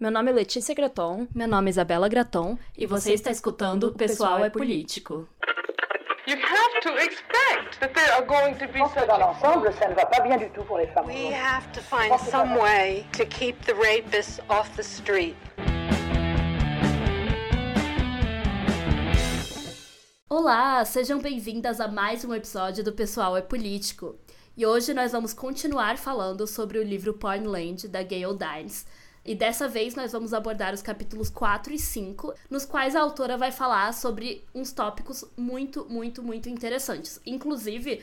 Meu nome é Letícia Graton. Meu nome é Isabela Graton. E você está escutando O Pessoal é Político. You have to expect that there are going to be such Dans l'ensemble, ça ne va pas bien du tout pour les femmes. We have to find some way to keep the rapists off the street. Olá, sejam bem-vindas a mais um episódio do Pessoal é Político. E hoje nós vamos continuar falando sobre o livro Pornland da Gayle Dines. E dessa vez nós vamos abordar os capítulos 4 e 5, nos quais a autora vai falar sobre uns tópicos muito, muito, muito interessantes. Inclusive,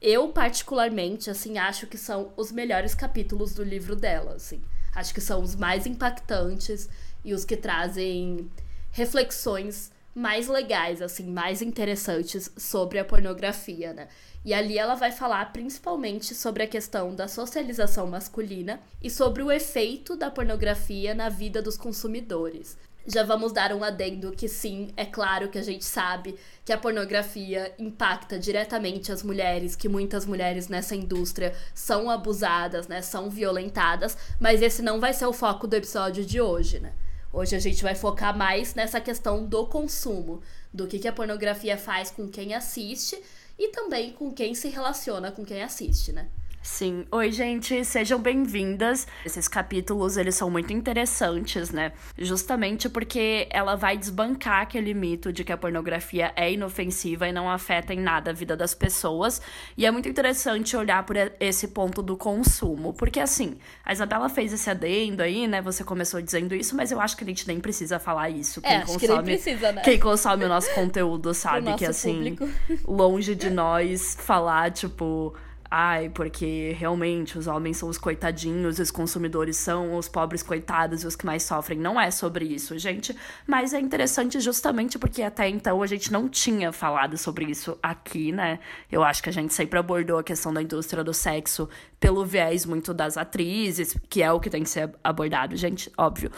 eu particularmente, assim, acho que são os melhores capítulos do livro dela, assim. Acho que são os mais impactantes e os que trazem reflexões mais legais, assim, mais interessantes sobre a pornografia, né? E ali ela vai falar principalmente sobre a questão da socialização masculina e sobre o efeito da pornografia na vida dos consumidores. Já vamos dar um adendo que sim, é claro que a gente sabe que a pornografia impacta diretamente as mulheres, que muitas mulheres nessa indústria são abusadas, né, são violentadas, mas esse não vai ser o foco do episódio de hoje, né? Hoje a gente vai focar mais nessa questão do consumo, do que, que a pornografia faz com quem assiste e também com quem se relaciona com quem assiste, né? Sim. Oi, gente, sejam bem-vindas. Esses capítulos, eles são muito interessantes, né? Justamente porque ela vai desbancar aquele mito de que a pornografia é inofensiva e não afeta em nada a vida das pessoas. E é muito interessante olhar por esse ponto do consumo, porque assim, a Isabela fez esse adendo aí, né? Você começou dizendo isso, mas eu acho que a gente nem precisa falar isso. Quem é, acho consome, que nem precisa, né? Quem consome o nosso conteúdo sabe que assim, público. longe de nós falar tipo ai, porque realmente os homens são os coitadinhos, os consumidores são os pobres coitados e os que mais sofrem. Não é sobre isso, gente. Mas é interessante justamente porque até então a gente não tinha falado sobre isso aqui, né? Eu acho que a gente sempre abordou a questão da indústria do sexo pelo viés muito das atrizes, que é o que tem que ser abordado, gente, óbvio.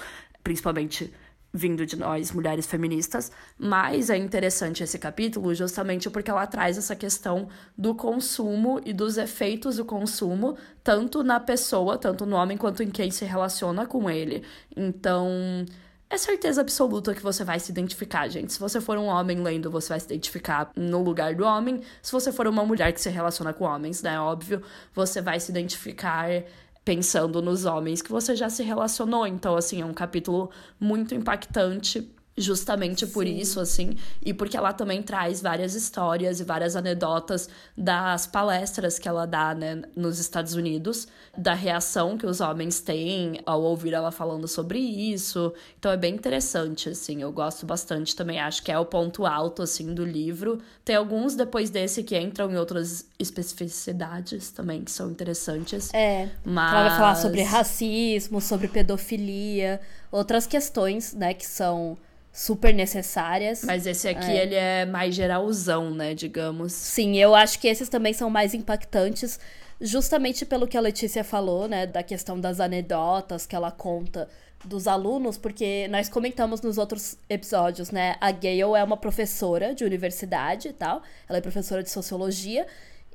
Principalmente vindo de nós, mulheres feministas, mas é interessante esse capítulo justamente porque ela traz essa questão do consumo e dos efeitos do consumo, tanto na pessoa, tanto no homem, quanto em quem se relaciona com ele. Então, é certeza absoluta que você vai se identificar, gente. Se você for um homem lendo, você vai se identificar no lugar do homem. Se você for uma mulher que se relaciona com homens, né? Óbvio, você vai se identificar pensando nos homens que você já se relacionou. Então, assim, é um capítulo muito impactante justamente por Sim. isso, assim, e porque ela também traz várias histórias e várias anedotas das palestras que ela dá, né, nos Estados Unidos, da reação que os homens têm ao ouvir ela falando sobre isso. Então é bem interessante, assim, eu gosto bastante também, acho que é o ponto alto, assim, do livro. Tem alguns depois desse que entram em outras especificidades também, que são interessantes. É, mas... ela vai falar sobre racismo, sobre pedofilia, outras questões, né, que são super necessárias. Mas esse aqui, é. ele é mais geralzão, né, digamos. Sim, eu acho que esses também são mais impactantes, justamente pelo que a Letícia falou, né, da questão das anedotas que ela conta dos alunos, porque nós comentamos nos outros episódios, né, a Gayle é uma professora de universidade e tal, ela é professora de sociologia,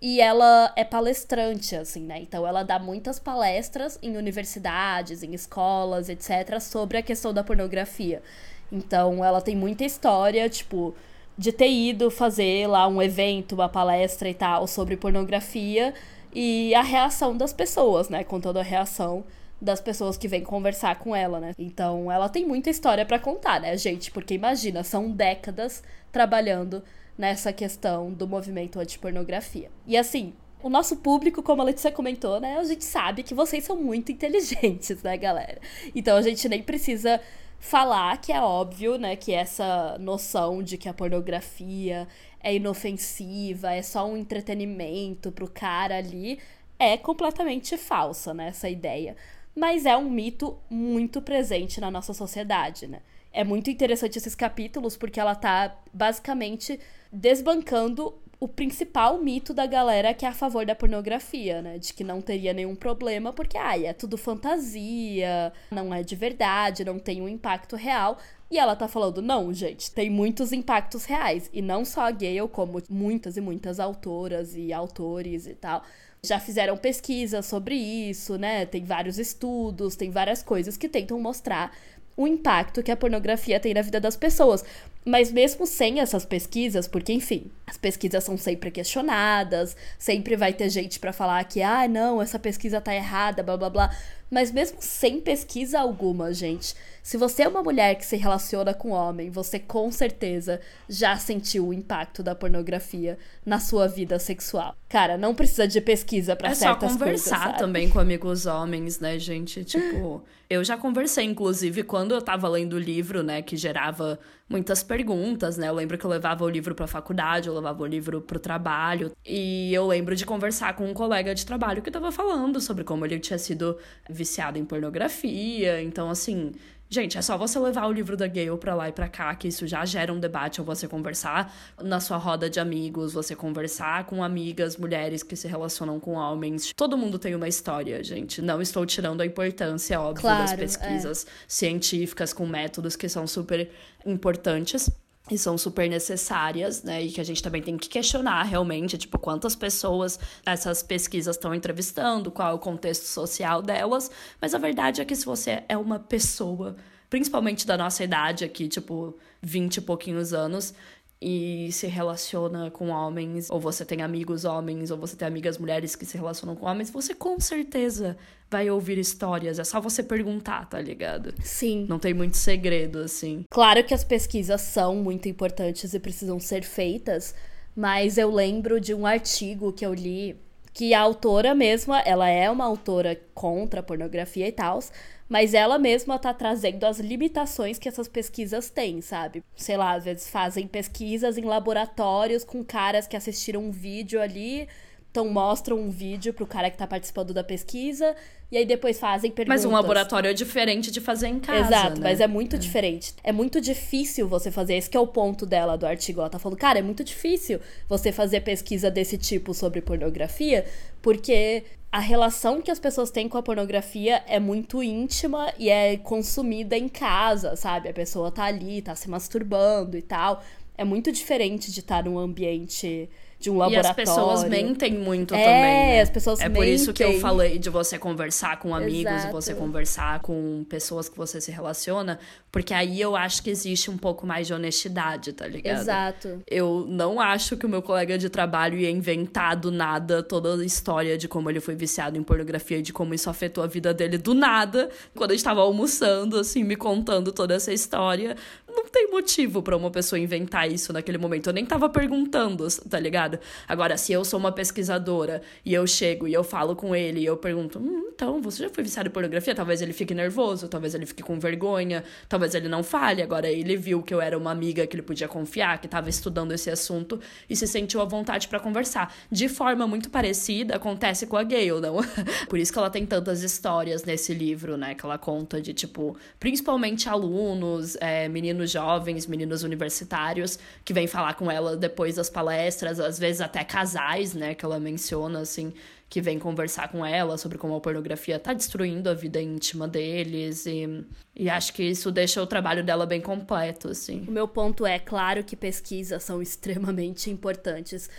e ela é palestrante, assim, né? Então ela dá muitas palestras em universidades, em escolas, etc., sobre a questão da pornografia. Então ela tem muita história, tipo, de ter ido fazer lá um evento, uma palestra e tal sobre pornografia e a reação das pessoas, né? Contando a reação das pessoas que vêm conversar com ela, né? Então ela tem muita história para contar, né, gente? Porque imagina, são décadas trabalhando nessa questão do movimento anti-pornografia. E assim, o nosso público, como a Letícia comentou, né? A gente sabe que vocês são muito inteligentes, né, galera? Então a gente nem precisa falar que é óbvio, né, que essa noção de que a pornografia é inofensiva, é só um entretenimento pro cara ali, é completamente falsa, né, essa ideia. Mas é um mito muito presente na nossa sociedade, né? É muito interessante esses capítulos porque ela tá basicamente desbancando o principal mito da galera que é a favor da pornografia, né? De que não teria nenhum problema, porque, ai, é tudo fantasia, não é de verdade, não tem um impacto real. E ela tá falando, não, gente, tem muitos impactos reais. E não só a Gale, como muitas e muitas autoras e autores e tal, Já fizeram pesquisas sobre isso, né? Tem vários estudos, tem várias coisas que tentam mostrar o impacto que a pornografia tem na vida das pessoas. Mas mesmo sem essas pesquisas, porque enfim, as pesquisas são sempre questionadas, sempre vai ter gente para falar que, ah, não, essa pesquisa tá errada, blá blá blá. Mas mesmo sem pesquisa alguma, gente, se você é uma mulher que se relaciona com homem, você com certeza já sentiu o impacto da pornografia na sua vida sexual. Cara, não precisa de pesquisa para é certas coisas. É só conversar também com amigos homens, né, gente? Tipo, eu já conversei, inclusive, quando eu tava lendo o livro, né, que gerava muitas perguntas, né? Eu lembro que eu levava o livro pra faculdade, eu levava o livro pro trabalho. E eu lembro de conversar com um colega de trabalho que tava falando sobre como ele tinha sido viciado em pornografia. Então, assim, Gente, é só você levar o livro da Gale pra lá e pra cá, que isso já gera um debate, ou você conversar na sua roda de amigos, você conversar com amigas, mulheres que se relacionam com homens. Todo mundo tem uma história, gente. Não estou tirando a importância, óbvio, claro, das pesquisas é. científicas com métodos que são super importantes e são super necessárias, né? E que a gente também tem que questionar realmente, tipo, quantas pessoas essas pesquisas estão entrevistando, qual é o contexto social delas. Mas a verdade é que se você é uma pessoa, principalmente da nossa idade aqui, tipo, 20 e pouquinhos anos, e se relaciona com homens, ou você tem amigos homens, ou você tem amigas mulheres que se relacionam com homens, você com certeza vai ouvir histórias. É só você perguntar, tá ligado? Sim. Não tem muito segredo, assim. Claro que as pesquisas são muito importantes e precisam ser feitas, mas eu lembro de um artigo que eu li que a autora mesma, ela é uma autora contra a pornografia e tal, mas ela mesma tá trazendo as limitações que essas pesquisas têm, sabe? Sei lá, às vezes fazem pesquisas em laboratórios com caras que assistiram um vídeo ali, então mostram um vídeo pro cara que tá participando da pesquisa e aí depois fazem perguntas. Mas um laboratório é diferente de fazer em casa. Exato, né? mas é muito é. diferente. É muito difícil você fazer. Esse é o ponto dela do artigo. Ela tá falando, cara, é muito difícil você fazer pesquisa desse tipo sobre pornografia, porque a relação que as pessoas têm com a pornografia é muito íntima e é consumida em casa, sabe? A pessoa tá ali, tá se masturbando e tal. É muito diferente de estar num ambiente de um laboratório. E as pessoas mentem muito é, também. Né? as pessoas É mentem. por isso que eu falei de você conversar com amigos, Exato. você conversar com pessoas que você se relaciona, porque aí eu acho que existe um pouco mais de honestidade, tá ligado? Exato. Eu não acho que o meu colega de trabalho ia inventar do nada toda a história de como ele foi viciado em pornografia e de como isso afetou a vida dele do nada, quando a gente tava almoçando, assim, me contando toda essa história. Não tem motivo para uma pessoa inventar isso naquele momento. Eu nem tava perguntando, tá ligado? Agora, se eu sou uma pesquisadora e eu chego e eu falo com ele e eu pergunto, hum, então, você já foi viciado em pornografia? Talvez ele fique nervoso, talvez ele fique com vergonha, talvez ele não fale. Agora, ele viu que eu era uma amiga que ele podia confiar, que estava estudando esse assunto e se sentiu à vontade para conversar. De forma muito parecida, acontece com a Gayle, não? Por isso que ela tem tantas histórias nesse livro, né? Que ela conta de, tipo, principalmente alunos, é, meninos jovens, meninos universitários, que vêm falar com ela depois das palestras, às vezes até casais, né, que ela menciona, assim, que vêm conversar com ela sobre como a pornografia tá destruindo a vida íntima deles e, e acho que isso deixa o trabalho dela bem completo, assim. O meu ponto é, claro que pesquisas são extremamente importantes,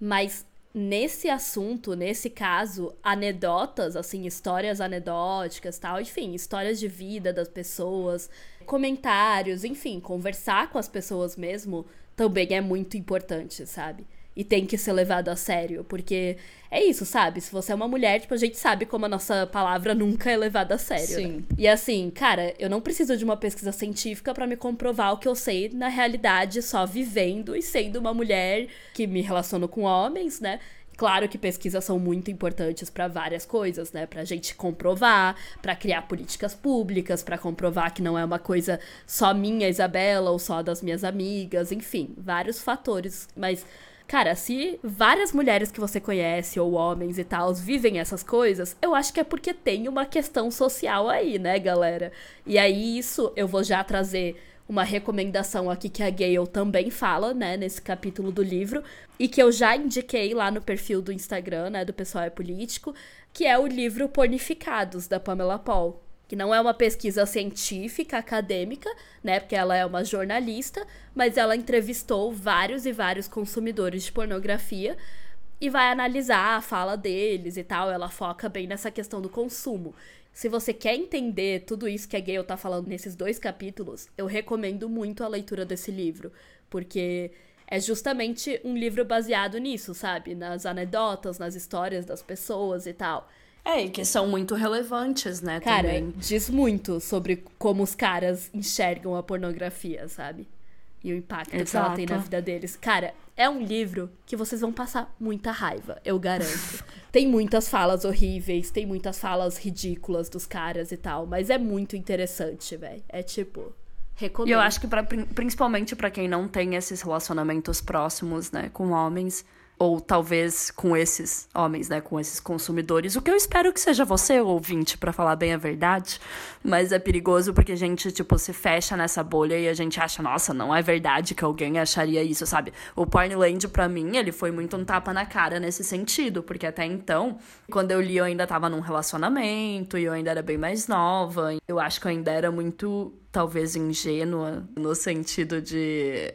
mas nesse assunto, nesse caso, anedotas, assim, histórias anedóticas, tal, enfim, histórias de vida das pessoas, comentários, enfim, conversar com as pessoas mesmo também é muito importante, sabe? E tem que ser levado a sério, porque é isso, sabe? Se você é uma mulher, tipo, a gente sabe como a nossa palavra nunca é levada a sério. Né? Sim. Né? E assim, cara, eu não preciso de uma pesquisa científica para me comprovar o que eu sei na realidade, só vivendo e sendo uma mulher que me relaciono com homens, né? Claro que pesquisas são muito importantes para várias coisas, né? Pra gente comprovar, para criar políticas públicas, para comprovar que não é uma coisa só minha, Isabela, ou só das minhas amigas, enfim, vários fatores. Mas Cara, se várias mulheres que você conhece, ou homens e tal, vivem essas coisas, eu acho que é porque tem uma questão social aí, né, galera? E aí, isso eu vou já trazer uma recomendação aqui que a Gayle também fala, né, nesse capítulo do livro, e que eu já indiquei lá no perfil do Instagram, né, do Pessoal é Político, que é o livro Pornificados, da Pamela Paul que não é uma pesquisa científica, acadêmica, né? Porque ela é uma jornalista, mas ela entrevistou vários e vários consumidores de pornografia e vai analisar a fala deles e tal. Ela foca bem nessa questão do consumo. Se você quer entender tudo isso que a Gale tá falando nesses dois capítulos, eu recomendo muito a leitura desse livro, porque é justamente um livro baseado nisso, sabe? Nas anedotas, nas histórias das pessoas e tal. É, e que são muito relevantes, né? Cara, também. diz muito sobre como os caras enxergam a pornografia, sabe? E o impacto Exato. que ela tem na vida deles. Cara, é um livro que vocês vão passar muita raiva, eu garanto. tem muitas falas horríveis, tem muitas falas ridículas dos caras e tal, mas é muito interessante, velho. É tipo, recomendo. E eu acho que pra, principalmente para quem não tem esses relacionamentos próximos, né, com homens, ou talvez com esses homens, né, com esses consumidores. O que eu espero que seja você, ouvinte, para falar bem a verdade, mas é perigoso porque a gente, tipo, se fecha nessa bolha e a gente acha, nossa, não é verdade que alguém acharia isso, sabe? O Pornland, para mim, ele foi muito um tapa na cara nesse sentido, porque até então, quando eu li, eu ainda tava num relacionamento e eu ainda era bem mais nova. Eu acho que eu ainda era muito, talvez, ingênua no sentido de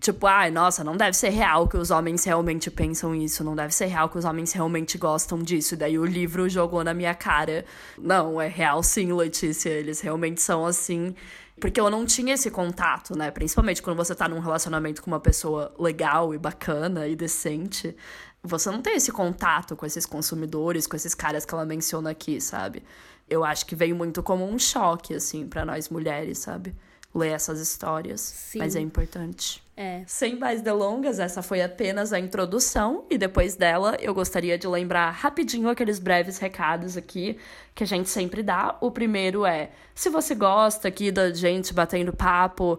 Tipo, ai, nossa, não deve ser real que os homens realmente pensam isso, não deve ser real que os homens realmente gostam disso. E daí o livro jogou na minha cara. Não, é real sim, Letícia, eles realmente são assim. Porque eu não tinha esse contato, né? Principalmente quando você tá num relacionamento com uma pessoa legal e bacana e decente. Você não tem esse contato com esses consumidores, com esses caras que ela menciona aqui, sabe? Eu acho que veio muito como um choque, assim, para nós mulheres, sabe? Ler essas histórias. Sim. Mas é importante. É. Sem mais delongas, essa foi apenas a introdução e depois dela eu gostaria de lembrar rapidinho aqueles breves recados aqui que a gente sempre dá. O primeiro é: se você gosta aqui da gente batendo papo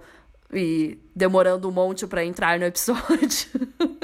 e demorando um monte para entrar no episódio.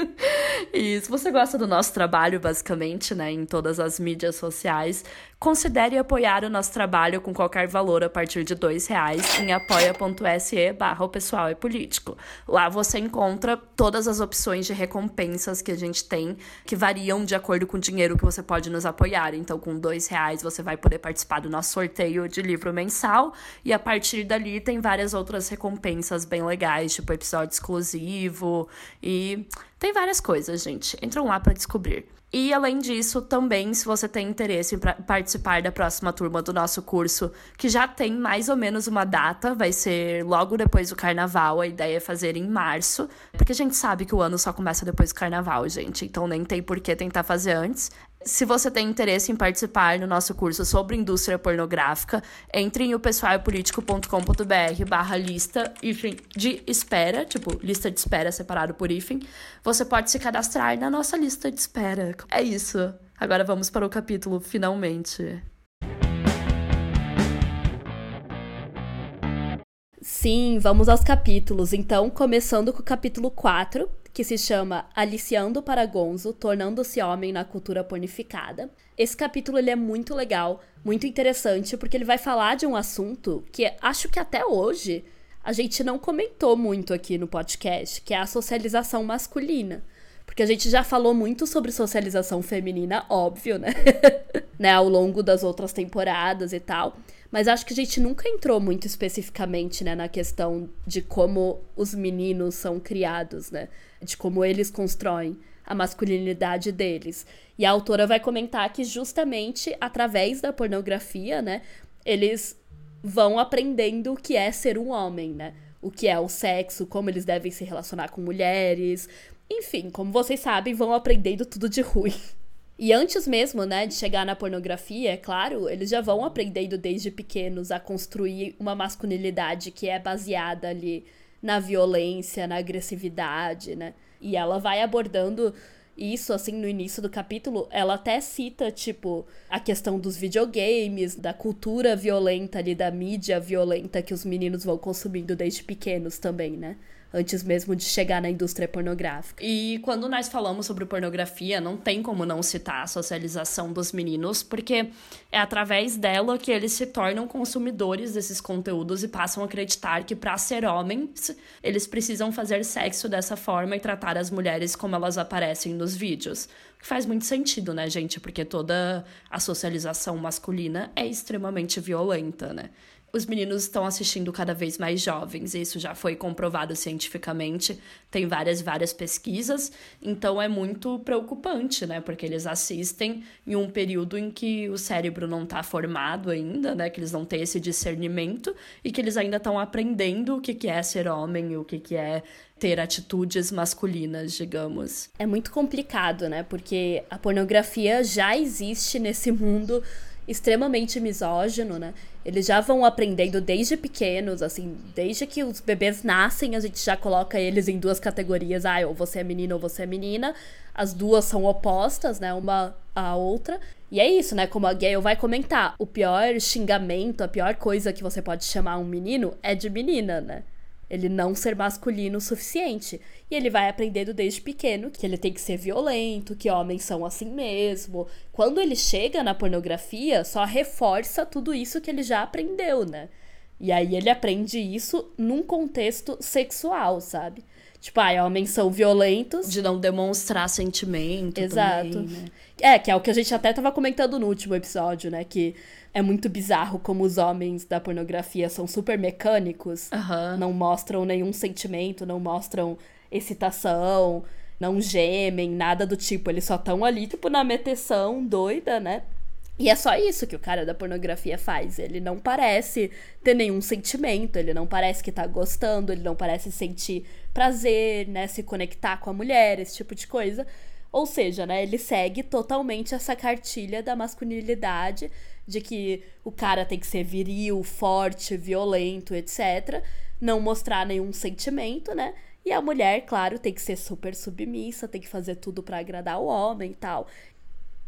e se você gosta do nosso trabalho, basicamente, né, em todas as mídias sociais, considere apoiar o nosso trabalho com qualquer valor a partir de dois reais em apoia.se barra pessoal é político. Lá você encontra todas as opções de recompensas que a gente tem, que variam de acordo com o dinheiro que você pode nos apoiar. Então, com dois reais você vai poder participar do nosso sorteio de livro mensal e a partir dali tem várias outras recompensas bem legais, tipo episódio exclusivo e tem várias coisas, gente. Entram lá para descobrir. E além disso, também, se você tem interesse em participar da próxima turma do nosso curso, que já tem mais ou menos uma data, vai ser logo depois do carnaval, a ideia é fazer em março, porque a gente sabe que o ano só começa depois do carnaval, gente, então nem tem por que tentar fazer antes. Se você tem interesse em participar no nosso curso sobre indústria pornográfica, entre em o pessoalpolitico.com.br barra lista de espera, tipo, lista de espera separado por hífen. Você pode se cadastrar na nossa lista de espera. É isso. Agora vamos para o capítulo, finalmente. Sim, vamos aos capítulos. Então, começando com o capítulo 4, que se chama Aliciando para Gonzo, tornando-se homem na cultura pornificada. Esse capítulo ele é muito legal, muito interessante, porque ele vai falar de um assunto que acho que até hoje a gente não comentou muito aqui no podcast, que é a socialização masculina. Porque a gente já falou muito sobre socialização feminina, óbvio, né? né? Ao longo das outras temporadas e tal. Mas acho que a gente nunca entrou muito especificamente, né, na questão de como os meninos são criados, né? De como eles constroem a masculinidade deles. E a autora vai comentar que justamente através da pornografia, né, eles vão aprendendo o que é ser um homem, né? O que é o sexo, como eles devem se relacionar com mulheres. Enfim, como vocês sabem, vão aprendendo tudo de ruim. E antes mesmo, né, de chegar na pornografia, é claro, eles já vão aprendendo desde pequenos a construir uma masculinidade que é baseada ali na violência, na agressividade, né? E ela vai abordando isso, assim, no início do capítulo, ela até cita, tipo, a questão dos videogames, da cultura violenta ali, da mídia violenta que os meninos vão consumindo desde pequenos também, né? Antes mesmo de chegar na indústria pornográfica. E quando nós falamos sobre pornografia, não tem como não citar a socialização dos meninos, porque é através dela que eles se tornam consumidores desses conteúdos e passam a acreditar que para ser homens, eles precisam fazer sexo dessa forma e tratar as mulheres como elas aparecem nos vídeos. Que faz muito sentido, né, gente? Porque toda a socialização masculina é extremamente violenta, né? Os meninos estão assistindo cada vez mais jovens. Isso já foi comprovado cientificamente. Tem várias, várias pesquisas. Então é muito preocupante, né? Porque eles assistem em um período em que o cérebro não está formado ainda, né? Que eles não têm esse discernimento e que eles ainda estão aprendendo o que, que é ser homem e o que, que é ter atitudes masculinas, digamos. É muito complicado, né? Porque a pornografia já existe nesse mundo extremamente misógino, né? Eles já vão aprendendo desde pequenos, assim, desde que os bebês nascem, a gente já coloca eles em duas categorias, ah, ou você é menino ou você é menina. As duas são opostas, né, uma à outra. E é isso, né, como a Gayle vai comentar, o pior xingamento, a pior coisa que você pode chamar um menino é de menina, né? Ele não ser masculino o suficiente. E ele vai aprendendo desde pequeno que ele tem que ser violento, que homens são assim mesmo. Quando ele chega na pornografia, só reforça tudo isso que ele já aprendeu, né? E aí ele aprende isso num contexto sexual, sabe? Tipo, ah, homens são violentos. De não demonstrar sentimento. Exato. Também, né? É, que é o que a gente até tava comentando no último episódio, né? Que é muito bizarro como os homens da pornografia são super mecânicos. Uhum. Não mostram nenhum sentimento, não mostram excitação, não gemem, nada do tipo. Eles só estão ali, tipo, na meteção doida, né? E é só isso que o cara da pornografia faz. Ele não parece ter nenhum sentimento, ele não parece que tá gostando, ele não parece sentir prazer, né? Se conectar com a mulher, esse tipo de coisa. Ou seja, né? Ele segue totalmente essa cartilha da masculinidade de que o cara tem que ser viril, forte, violento, etc. Não mostrar nenhum sentimento, né? E a mulher, claro, tem que ser super submissa, tem que fazer tudo para agradar o homem e tal.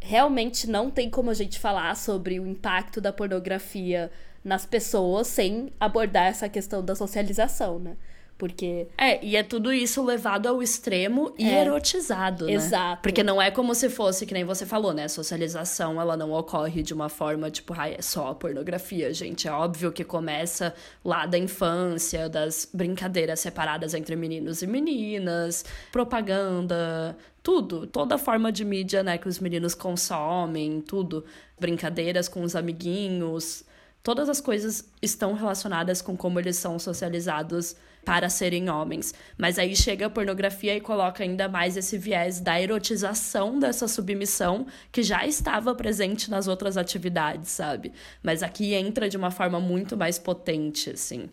Realmente não tem como a gente falar sobre o impacto da pornografia nas pessoas sem abordar essa questão da socialização, né? Porque. É, e é tudo isso levado ao extremo e é. erotizado, né? Exato. Porque não é como se fosse, que nem você falou, né? A socialização, ela não ocorre de uma forma tipo, ai, é só pornografia, gente. É óbvio que começa lá da infância, das brincadeiras separadas entre meninos e meninas, propaganda, tudo, toda forma de mídia, né, que os meninos consomem, tudo, brincadeiras com os amiguinhos, todas as coisas estão relacionadas com como eles são socializados para serem homens. Mas aí chega a pornografia e coloca ainda mais esse viés da erotização dessa submissão que já estava presente nas outras atividades, sabe? Mas aqui entra de uma forma muito mais potente, assim.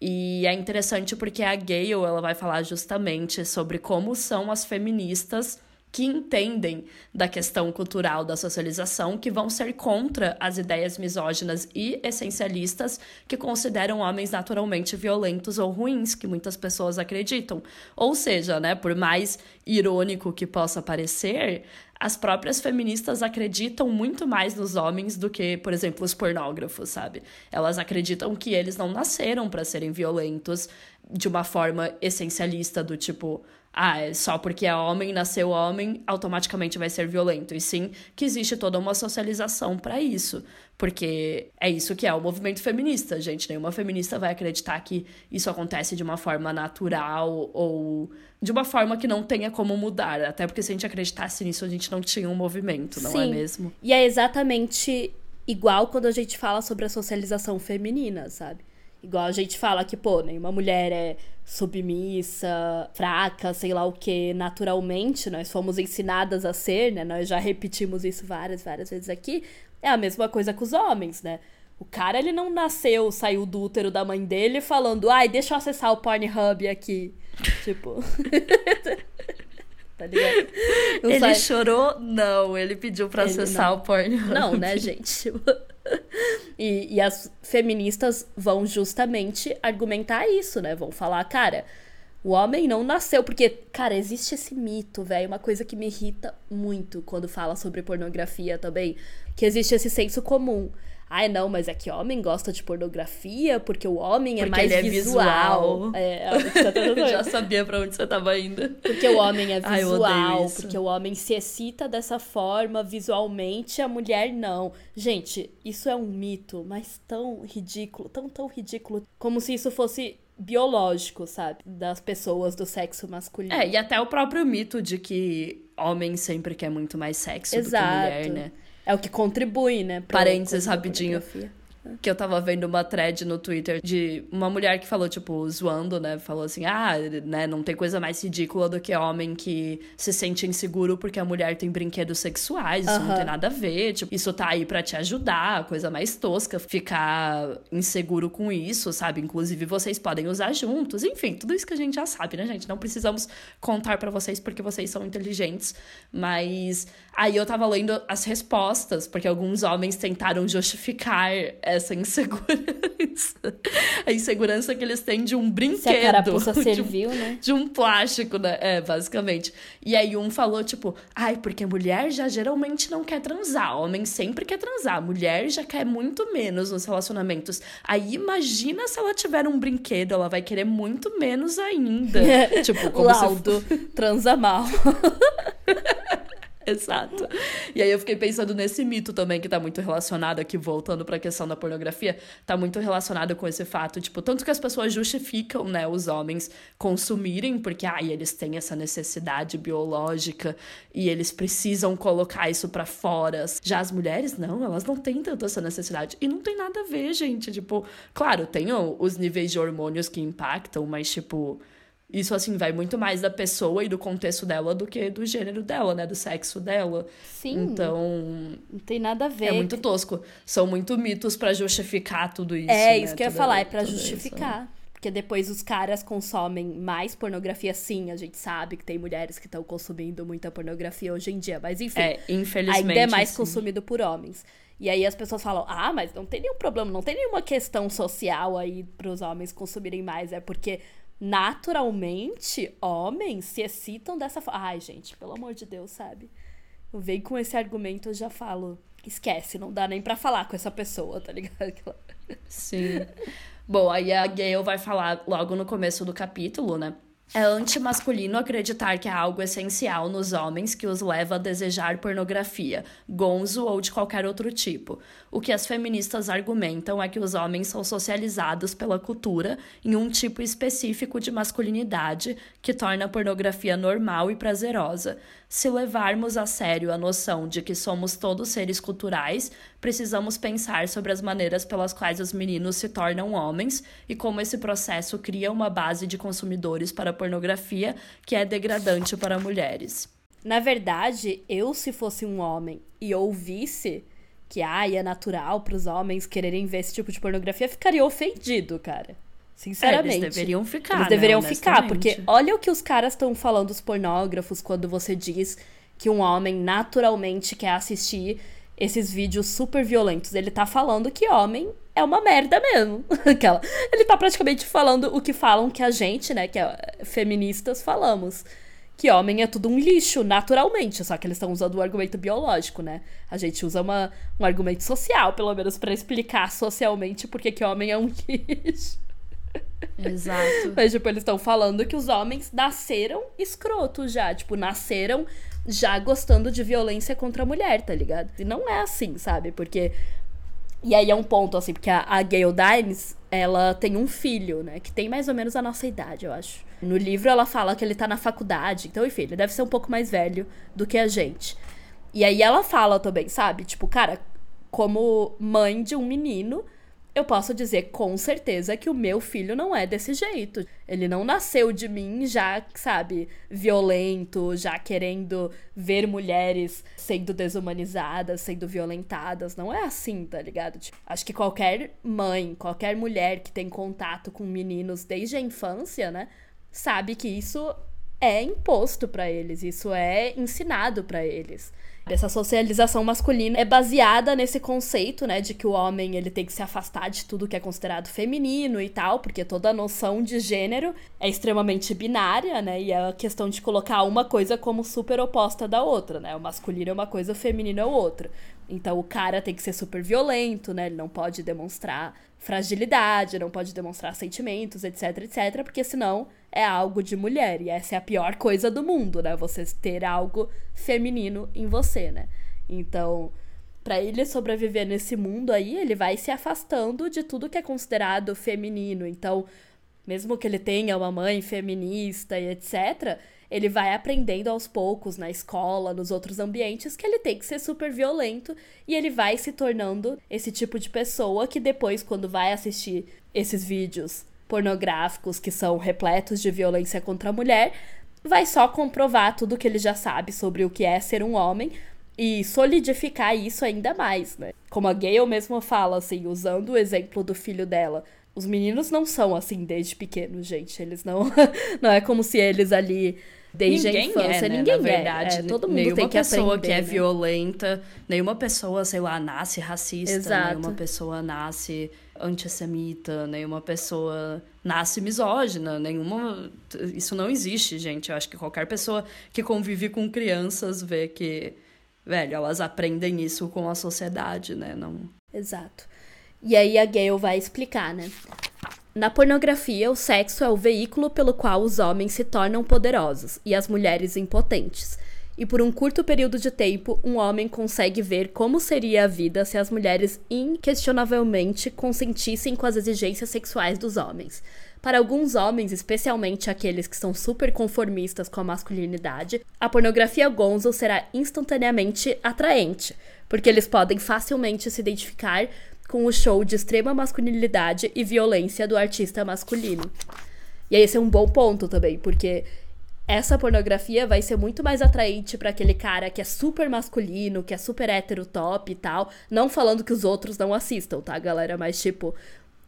E é interessante porque a Gayle ela vai falar justamente sobre como são as feministas que entendem da questão cultural da socialização, que vão ser contra as ideias misóginas e essencialistas que consideram homens naturalmente violentos ou ruins, que muitas pessoas acreditam. Ou seja, né, por mais irônico que possa parecer, as próprias feministas acreditam muito mais nos homens do que, por exemplo, os pornógrafos, sabe? Elas acreditam que eles não nasceram para serem violentos de uma forma essencialista do tipo, ah, é só porque é homem, nasceu homem, automaticamente vai ser violento. E sim que existe toda uma socialização para isso. Porque é isso que é o movimento feminista, gente. Nenhuma feminista vai acreditar que isso acontece de uma forma natural ou de uma forma que não tenha como mudar. Até porque se a gente acreditasse nisso, a gente não tinha um movimento, não é sim. é mesmo? E é exatamente igual quando a gente fala sobre a socialização feminina, sabe? Igual a gente fala que, pô, nenhuma mulher é submissa, fraca, sei lá o que, naturalmente, nós fomos ensinadas a ser, né? Nós já repetimos isso várias, várias vezes aqui. É a mesma coisa com os homens, né? O cara, ele não nasceu, saiu do útero da mãe dele falando, ai, deixa eu acessar o Pornhub aqui. tipo. tá ligado? Não ele sai... chorou? Não, ele pediu pra ele acessar não. o Pornhub. Não, né, gente? e, e as feministas vão justamente argumentar isso, né? Vão falar, cara, o homem não nasceu. Porque, cara, existe esse mito, velho. Uma coisa que me irrita muito quando fala sobre pornografia também. Que existe esse senso comum. Ai, não, mas é que homem gosta de pornografia porque o homem é porque mais ele é visual. visual. É, eu já sabia pra onde você tava indo. Porque o homem é visual, Ai, porque o homem se excita dessa forma visualmente, a mulher não. Gente, isso é um mito, mas tão ridículo, tão, tão ridículo. Como se isso fosse biológico, sabe? Das pessoas do sexo masculino. É, e até o próprio mito de que homem sempre quer muito mais sexo Exato. do que mulher, né? É o que contribui, né? Parênteses rapidinho. Que eu tava vendo uma thread no Twitter de uma mulher que falou, tipo, zoando, né? Falou assim: ah, né, não tem coisa mais ridícula do que homem que se sente inseguro porque a mulher tem brinquedos sexuais. Isso uhum. não tem nada a ver. Tipo, isso tá aí para te ajudar, coisa mais tosca, ficar inseguro com isso, sabe? Inclusive, vocês podem usar juntos. Enfim, tudo isso que a gente já sabe, né, gente? Não precisamos contar para vocês porque vocês são inteligentes. Mas aí eu tava lendo as respostas, porque alguns homens tentaram justificar essa insegurança. A insegurança que eles têm de um brinquedo. Se a carapuça de um, né? De um plástico, né? É, basicamente. E aí um falou, tipo, ai, porque mulher já geralmente não quer transar. Homem sempre quer transar. Mulher já quer muito menos nos relacionamentos. Aí imagina se ela tiver um brinquedo, ela vai querer muito menos ainda. tipo, como Laudo, se... transa mal. Exato. E aí eu fiquei pensando nesse mito também que tá muito relacionado aqui, voltando para a questão da pornografia, tá muito relacionado com esse fato, tipo, tanto que as pessoas justificam, né, os homens consumirem, porque ai, eles têm essa necessidade biológica e eles precisam colocar isso para fora. Já as mulheres não, elas não têm tanto essa necessidade. E não tem nada a ver, gente, tipo, claro, tem os níveis de hormônios que impactam, mas tipo, isso, assim, vai muito mais da pessoa e do contexto dela do que do gênero dela, né? Do sexo dela. Sim. Então. Não tem nada a ver. É muito tosco. São muito mitos para justificar tudo isso. É, né? isso que eu ia falar, é pra justificar. Isso. Porque depois os caras consomem mais pornografia, sim. A gente sabe que tem mulheres que estão consumindo muita pornografia hoje em dia. Mas enfim. É, infelizmente. Ainda é mais sim. consumido por homens. E aí as pessoas falam: ah, mas não tem nenhum problema, não tem nenhuma questão social aí para os homens consumirem mais. É porque naturalmente, homens se excitam dessa forma. Ai, gente, pelo amor de Deus, sabe? Eu venho com esse argumento, eu já falo, esquece, não dá nem para falar com essa pessoa, tá ligado? Sim. Bom, aí a Gayle vai falar logo no começo do capítulo, né? É antimasculino acreditar que há algo essencial nos homens que os leva a desejar pornografia, gonzo ou de qualquer outro tipo. O que as feministas argumentam é que os homens são socializados pela cultura em um tipo específico de masculinidade que torna a pornografia normal e prazerosa. Se levarmos a sério a noção de que somos todos seres culturais, precisamos pensar sobre as maneiras pelas quais os meninos se tornam homens e como esse processo cria uma base de consumidores para a pornografia que é degradante para mulheres. Na verdade, eu, se fosse um homem e ouvisse que ai, é natural para os homens quererem ver esse tipo de pornografia, ficaria ofendido, cara. Sinceramente. É, eles deveriam ficar. Eles né, deveriam ficar, porque olha o que os caras estão falando, os pornógrafos, quando você diz que um homem naturalmente quer assistir esses vídeos super violentos. Ele tá falando que homem é uma merda mesmo. Aquela. Ele tá praticamente falando o que falam que a gente, né, que é feministas, falamos que homem é tudo um lixo, naturalmente. Só que eles estão usando o argumento biológico, né? A gente usa uma, um argumento social, pelo menos, para explicar socialmente por que homem é um lixo. Exato. Mas, tipo, eles estão falando que os homens nasceram escrotos já. Tipo, nasceram já gostando de violência contra a mulher, tá ligado? E não é assim, sabe? Porque. E aí é um ponto, assim, porque a, a Gayle Dimes, ela tem um filho, né? Que tem mais ou menos a nossa idade, eu acho. No livro ela fala que ele tá na faculdade, então, enfim, ele deve ser um pouco mais velho do que a gente. E aí ela fala também, sabe? Tipo, cara, como mãe de um menino, eu posso dizer com certeza que o meu filho não é desse jeito. Ele não nasceu de mim já, sabe, violento, já querendo ver mulheres sendo desumanizadas, sendo violentadas. Não é assim, tá ligado? Tipo, acho que qualquer mãe, qualquer mulher que tem contato com meninos desde a infância, né, sabe que isso é imposto para eles, isso é ensinado para eles. Essa socialização masculina é baseada nesse conceito, né, de que o homem ele tem que se afastar de tudo que é considerado feminino e tal, porque toda a noção de gênero é extremamente binária, né, e é a questão de colocar uma coisa como super oposta da outra, né, o masculino é uma coisa, o feminino é outra. Então o cara tem que ser super violento, né, ele não pode demonstrar fragilidade, não pode demonstrar sentimentos, etc, etc, porque senão é algo de mulher. E essa é a pior coisa do mundo, né? Você ter algo feminino em você, né? Então, para ele sobreviver nesse mundo aí, ele vai se afastando de tudo que é considerado feminino. Então, mesmo que ele tenha uma mãe feminista e etc., ele vai aprendendo aos poucos na escola, nos outros ambientes, que ele tem que ser super violento e ele vai se tornando esse tipo de pessoa que depois, quando vai assistir esses vídeos pornográficos que são repletos de violência contra a mulher, vai só comprovar tudo que ele já sabe sobre o que é ser um homem e solidificar isso ainda mais, né? Como a Gayle mesmo fala, assim, usando o exemplo do filho dela. Os meninos não são assim desde pequenos, gente. Eles não. não é como se eles ali desde ninguém a infância. É, né? Ninguém Na é. verdade, é. Todo mundo nenhuma tem que pessoa aprender, que é né? violenta, nenhuma pessoa, sei lá, nasce racista, Exato. nenhuma pessoa nasce antissemita, nenhuma pessoa nasce misógina, nenhuma. Isso não existe, gente. Eu acho que qualquer pessoa que convive com crianças vê que, velho, elas aprendem isso com a sociedade, né? Não. Exato. E aí a Gayle vai explicar, né? Na pornografia, o sexo é o veículo pelo qual os homens se tornam poderosos e as mulheres impotentes. E por um curto período de tempo, um homem consegue ver como seria a vida se as mulheres inquestionavelmente consentissem com as exigências sexuais dos homens. Para alguns homens, especialmente aqueles que são super conformistas com a masculinidade, a pornografia gonzo será instantaneamente atraente, porque eles podem facilmente se identificar com o show de extrema masculinidade e violência do artista masculino. E esse é um bom ponto também, porque essa pornografia vai ser muito mais atraente para aquele cara que é super masculino, que é super hétero top e tal. Não falando que os outros não assistam, tá, galera? Mas, tipo,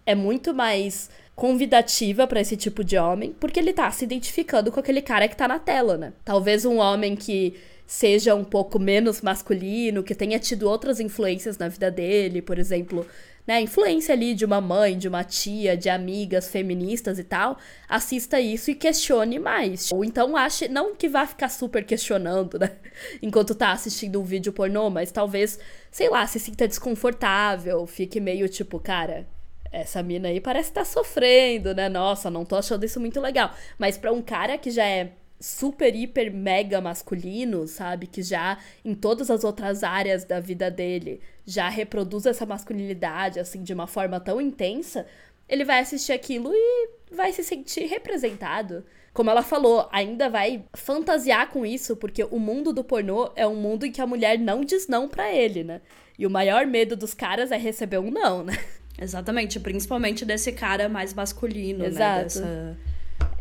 é muito mais convidativa para esse tipo de homem, porque ele tá se identificando com aquele cara que tá na tela, né? Talvez um homem que seja um pouco menos masculino, que tenha tido outras influências na vida dele, por exemplo, né, influência ali de uma mãe, de uma tia, de amigas feministas e tal, assista isso e questione mais. Ou então ache, não que vá ficar super questionando, né, enquanto tá assistindo um vídeo pornô, mas talvez, sei lá, se sinta desconfortável, fique meio tipo, cara, essa mina aí parece estar tá sofrendo, né? Nossa, não tô achando isso muito legal. Mas para um cara que já é super, hiper, mega masculino, sabe? Que já em todas as outras áreas da vida dele já reproduz essa masculinidade, assim, de uma forma tão intensa, ele vai assistir aquilo e vai se sentir representado. Como ela falou, ainda vai fantasiar com isso, porque o mundo do pornô é um mundo em que a mulher não diz não pra ele, né? E o maior medo dos caras é receber um não, né? Exatamente, principalmente desse cara mais masculino, Exato. né? Dessa...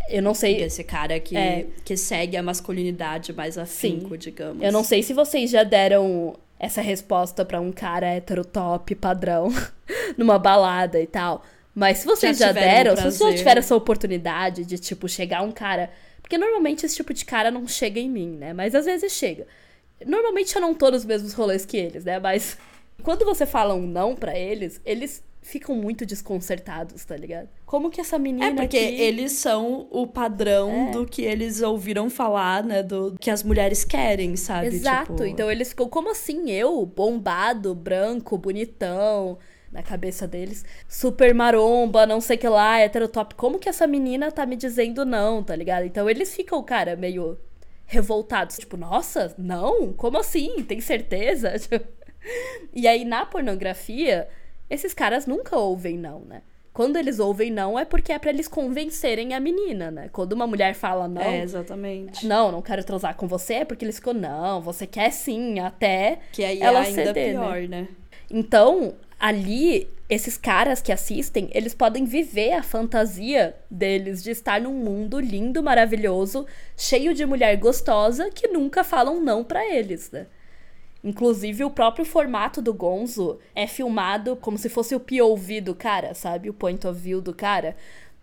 Eu não sei. Desse cara que, É. que segue a masculinidade mais afinco, digamos. Eu não sei se vocês já deram essa resposta pra um cara hétero top padrão numa balada e tal. Mas se vocês Já já, deram, se vocês já tiveram essa oportunidade de, tipo, chegar um cara. Porque normalmente esse tipo de cara não chega em mim, né? Mas às vezes chega. Normalmente eu não tô nos mesmos rolês que eles, né? Mas quando você fala um não pra eles, eles ficam muito desconcertados, tá ligado? Como que essa menina. É porque aqui- eles são o padrão É. do que eles ouviram falar, né? Do que as mulheres querem, sabe? Exato. Tipo, Então eles ficam, como assim eu, bombado, branco, bonitão, na cabeça deles, super maromba, não sei o que lá, heterotop. Como que essa menina tá me dizendo não, tá ligado? Então eles ficam, cara, meio revoltados. Tipo, nossa, não? Como assim? Tem certeza? E aí na pornografia, esses caras nunca ouvem não, né? Quando eles ouvem não é porque é pra eles convencerem a menina, né? Quando uma mulher fala não, É, exatamente. não, não quero transar com você, é porque eles ficam, não, você quer sim, até Que aí ela é ainda ceder, pior, né? né? Então, ali, esses caras que assistem, eles podem viver a fantasia deles de estar num mundo lindo, maravilhoso, cheio de mulher gostosa que nunca falam não pra eles, né? Inclusive, o próprio formato do Gonzo é filmado como se fosse o POV do cara, sabe? O point of view do cara.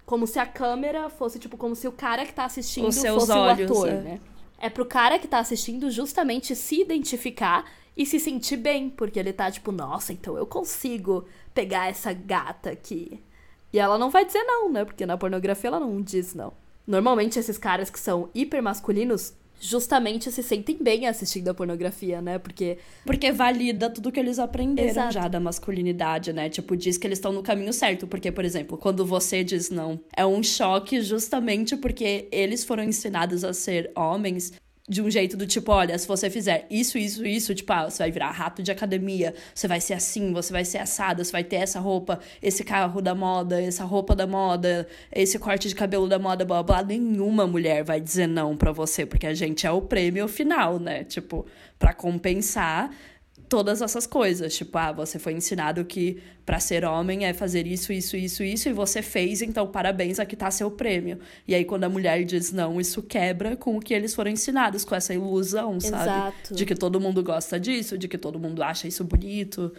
Como se a câmera fosse, tipo, como se o cara que tá assistindo Os seus fosse olhos, o ator, é. né? É pro cara que tá assistindo justamente se identificar e se sentir bem, porque ele tá tipo, nossa, então eu consigo pegar essa gata aqui. E ela não vai dizer não, né? Porque na pornografia ela não diz não. Normalmente esses caras que são hiper masculinos justamente se sentem bem assistindo a pornografia, né? Porque Porque valida tudo que eles aprenderam Exato. já da masculinidade, né? Tipo, diz que eles estão no caminho certo. Porque, por exemplo, quando você diz não, é um choque justamente porque eles foram ensinados a ser homens de um jeito do tipo, olha, se você fizer isso, isso, isso, tipo, ah, você vai virar rato de academia, você vai ser assim, você vai ser assada, você vai ter essa roupa, esse carro da moda, essa roupa da moda, esse corte de cabelo da moda, blá blá. Nenhuma mulher vai dizer não para você, porque a gente é o prêmio final, né? Tipo, para compensar todas essas coisas. Tipo, ah, você foi ensinado que para ser homem é fazer isso, isso, isso, isso, e você fez, então parabéns, aqui tá seu prêmio. E aí, quando a mulher diz não, isso quebra com o que eles foram ensinados, com essa ilusão, sabe? Exato. De que todo mundo gosta disso, de que todo mundo acha isso bonito.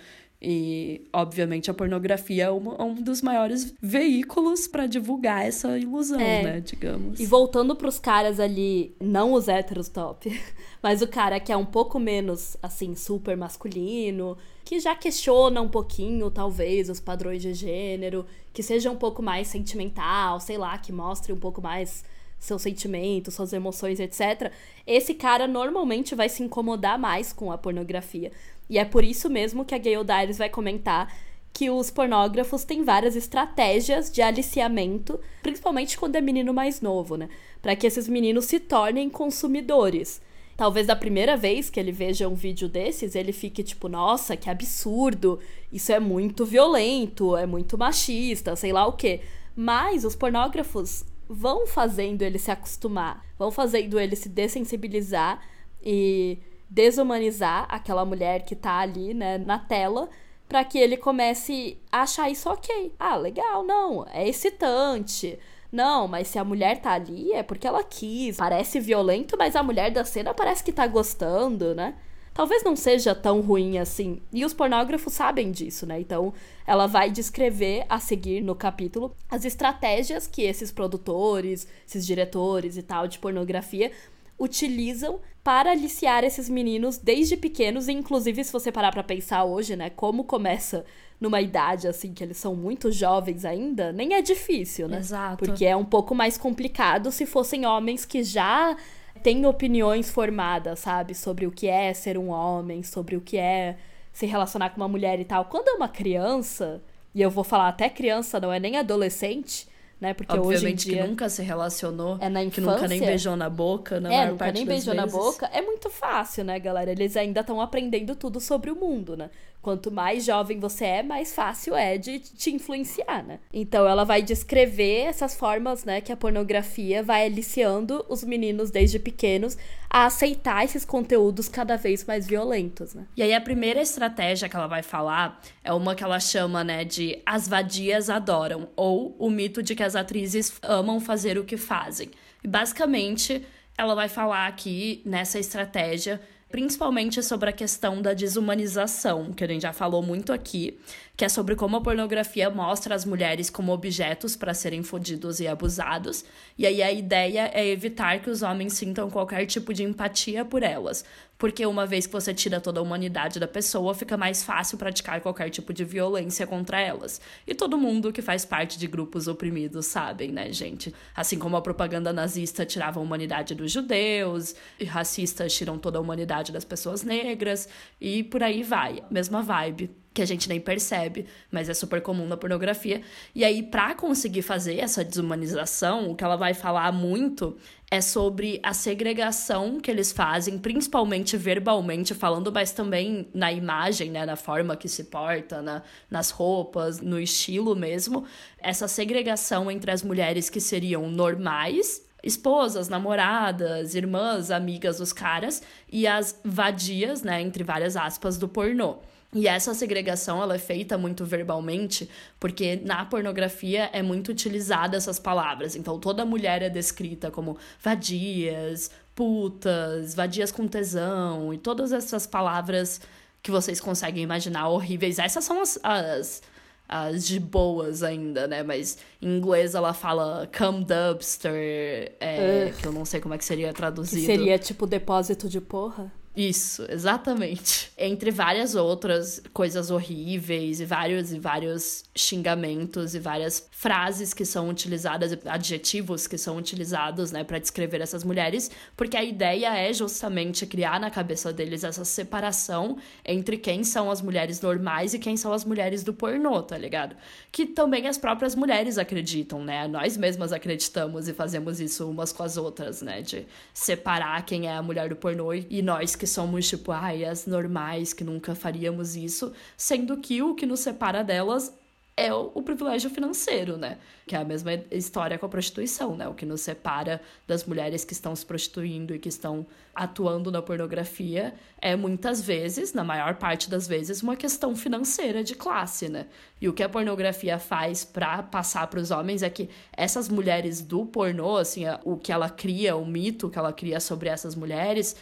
E, obviamente, a pornografia é um, um dos maiores veículos para divulgar essa ilusão, é. né? Digamos. E voltando pros caras ali, não os héteros top, mas o cara que é um pouco menos, assim, super masculino, que já questiona um pouquinho, talvez, os padrões de gênero, que seja um pouco mais sentimental, sei lá, que mostre um pouco mais seus sentimentos, suas emoções, etc. Esse cara normalmente vai se incomodar mais com a pornografia. E é por isso mesmo que a Gayle Dires vai comentar que os pornógrafos têm várias estratégias de aliciamento, principalmente quando é menino mais novo, né? Para que esses meninos se tornem consumidores. Talvez da primeira vez que ele veja um vídeo desses, ele fique tipo, nossa, que absurdo, isso é muito violento, é muito machista, sei lá o quê. Mas os pornógrafos vão fazendo ele se acostumar, vão fazendo ele se dessensibilizar e desumanizar aquela mulher que tá ali, né, na tela, para que ele comece a achar isso ok. Ah, legal, não, é excitante. Não, mas se a mulher tá ali é porque ela quis. Parece violento, mas a mulher da cena parece que tá gostando, né? Talvez não seja tão ruim assim. E os pornógrafos sabem disso, né? Então, ela vai descrever a seguir no capítulo as estratégias que esses produtores, esses diretores e tal de pornografia utilizam para aliciar esses meninos desde pequenos, e inclusive se você parar para pensar hoje, né, como começa numa idade assim que eles são muito jovens ainda, nem é difícil, né? Exato. Porque é um pouco mais complicado se fossem homens que já têm opiniões formadas, sabe, sobre o que é ser um homem, sobre o que é se relacionar com uma mulher e tal. Quando é uma criança, e eu vou falar até criança, não é nem adolescente, né? Porque Obviamente hoje em dia que nunca se relacionou, é na que nunca nem beijou na boca, na é, nunca nem beijou vezes. na boca, é muito fácil, né, galera? Eles ainda estão aprendendo tudo sobre o mundo, né? Quanto mais jovem você é, mais fácil é de te influenciar, né? Então ela vai descrever essas formas, né, que a pornografia vai aliciando os meninos desde pequenos a aceitar esses conteúdos cada vez mais violentos, né? E aí a primeira estratégia que ela vai falar é uma que ela chama, né, de as vadias adoram, ou o mito de que as atrizes amam fazer o que fazem. E basicamente ela vai falar aqui nessa estratégia principalmente sobre a questão da desumanização, que a gente já falou muito aqui, que é sobre como a pornografia mostra as mulheres como objetos para serem fodidos e abusados. E aí a ideia é evitar que os homens sintam qualquer tipo de empatia por elas, porque uma vez que você tira toda a humanidade da pessoa, fica mais fácil praticar qualquer tipo de violência contra elas. E todo mundo que faz parte de grupos oprimidos sabem, né, gente? Assim como a propaganda nazista tirava a humanidade dos judeus, e racistas tiram toda a humanidade das pessoas negras, e por aí vai. Mesma vibe que a gente nem percebe, mas é super comum na pornografia. E aí, para conseguir fazer essa desumanização, o que ela vai falar muito é sobre a segregação que eles fazem, principalmente verbalmente falando, mas também na imagem, né, na forma que se porta, na, nas roupas, no estilo mesmo. Essa segregação entre as mulheres que seriam normais esposas, namoradas, irmãs, amigas dos caras e as vadias, né, entre várias aspas, do pornô. E essa segregação ela é feita muito verbalmente, porque na pornografia é muito utilizada essas palavras. Então toda mulher é descrita como vadias, putas, vadias com tesão e todas essas palavras que vocês conseguem imaginar horríveis. Essas são as, as, as de boas ainda, né? Mas em inglês ela fala cum dumpster, é, que eu não sei como é que seria traduzido. Que seria tipo depósito de porra? Isso, exatamente. Entre várias outras coisas horríveis e vários e vários xingamentos e várias frases que são utilizadas, adjetivos que são utilizados, né, para descrever essas mulheres, porque a ideia é justamente criar na cabeça deles essa separação entre quem são as mulheres normais e quem são as mulheres do pornô, tá ligado? Que também as próprias mulheres acreditam, né? Nós mesmas acreditamos e fazemos isso umas com as outras, né, de separar quem é a mulher do pornô e nós que somos, tipo, ai, as normais, que nunca faríamos isso, sendo que o que nos separa delas é o, privilégio financeiro, né? Que é a mesma história com a prostituição, né? O que nos separa das mulheres que estão se prostituindo e que estão atuando na pornografia é muitas vezes, na maior parte das vezes, uma questão financeira de classe, né? E o que a pornografia faz para passar para os homens é que essas mulheres do pornô, assim, o que ela cria, o mito que ela cria sobre essas mulheres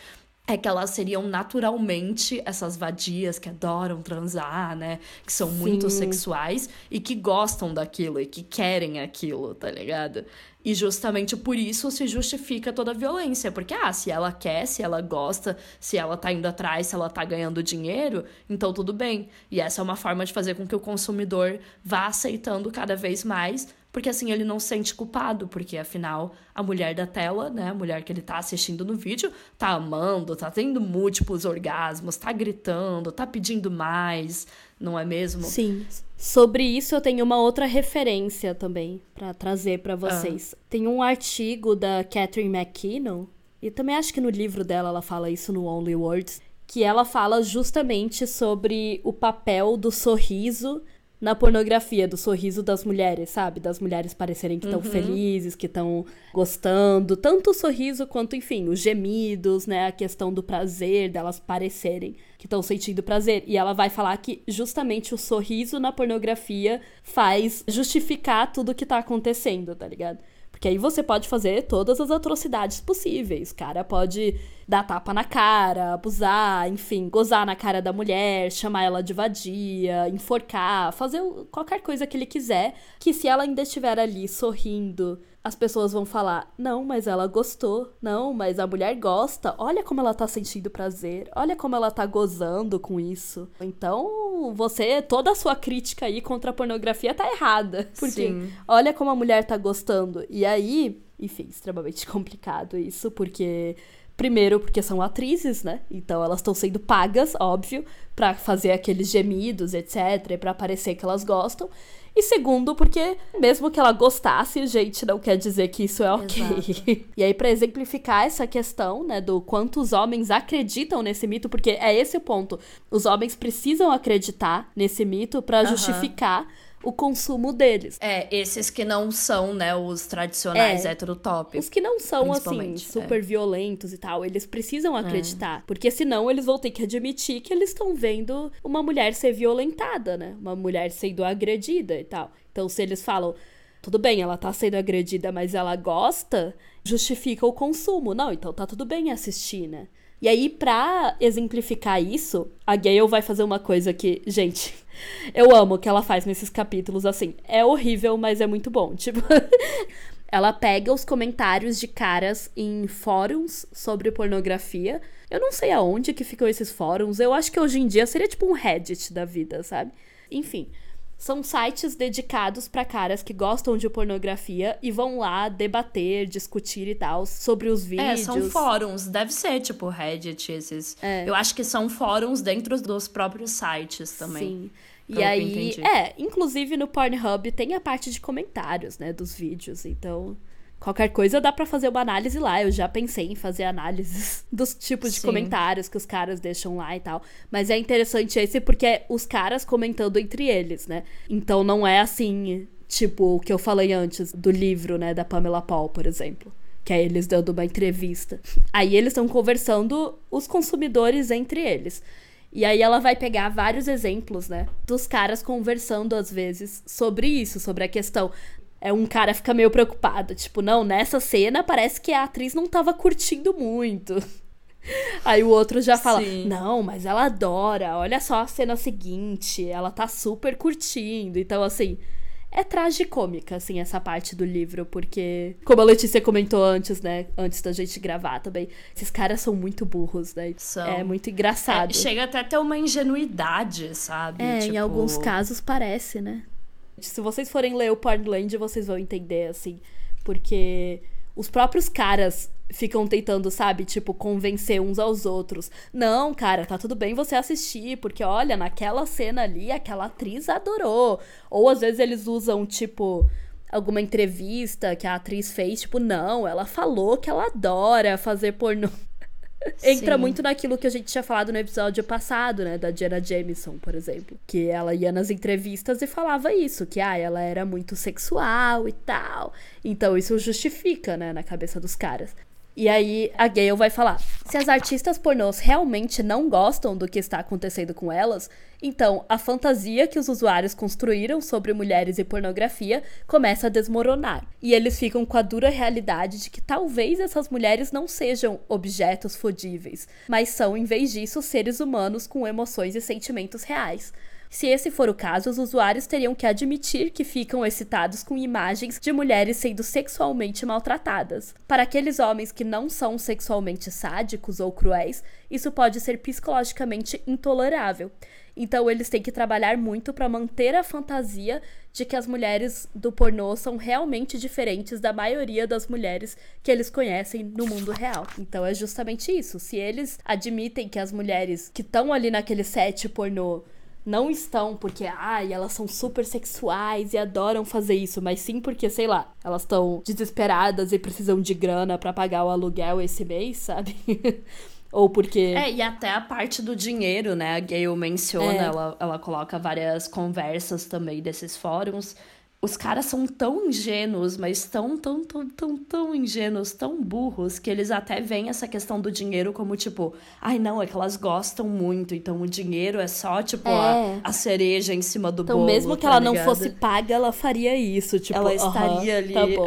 é que elas seriam naturalmente essas vadias que adoram transar, né? Que são Sim. muito sexuais e que gostam daquilo e que querem aquilo, tá ligado? E justamente por isso se justifica toda a violência. Porque, ah, se ela quer, se ela gosta, se ela tá indo atrás, se ela tá ganhando dinheiro, então tudo bem. E essa é uma forma de fazer com que o consumidor vá aceitando cada vez mais porque assim ele não se sente culpado, porque afinal a mulher da tela, né, a mulher que ele tá assistindo no vídeo, tá amando, tá tendo múltiplos orgasmos, tá gritando, tá pedindo mais, não é mesmo? Sim. Sobre isso eu tenho uma outra referência também para trazer para vocês. Ah. Tem um artigo da Catherine McKinnon, e também acho que no livro dela ela fala isso no Only Words, que ela fala justamente sobre o papel do sorriso na pornografia do sorriso das mulheres, sabe? Das mulheres parecerem que estão uhum. felizes, que estão gostando, tanto o sorriso quanto, enfim, os gemidos, né? A questão do prazer, delas parecerem que estão sentindo prazer. E ela vai falar que justamente o sorriso na pornografia faz justificar tudo que tá acontecendo, tá ligado? Porque aí você pode fazer todas as atrocidades possíveis. O cara pode dar tapa na cara, abusar, enfim, gozar na cara da mulher, chamar ela de vadia, enforcar, fazer qualquer coisa que ele quiser, que se ela ainda estiver ali sorrindo, as pessoas vão falar: não, mas ela gostou, não, mas a mulher gosta, olha como ela tá sentindo prazer, olha como ela tá gozando com isso. Então, você, toda a sua crítica aí contra a pornografia tá errada. Porque Sim. olha como a mulher tá gostando. E aí, enfim, extremamente complicado isso, porque. Primeiro, porque são atrizes, né? Então elas estão sendo pagas, óbvio, para fazer aqueles gemidos, etc, para parecer que elas gostam. E segundo, porque mesmo que ela gostasse, gente, não quer dizer que isso é ok. e aí, para exemplificar essa questão, né, do quanto os homens acreditam nesse mito, porque é esse o ponto. Os homens precisam acreditar nesse mito para justificar o consumo deles. É, esses que não são, né, os tradicionais é, heterotópicos. Os que não são, assim, super é. violentos e tal, eles precisam é. acreditar. É. Porque senão eles vão ter que admitir que eles estão vendo uma mulher ser violentada, né? Uma mulher sendo agredida e tal. Então, se eles falam, tudo bem, ela tá sendo agredida, mas ela gosta, justifica o consumo. Não, então tá tudo bem assistir, né? E aí, pra exemplificar isso, a Gale vai fazer uma coisa que, gente, eu amo o que ela faz nesses capítulos, assim. É horrível, mas é muito bom. Tipo, ela pega os comentários de caras em fóruns sobre pornografia. Eu não sei aonde que ficam esses fóruns. Eu acho que hoje em dia seria tipo um Reddit da vida, sabe? Enfim são sites dedicados para caras que gostam de pornografia e vão lá debater, discutir e tal sobre os vídeos. É, são fóruns, deve ser tipo Reddit, esses. É. Eu acho que são fóruns dentro dos próprios sites também. Sim. E aí, é, inclusive no Pornhub tem a parte de comentários, né, dos vídeos, então qualquer coisa dá para fazer uma análise lá. Eu já pensei em fazer análises dos tipos de Sim. comentários que os caras deixam lá e tal. Mas é interessante esse porque é os caras comentando entre eles, né? Então não é assim, tipo o que eu falei antes do livro, né, da Pamela Paul, por exemplo. Que é eles dando uma entrevista. Aí eles estão conversando, os consumidores entre eles. E aí ela vai pegar vários exemplos, né, dos caras conversando às vezes sobre isso, sobre a questão é um cara fica meio preocupado, tipo, não, nessa cena parece que a atriz não tava curtindo muito. Aí o outro já fala: Sim. Não, mas ela adora. Olha só a cena seguinte. Ela tá super curtindo. Então, assim, é tragicômica, assim, essa parte do livro, porque, como a Letícia comentou antes, né, antes da gente gravar também, esses caras são muito burros, né? São. É muito engraçado. É, chega até a ter uma ingenuidade, sabe? É, tipo... em alguns casos parece, né? Se vocês forem ler o Pornland, vocês vão entender, assim, porque os próprios caras ficam tentando, sabe, tipo, convencer uns aos outros. Não, cara, tá tudo bem você assistir, porque olha, naquela cena ali, aquela atriz adorou. Ou às vezes eles usam, tipo, alguma entrevista que a atriz fez, tipo, não, ela falou que ela adora fazer pornô. Entra Sim. muito naquilo que a gente tinha falado no episódio passado, né? Da Jenna Jameson, por exemplo. Que ela ia nas entrevistas e falava isso, que ah, ela era muito sexual e tal. Então isso justifica, né, na cabeça dos caras. E aí a Gayle vai falar: se as artistas pornôs realmente não gostam do que está acontecendo com elas, então a fantasia que os usuários construíram sobre mulheres e pornografia começa a desmoronar. E eles ficam com a dura realidade de que talvez essas mulheres não sejam objetos fodíveis, mas são, em vez disso, seres humanos com emoções e sentimentos reais. Se esse for o caso, os usuários teriam que admitir que ficam excitados com imagens de mulheres sendo sexualmente maltratadas. Para aqueles homens que não são sexualmente sádicos ou cruéis, isso pode ser psicologicamente intolerável. Então eles têm que trabalhar muito para manter a fantasia de que as mulheres do pornô são realmente diferentes da maioria das mulheres que eles conhecem no mundo real. Então é justamente isso. Se eles admitem que as mulheres que estão ali naquele set pornô não estão porque, ai, elas são super sexuais e adoram fazer isso, mas sim porque, sei lá, elas estão desesperadas e precisam de grana para pagar o aluguel esse mês, sabe? Ou porque. É, e até a parte do dinheiro, né? A Gayle menciona, é. ela, ela coloca várias conversas também desses fóruns os caras são tão ingênuos, mas tão, tão, tão, tão, tão ingênuos, tão burros, que eles até veem essa questão do dinheiro como tipo, ai não, é que elas gostam muito, então o dinheiro é só, tipo, é. a, a, cereja em cima do então, bolo. Então, mesmo que tá ela ligado? não fosse paga, ela faria isso, tipo, ela estaria ali. Tá bom.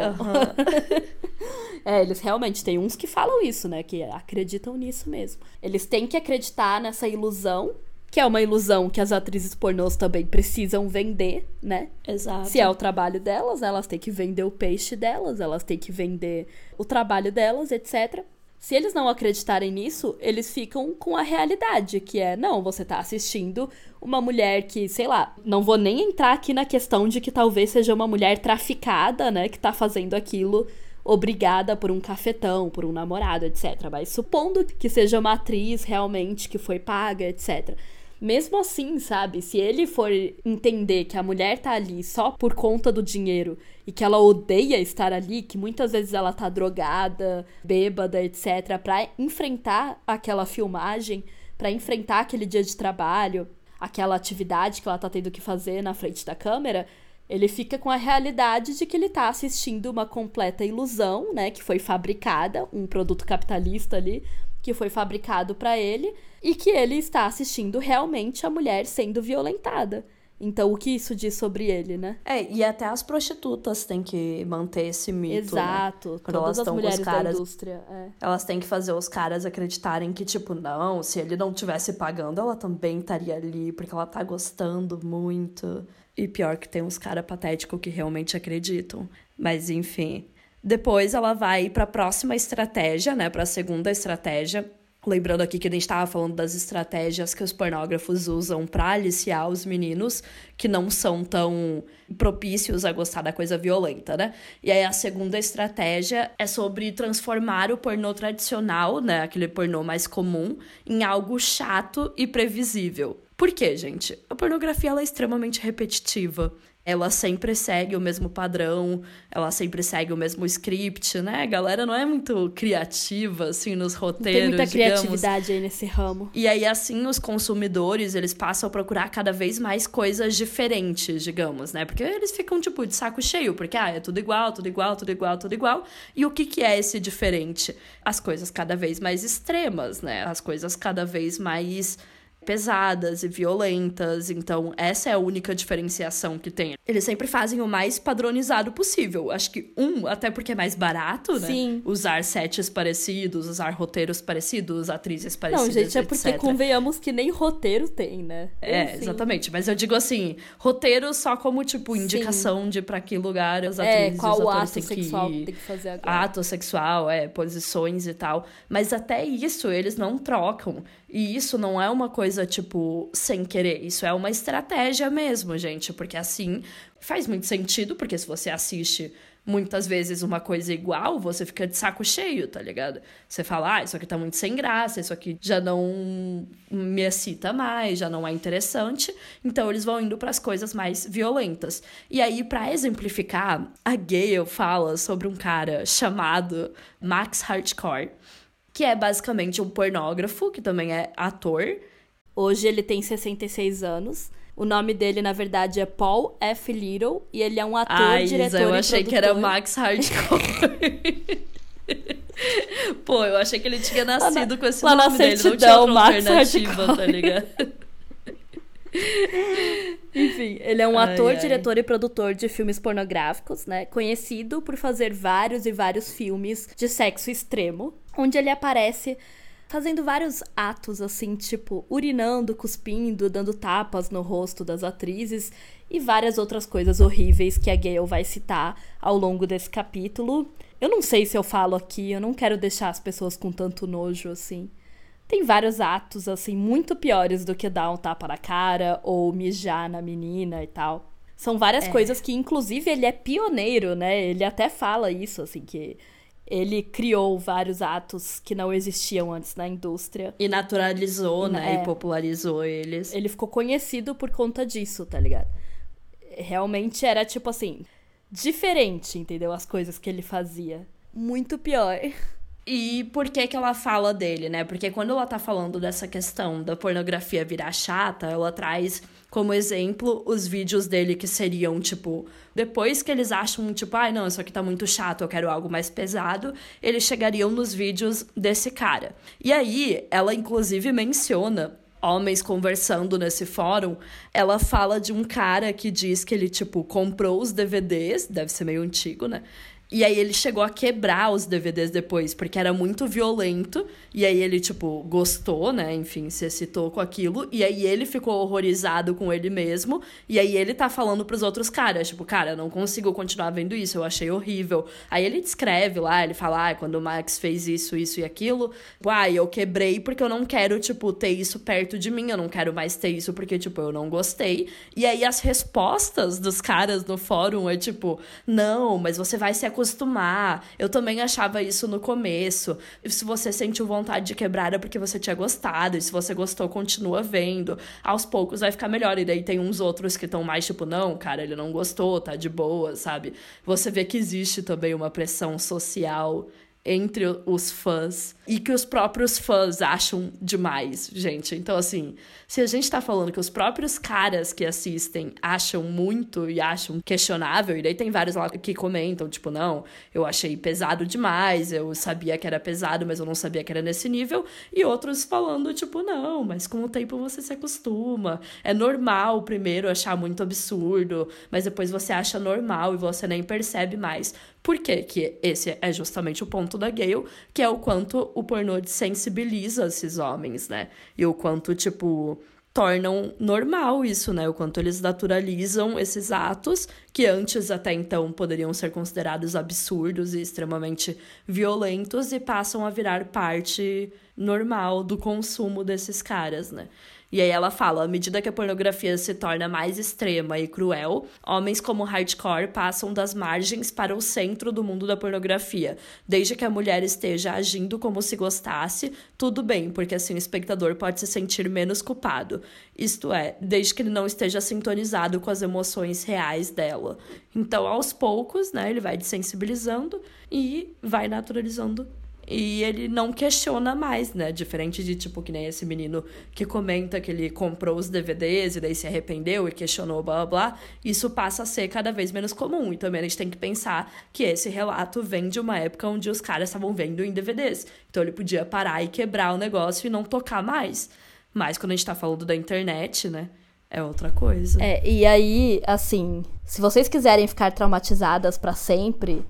é, eles realmente têm uns que falam isso, né? Que acreditam nisso mesmo. Eles têm que acreditar nessa ilusão que é uma ilusão que as atrizes pornôs também precisam vender, né? Exato. Se é o trabalho delas, elas têm que vender o peixe delas, elas têm que vender o trabalho delas, etc. Se eles não acreditarem nisso, eles ficam com a realidade, que é, não, você tá assistindo uma mulher que, sei lá, não vou nem entrar aqui na questão de que talvez seja uma mulher traficada, né, que tá fazendo aquilo obrigada por um cafetão, por um namorado, etc. Mas supondo que seja uma atriz realmente que foi paga, etc. Mesmo assim, sabe? Se ele for entender que a mulher tá ali só por conta do dinheiro e que ela odeia estar ali, que muitas vezes ela tá drogada, bêbada, etc, para enfrentar aquela filmagem, para enfrentar aquele dia de trabalho, aquela atividade que ela tá tendo que fazer na frente da câmera, ele fica com a realidade de que ele tá assistindo uma completa ilusão, né, que foi fabricada, um produto capitalista ali, que foi fabricado para ele e que ele está assistindo realmente a mulher sendo violentada. Então, o que isso diz sobre ele, né? É, e até as prostitutas têm que manter esse mito. Né? Exato. Né? Quando Todas elas estão com os caras. Da indústria, é. Elas têm que fazer os caras acreditarem que, tipo, não, se ele não tivesse pagando, ela também estaria ali, porque ela tá gostando muito. E pior que tem uns caras patéticos que realmente acreditam. Mas, enfim. Depois ela vai para a próxima estratégia, né, para a segunda estratégia. Lembrando aqui que a gente estava falando das estratégias que os pornógrafos usam para aliciar os meninos que não são tão propícios a gostar da coisa violenta, né? E aí a segunda estratégia é sobre transformar o pornô tradicional, né, aquele pornô mais comum, em algo chato e previsível. Por quê, gente? A pornografia é extremamente repetitiva ela sempre segue o mesmo padrão, ela sempre segue o mesmo script, né? A galera não é muito criativa, assim, nos roteiros, Tem muita digamos. criatividade aí nesse ramo. E aí, assim, os consumidores, eles passam a procurar cada vez mais coisas diferentes, digamos, né? Porque eles ficam, tipo, de saco cheio, porque, ah, é tudo igual, tudo igual, tudo igual, tudo igual. E o que que é esse diferente? As coisas cada vez mais extremas, né? As coisas cada vez mais pesadas e violentas. Então, essa é a única diferenciação que tem. Eles sempre fazem o mais padronizado possível. Acho que um, até porque é mais barato, né? Sim. Usar sets parecidos, usar roteiros parecidos, atrizes parecidas. Não, gente, é porque etc. convenhamos que nem roteiro tem, né? É, exatamente. Mas eu digo assim, roteiro só como, tipo, indicação Sim. de pra que lugar as é, atrizes, é, qual os ato têm sexual que tem que fazer agora. Ato sexual, é, posições e tal. Mas até isso eles não trocam. E isso não é uma coisa, tipo, sem querer. Isso é uma estratégia mesmo, gente. Porque assim faz muito sentido, porque se você assiste muitas vezes uma coisa igual, você fica de saco cheio, tá ligado? Você fala, ah, isso aqui tá muito sem graça, isso aqui já não me excita mais, já não é interessante. Então eles vão indo para as coisas mais violentas. E aí, para exemplificar, a Gale fala sobre um cara chamado Max Hardcore que é basicamente um pornógrafo, que também é ator. Hoje ele tem 66 anos. O nome dele, na verdade, é Paul F. Little e ele é um ator, Ai, diretor eu achei que era Max Hardcore. Pô, eu achei que ele tinha nascido com esse nome na dele, certidão, não tinha alternativa, Hardcore. tá ligado? Enfim, ele é um ai, ator, ai. diretor e produtor de filmes pornográficos, né? Conhecido por fazer vários e vários filmes de sexo extremo, onde ele aparece fazendo vários atos assim, tipo urinando, cuspindo, dando tapas no rosto das atrizes e várias outras coisas horríveis que a Gale vai citar ao longo desse capítulo. Eu não sei se eu falo aqui, eu não quero deixar as pessoas com tanto nojo assim. Tem vários atos, assim, muito piores do que dar um tapa na cara ou mijar na menina e tal. São várias é. coisas que, inclusive, ele é pioneiro, né? Ele até fala isso, assim, que ele criou vários atos que não existiam antes na indústria. E naturalizou, né? É. E popularizou eles. Ele ficou conhecido por conta disso, tá ligado? Realmente era, tipo assim, diferente, entendeu? As coisas que ele fazia. Muito pior. E por que que ela fala dele, né? Porque quando ela tá falando dessa questão da pornografia virar chata, ela traz como exemplo os vídeos dele que seriam, tipo, depois que eles acham, tipo, ai, ah, não, isso aqui tá muito chato, eu quero algo mais pesado, eles chegariam nos vídeos desse cara. E aí, ela inclusive menciona homens conversando nesse fórum, ela fala de um cara que diz que ele, tipo, comprou os DVDs, deve ser meio antigo, né? E aí ele chegou a quebrar os DVDs depois, porque era muito violento. E aí ele, tipo, gostou, né? Enfim, se excitou com aquilo. E aí ele ficou horrorizado com ele mesmo. E aí ele tá falando pros outros caras, tipo, cara, eu não consigo continuar vendo isso, eu achei horrível. Aí ele descreve lá, ele fala, ah, quando o Max fez isso, isso e aquilo, tipo, ah, eu quebrei porque eu não quero, tipo, ter isso perto de mim, eu não quero mais ter isso porque, tipo, eu não gostei. E aí as respostas dos caras no fórum é tipo, não, mas você vai se acostumar. Eu também achava isso no começo. E se você sentiu vontade de quebrar é porque você tinha gostado. E se você gostou, continua vendo. Aos poucos vai ficar melhor. E daí tem uns outros que estão mais tipo, não, cara, ele não gostou, tá de boa, sabe? Você vê que existe também uma pressão social entre os fãs e que os próprios fãs acham demais, gente. Então, assim, se a gente tá falando que os próprios caras que assistem acham muito e acham questionável, e daí tem vários lá que comentam, tipo, não, eu achei pesado demais, eu sabia que era pesado, mas eu não sabia que era nesse nível, e outros falando, tipo, não, mas com o tempo você se acostuma. É normal primeiro achar muito absurdo, mas depois você acha normal e você nem percebe mais. Por quê? Que esse é justamente o ponto da Gale, que é o quanto o pornô sensibiliza esses homens, né? E o quanto, tipo, tornam normal isso, né? O quanto eles naturalizam esses atos que antes até então poderiam ser considerados absurdos e extremamente violentos e passam a virar parte normal do consumo desses caras, né? E aí ela fala: à medida que a pornografia se torna mais extrema e cruel, homens como hardcore passam das margens para o centro do mundo da pornografia. Desde que a mulher esteja agindo como se gostasse, tudo bem, porque assim o espectador pode se sentir menos culpado. Isto é, desde que ele não esteja sintonizado com as emoções reais dela. Então, aos poucos, né, ele vai desensibilizando e vai naturalizando e ele não questiona mais, né? Diferente de, tipo, que nem esse menino que comenta que ele comprou os DVDs e daí se arrependeu e questionou, blá blá blá. Isso passa a ser cada vez menos comum. E também a gente tem que pensar que esse relato vem de uma época onde os caras estavam vendo em DVDs. Então ele podia parar e quebrar o negócio e não tocar mais. Mas quando a gente tá falando da internet, né? É outra coisa. É, e aí, assim, se vocês quiserem ficar traumatizadas para sempre,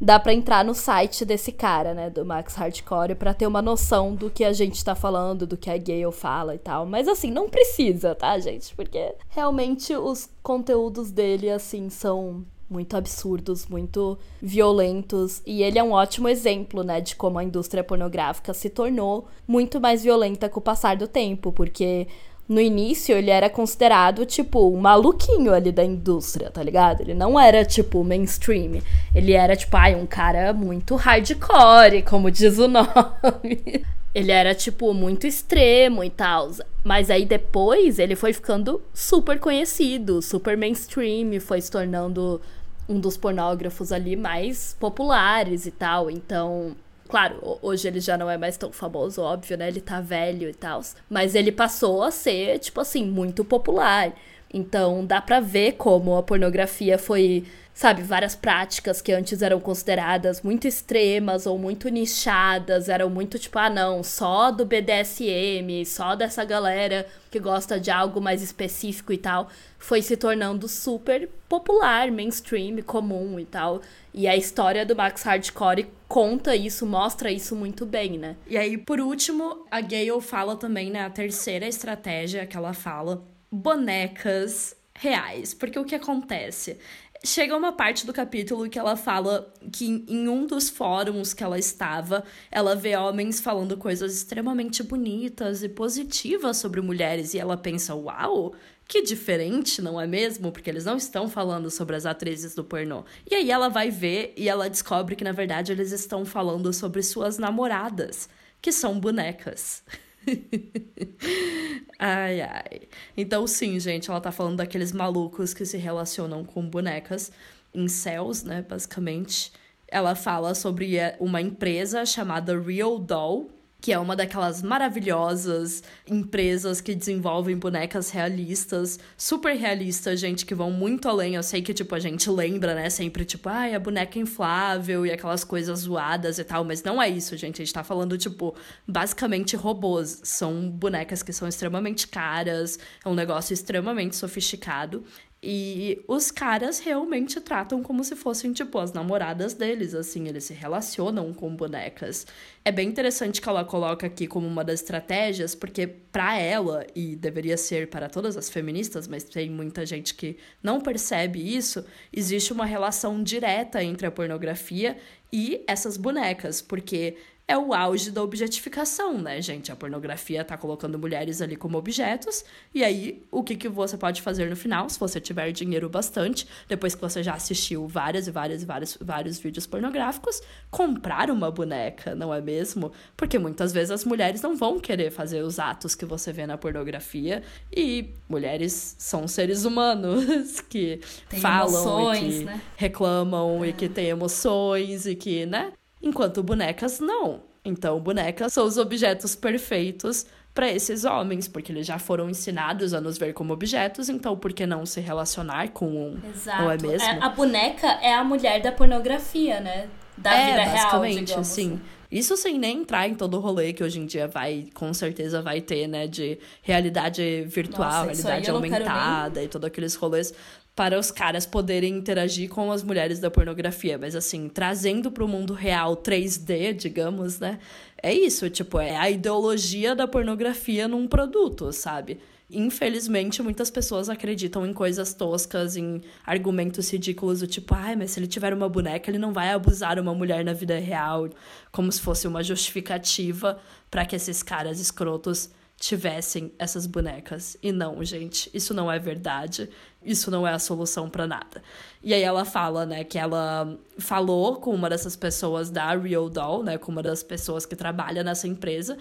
dá para entrar no site desse cara, né, do Max Hardcore, para ter uma noção do que a gente tá falando, do que a Gale fala e tal. Mas assim, não precisa, tá, gente? Porque realmente os conteúdos dele assim são muito absurdos, muito violentos, e ele é um ótimo exemplo, né, de como a indústria pornográfica se tornou muito mais violenta com o passar do tempo, porque no início ele era considerado, tipo, um maluquinho ali da indústria, tá ligado? Ele não era, tipo, mainstream. Ele era, tipo, ai, um cara muito hardcore, como diz o nome. ele era, tipo, muito extremo e tal. Mas aí depois ele foi ficando super conhecido, super mainstream, foi se tornando um dos pornógrafos ali mais populares e tal. Então, Claro, hoje ele já não é mais tão famoso, óbvio, né? Ele tá velho e tal. Mas ele passou a ser, tipo assim, muito popular. Então dá pra ver como a pornografia foi sabe, várias práticas que antes eram consideradas muito extremas ou muito nichadas, eram muito tipo, ah, não, só do BDSM, só dessa galera que gosta de algo mais específico e tal, foi se tornando super popular, mainstream, comum e tal. E a história do Max Hardcore conta isso, mostra isso muito bem, né? E aí, por último, a Gale fala também, né, a terceira estratégia que ela fala, bonecas reais. Porque o que acontece? chega uma parte do capítulo que ela fala que em um dos fóruns que ela estava, ela vê homens falando coisas extremamente bonitas e positivas sobre mulheres e ela pensa: "Uau, que diferente, não é mesmo? Porque eles não estão falando sobre as atrizes do pornô. E aí ela vai ver e ela descobre que na verdade eles estão falando sobre suas namoradas, que são bonecas. ai, ai. Então, sim, gente, ela tá falando daqueles malucos que se relacionam com bonecas em céus, né, basicamente. Ela fala sobre é, uma empresa chamada Real Doll, que é uma daquelas maravilhosas empresas que desenvolvem bonecas realistas, super realistas, gente, que vão muito além. Eu sei que, tipo, a gente lembra, né, sempre, tipo, ai, a boneca inflável e aquelas coisas zoadas e tal, mas não é isso, gente. A gente tá falando, tipo, basicamente robôs. São bonecas que são extremamente caras, é um negócio extremamente sofisticado. E os caras realmente tratam como se fossem, tipo, as namoradas deles, assim, eles se relacionam com bonecas. É bem interessante que ela coloca aqui como uma das estratégias, porque para ela, e deveria ser para todas as feministas, mas tem muita gente que não percebe isso, existe uma relação direta entre a pornografia e essas bonecas, porque é o auge da objetificação, né, gente? A pornografia tá colocando mulheres ali como objetos, e aí o que, que você pode fazer no final, se você tiver dinheiro bastante, depois que você já assistiu várias e várias e vários, vários vídeos pornográficos, comprar uma boneca, não é mesmo? Porque muitas vezes as mulheres não vão querer fazer os atos que você vê na pornografia, e mulheres são seres humanos que Tem falam emoções, e que né? reclamam é. e que têm emoções e que, né? Enquanto bonecas não. Então, bonecas são os objetos perfeitos para esses homens, porque eles já foram ensinados a nos ver como objetos, então por que não se relacionar com um? Exato. Não é mesmo? É, a boneca é a mulher da pornografia, né? Da é, vida basicamente, real, sim. Assim. Isso sem nem entrar em todo o rolê que hoje em dia vai, com certeza vai ter, né? De realidade virtual, Nossa, realidade aumentada e todos aqueles rolês para os caras poderem interagir com as mulheres da pornografia, mas assim, trazendo para o mundo real 3D, digamos, né? É isso, tipo, é a ideologia da pornografia num produto, sabe? Infelizmente, muitas pessoas acreditam em coisas toscas, em argumentos ridículos do tipo, ai, ah, mas se ele tiver uma boneca, ele não vai abusar uma mulher na vida real, como se fosse uma justificativa para que esses caras escrotos tivessem essas bonecas. E não, gente, isso não é verdade. Isso não é a solução para nada. E aí ela fala, né, que ela falou com uma dessas pessoas da Real Doll, né, com uma das pessoas que trabalha nessa empresa,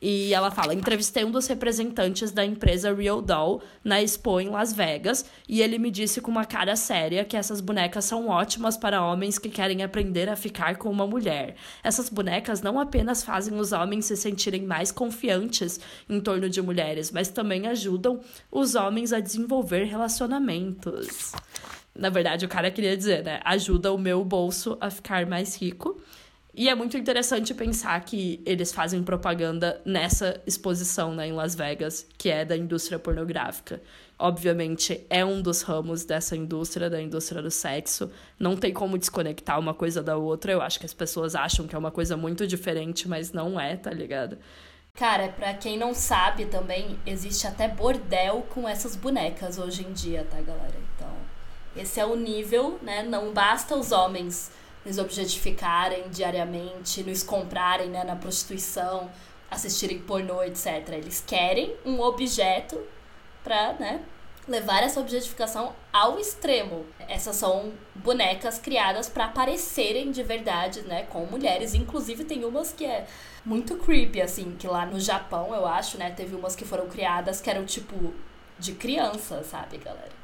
e ela fala: entrevistei um dos representantes da empresa Real Doll na Expo em Las Vegas e ele me disse com uma cara séria que essas bonecas são ótimas para homens que querem aprender a ficar com uma mulher. Essas bonecas não apenas fazem os homens se sentirem mais confiantes em torno de mulheres, mas também ajudam os homens a desenvolver relacionamentos. Na verdade, o cara queria dizer, né? Ajuda o meu bolso a ficar mais rico. E é muito interessante pensar que eles fazem propaganda nessa exposição né, em Las Vegas, que é da indústria pornográfica. Obviamente, é um dos ramos dessa indústria, da indústria do sexo. Não tem como desconectar uma coisa da outra. Eu acho que as pessoas acham que é uma coisa muito diferente, mas não é, tá ligado? Cara, pra quem não sabe também, existe até bordel com essas bonecas hoje em dia, tá, galera? Então, esse é o nível, né? Não basta os homens nos objetificarem diariamente, nos comprarem né, na prostituição, assistirem pornô, etc. Eles querem um objeto para né, levar essa objetificação ao extremo. Essas são bonecas criadas para aparecerem de verdade, né, com mulheres. Inclusive tem umas que é muito creepy, assim, que lá no Japão, eu acho, né, teve umas que foram criadas que eram tipo de criança, sabe, galera?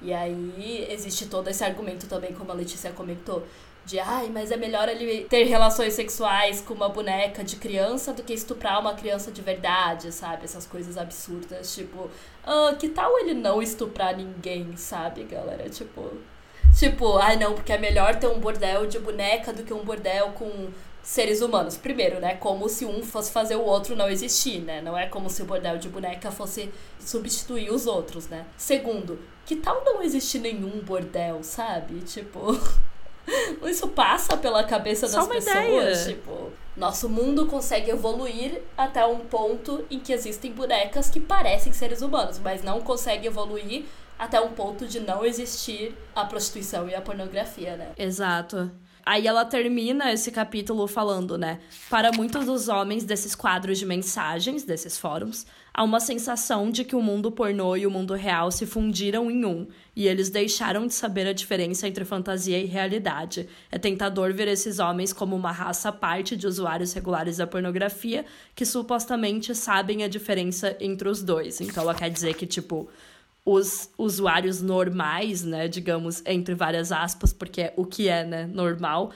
E aí existe todo esse argumento também, como a Letícia comentou, de ai, mas é melhor ele ter relações sexuais com uma boneca de criança do que estuprar uma criança de verdade, sabe? Essas coisas absurdas, tipo, ah, que tal ele não estuprar ninguém, sabe, galera? Tipo, tipo, ai não, porque é melhor ter um bordel de boneca do que um bordel com seres humanos. Primeiro, né? Como se um fosse fazer o outro não existir, né? Não é como se o bordel de boneca fosse substituir os outros, né? Segundo, que tal não existir nenhum bordel, sabe? Tipo. Isso passa pela cabeça das pessoas. Ideia. Tipo, nosso mundo consegue evoluir até um ponto em que existem bonecas que parecem seres humanos, mas não consegue evoluir até um ponto de não existir a prostituição e a pornografia, né? Exato. Aí ela termina esse capítulo falando, né? Para muitos dos homens desses quadros de mensagens, desses fóruns, há uma sensação de que o mundo pornô e o mundo real se fundiram em um, e eles deixaram de saber a diferença entre fantasia e realidade. É tentador ver esses homens como uma raça à parte de usuários regulares da pornografia que supostamente sabem a diferença entre os dois. Então ela quer dizer que, tipo, os usuários normais, né, digamos, entre várias aspas, porque é o que é, né, normal,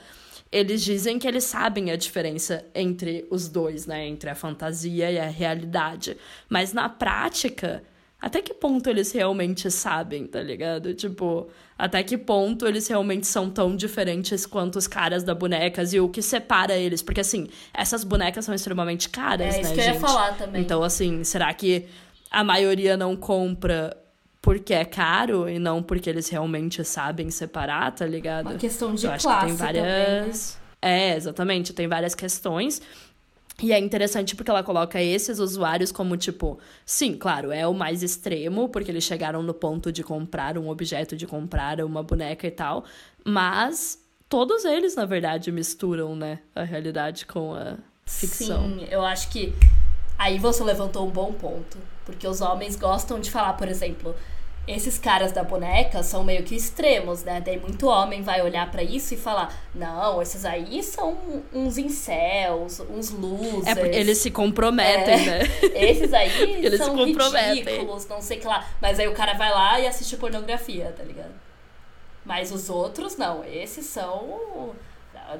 eles dizem que eles sabem a diferença entre os dois, né, entre a fantasia e a realidade. Mas na prática, até que ponto eles realmente sabem, tá ligado? Tipo, até que ponto eles realmente são tão diferentes quanto os caras da bonecas e o que separa eles? Porque assim, essas bonecas são extremamente caras, é, né, isso que gente? eu ia falar também. Então, assim, será que a maioria não compra porque é caro e não porque eles realmente sabem separar, tá ligado? Uma questão de Eu classe acho que tem várias. Também, né? É, exatamente, tem várias questões. E é interessante porque ela coloca esses usuários como tipo, sim, claro, é o mais extremo, porque eles chegaram no ponto de comprar um objeto, de comprar uma boneca e tal, mas todos eles, na verdade, misturam, né, a realidade com a ficção. Sim, eu acho que aí você levantou um bom ponto, porque os homens gostam de falar, por exemplo, esses caras da boneca são meio que extremos, né? Daí muito homem vai olhar para isso e falar: não, esses aí são uns incels, uns losers. É porque eles se comprometem, é, né? Esses aí eles são ridículos, não sei o que lá. Mas aí o cara vai lá e assiste pornografia, tá ligado? Mas os outros não, esses são.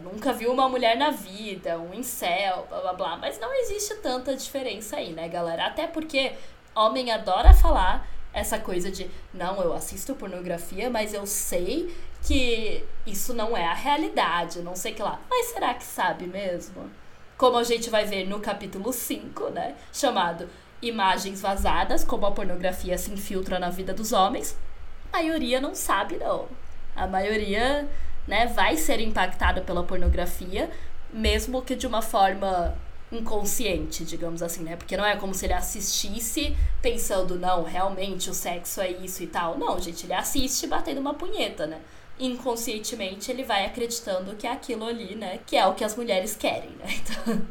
Nunca viu uma mulher na vida, um incel, blá blá blá. Mas não existe tanta diferença aí, né, galera? Até porque homem adora falar essa coisa de não, eu assisto pornografia, mas eu sei que isso não é a realidade, não sei que lá. Mas será que sabe mesmo? Como a gente vai ver no capítulo 5, né? Chamado Imagens Vazadas, como a pornografia se infiltra na vida dos homens. A maioria não sabe, não. A maioria, né, vai ser impactada pela pornografia, mesmo que de uma forma inconsciente, digamos assim, né? Porque não é como se ele assistisse pensando, não, realmente o sexo é isso e tal. Não, gente, ele assiste batendo uma punheta, né? Inconscientemente ele vai acreditando que é aquilo ali, né? Que é o que as mulheres querem, né? Então,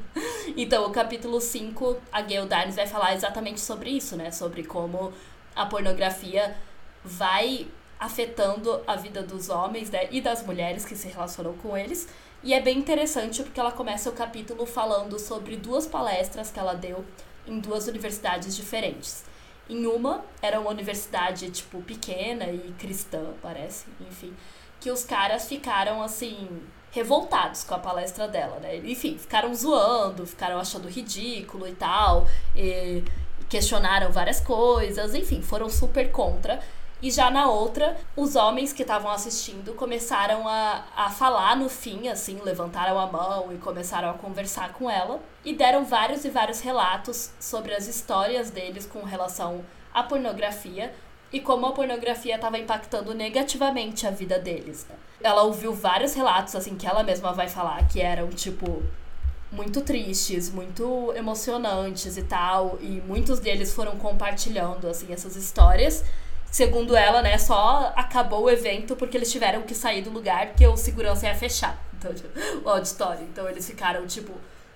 então o capítulo 5, a Gail Darnes vai falar exatamente sobre isso, né? Sobre como a pornografia vai afetando a vida dos homens né? e das mulheres que se relacionam com eles e é bem interessante porque ela começa o capítulo falando sobre duas palestras que ela deu em duas universidades diferentes. Em uma, era uma universidade, tipo, pequena e cristã, parece, enfim. Que os caras ficaram, assim, revoltados com a palestra dela, né? Enfim, ficaram zoando, ficaram achando ridículo e tal, e questionaram várias coisas, enfim, foram super contra. E já na outra, os homens que estavam assistindo começaram a, a falar no fim, assim, levantaram a mão e começaram a conversar com ela. E deram vários e vários relatos sobre as histórias deles com relação à pornografia e como a pornografia estava impactando negativamente a vida deles. Né? Ela ouviu vários relatos, assim, que ela mesma vai falar, que eram, tipo, muito tristes, muito emocionantes e tal. E muitos deles foram compartilhando, assim, essas histórias segundo ela, né, só acabou o evento porque eles tiveram que sair do lugar porque o segurança ia fechar. Então, tipo, o auditório. Então eles ficaram, tipo,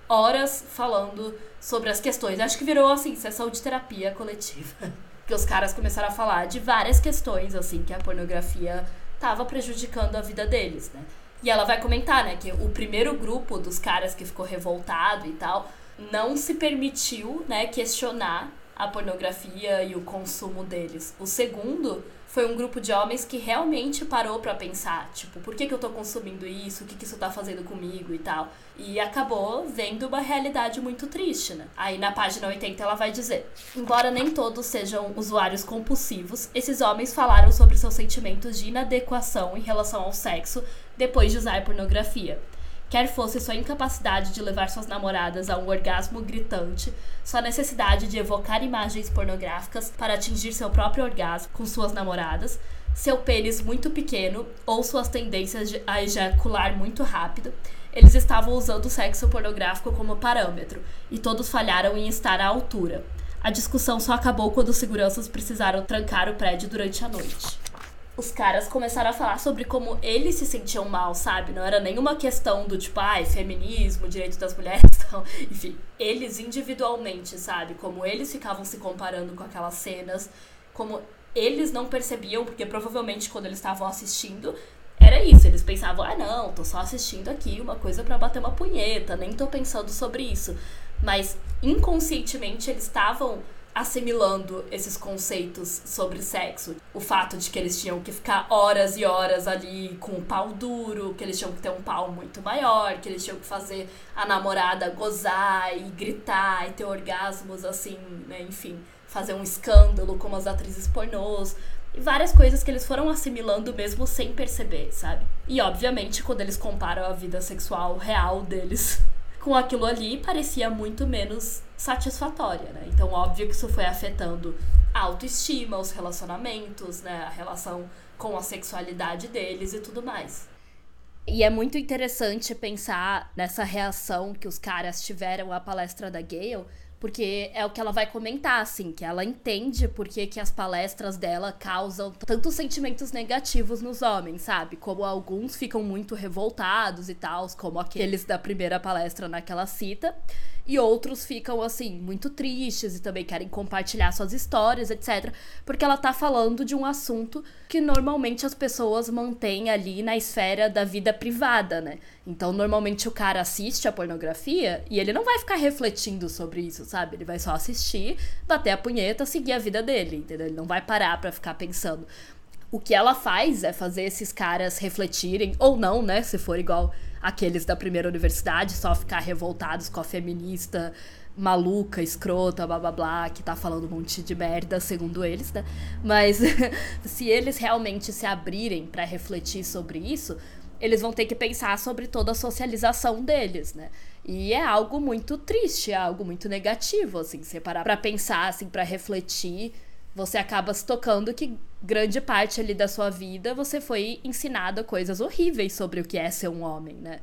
horas falando sobre as questões. Acho que virou, assim, sessão de terapia coletiva. que os caras começaram a falar de várias questões, assim, que a pornografia tava prejudicando a vida deles, né? E ela vai comentar, né, que o primeiro grupo dos caras que ficou revoltado e tal não se permitiu, né, questionar a pornografia e o consumo deles. O segundo foi um grupo de homens que realmente parou para pensar, tipo, por que, que eu tô consumindo isso? O que, que isso tá fazendo comigo e tal. E acabou vendo uma realidade muito triste, né? Aí na página 80 ela vai dizer: Embora nem todos sejam usuários compulsivos, esses homens falaram sobre seus sentimentos de inadequação em relação ao sexo depois de usar pornografia quer fosse sua incapacidade de levar suas namoradas a um orgasmo gritante, sua necessidade de evocar imagens pornográficas para atingir seu próprio orgasmo com suas namoradas, seu pênis muito pequeno ou suas tendências a ejacular muito rápido, eles estavam usando o sexo pornográfico como parâmetro, e todos falharam em estar à altura. A discussão só acabou quando os seguranças precisaram trancar o prédio durante a noite os caras começaram a falar sobre como eles se sentiam mal, sabe? Não era nenhuma questão do tipo, ai, feminismo, direito das mulheres, então, enfim, eles individualmente, sabe? Como eles ficavam se comparando com aquelas cenas, como eles não percebiam, porque provavelmente quando eles estavam assistindo, era isso, eles pensavam, ah, não, tô só assistindo aqui uma coisa para bater uma punheta, nem tô pensando sobre isso. Mas inconscientemente eles estavam assimilando esses conceitos sobre sexo. O fato de que eles tinham que ficar horas e horas ali com o pau duro, que eles tinham que ter um pau muito maior, que eles tinham que fazer a namorada gozar e gritar e ter orgasmos assim, né? Enfim, fazer um escândalo como as atrizes pornôs. E várias coisas que eles foram assimilando mesmo sem perceber, sabe? E obviamente, quando eles comparam a vida sexual real deles com aquilo ali parecia muito menos satisfatória, né? Então, óbvio que isso foi afetando a autoestima, os relacionamentos, né? A relação com a sexualidade deles e tudo mais. E é muito interessante pensar nessa reação que os caras tiveram à palestra da Gale, porque é o que ela vai comentar, assim, que ela entende por que, que as palestras dela causam tantos sentimentos negativos nos homens, sabe? Como alguns ficam muito revoltados e tal, como aqueles da primeira palestra naquela cita e outros ficam assim muito tristes e também querem compartilhar suas histórias, etc, porque ela tá falando de um assunto que normalmente as pessoas mantêm ali na esfera da vida privada, né? Então, normalmente o cara assiste a pornografia e ele não vai ficar refletindo sobre isso, sabe? Ele vai só assistir, bater a punheta, seguir a vida dele, entendeu? Ele não vai parar para ficar pensando. O que ela faz é fazer esses caras refletirem, ou não, né? Se for igual aqueles da primeira universidade, só ficar revoltados com a feminista maluca, escrota, blá blá blá, que tá falando um monte de merda, segundo eles, né? Mas se eles realmente se abrirem para refletir sobre isso, eles vão ter que pensar sobre toda a socialização deles, né? E é algo muito triste, é algo muito negativo, assim, você parar pra pensar, assim, para refletir você acaba se tocando que grande parte ali da sua vida você foi ensinado coisas horríveis sobre o que é ser um homem, né?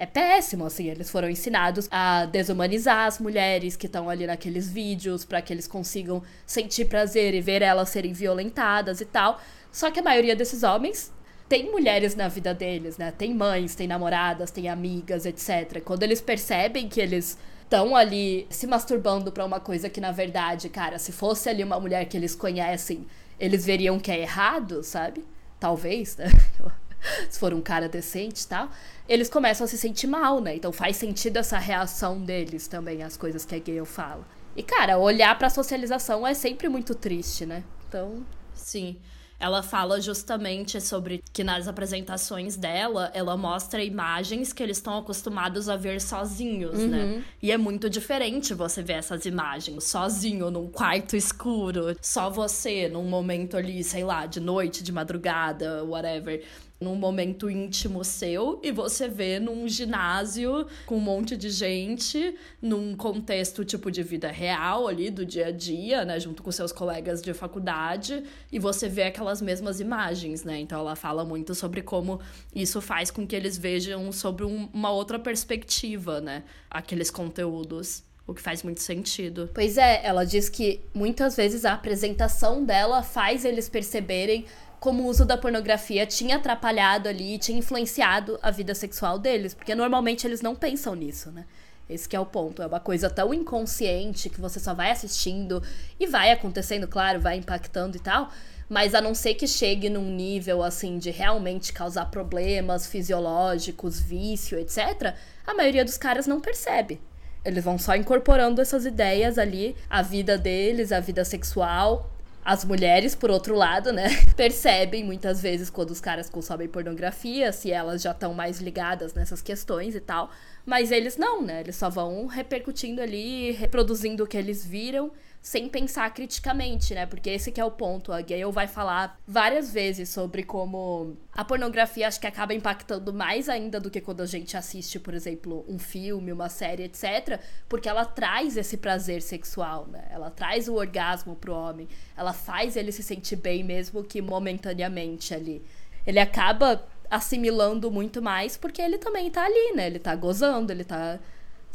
É péssimo, assim, eles foram ensinados a desumanizar as mulheres que estão ali naqueles vídeos para que eles consigam sentir prazer e ver elas serem violentadas e tal. Só que a maioria desses homens tem mulheres na vida deles, né? Tem mães, tem namoradas, tem amigas, etc. Quando eles percebem que eles estão ali se masturbando para uma coisa que, na verdade, cara, se fosse ali uma mulher que eles conhecem, eles veriam que é errado, sabe? Talvez, né? se for um cara decente e tal, eles começam a se sentir mal, né? Então faz sentido essa reação deles também, as coisas que a Gale fala. E, cara, olhar pra socialização é sempre muito triste, né? Então. Sim. Ela fala justamente sobre que nas apresentações dela, ela mostra imagens que eles estão acostumados a ver sozinhos, né? uhum. né? E é muito diferente você ver essas imagens sozinho num quarto escuro, só você num momento ali, sei lá, de noite, de madrugada, whatever num momento íntimo seu e você vê num ginásio com um monte de gente, num contexto tipo de vida real ali do dia a dia, né, junto com seus colegas de faculdade, e você vê aquelas mesmas imagens, né? Então ela fala muito sobre como isso faz com que eles vejam sobre um, uma outra perspectiva, né, aqueles conteúdos. O que faz muito sentido. Pois é, ela diz que muitas vezes a apresentação dela faz eles perceberem como o uso da pornografia tinha atrapalhado ali, tinha influenciado a vida sexual deles, porque normalmente eles não pensam nisso, né? Esse é o ponto. É uma coisa tão inconsciente que você só vai assistindo e vai acontecendo, claro, vai impactando e tal. Mas a não ser que chegue num nível assim de realmente causar problemas fisiológicos, vício, etc., a maioria dos caras não percebe. Eles vão só incorporando essas ideias ali, a vida deles, a vida sexual, as mulheres, por outro lado, né, percebem muitas vezes quando os caras consomem pornografia, se elas já estão mais ligadas nessas questões e tal. Mas eles não, né? Eles só vão repercutindo ali, reproduzindo o que eles viram sem pensar criticamente, né? Porque esse que é o ponto. A Gale vai falar várias vezes sobre como a pornografia acho que acaba impactando mais ainda do que quando a gente assiste, por exemplo, um filme, uma série, etc. Porque ela traz esse prazer sexual, né? Ela traz o orgasmo pro homem. Ela faz ele se sentir bem, mesmo que momentaneamente ali. Ele acaba assimilando muito mais porque ele também tá ali, né? Ele tá gozando, ele tá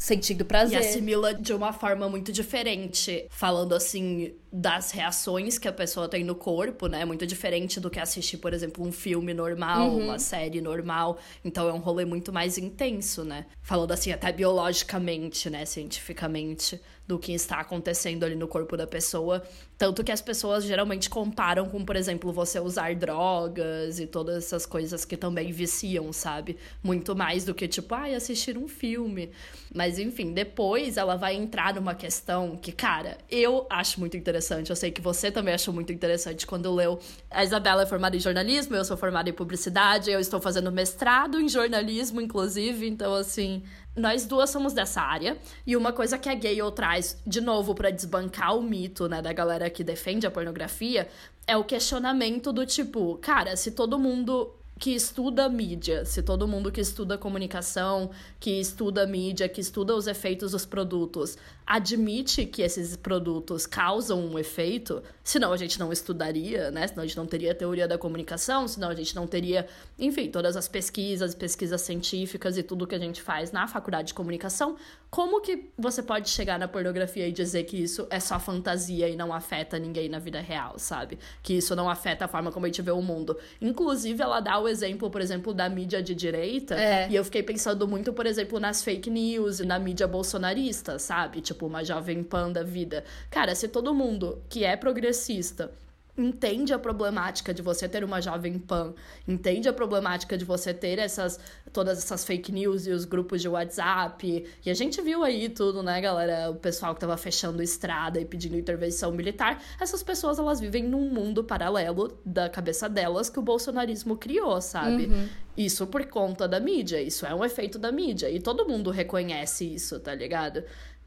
sentindo prazer. E assimila de uma forma muito diferente, falando assim das reações que a pessoa tem no corpo, né? Muito diferente do que assistir, por exemplo, um filme normal, uhum. uma série normal. Então é um rolê muito mais intenso, né? Falando assim, até biologicamente, né? Cientificamente do que está acontecendo ali no corpo da pessoa. Tanto que as pessoas geralmente comparam com, por exemplo, você usar drogas e todas essas coisas que também viciam, sabe? Muito mais do que, tipo, ai, ah, assistir um filme. Mas, enfim, depois ela vai entrar numa questão que, cara, eu acho muito interessante. Eu sei que você também achou muito interessante quando leu. A Isabela é formada em jornalismo, eu sou formada em publicidade, eu estou fazendo mestrado em jornalismo, inclusive. Então, assim, nós duas somos dessa área. E uma coisa que a Gale traz, de novo, para desbancar o mito, né, da galera que defende a pornografia, é o questionamento do tipo, cara, se todo mundo que estuda mídia, se todo mundo que estuda comunicação, que estuda mídia, que estuda os efeitos dos produtos, admite que esses produtos causam um efeito, senão a gente não estudaria, né? Senão a gente não teria teoria da comunicação, senão a gente não teria, enfim, todas as pesquisas, pesquisas científicas e tudo que a gente faz na faculdade de comunicação. Como que você pode chegar na pornografia e dizer que isso é só fantasia e não afeta ninguém na vida real, sabe? Que isso não afeta a forma como a gente vê o mundo. Inclusive, ela dá o exemplo, por exemplo, da mídia de direita, é. e eu fiquei pensando muito, por exemplo, nas fake news e na mídia bolsonarista, sabe? Tipo, uma jovem pan da vida. Cara, se todo mundo que é progressista entende a problemática de você ter uma jovem pan, entende a problemática de você ter essas todas essas fake news e os grupos de WhatsApp. E a gente viu aí tudo, né, galera, o pessoal que tava fechando estrada e pedindo intervenção militar. Essas pessoas elas vivem num mundo paralelo da cabeça delas que o bolsonarismo criou, sabe? Uhum. Isso por conta da mídia, isso é um efeito da mídia e todo mundo reconhece isso, tá ligado?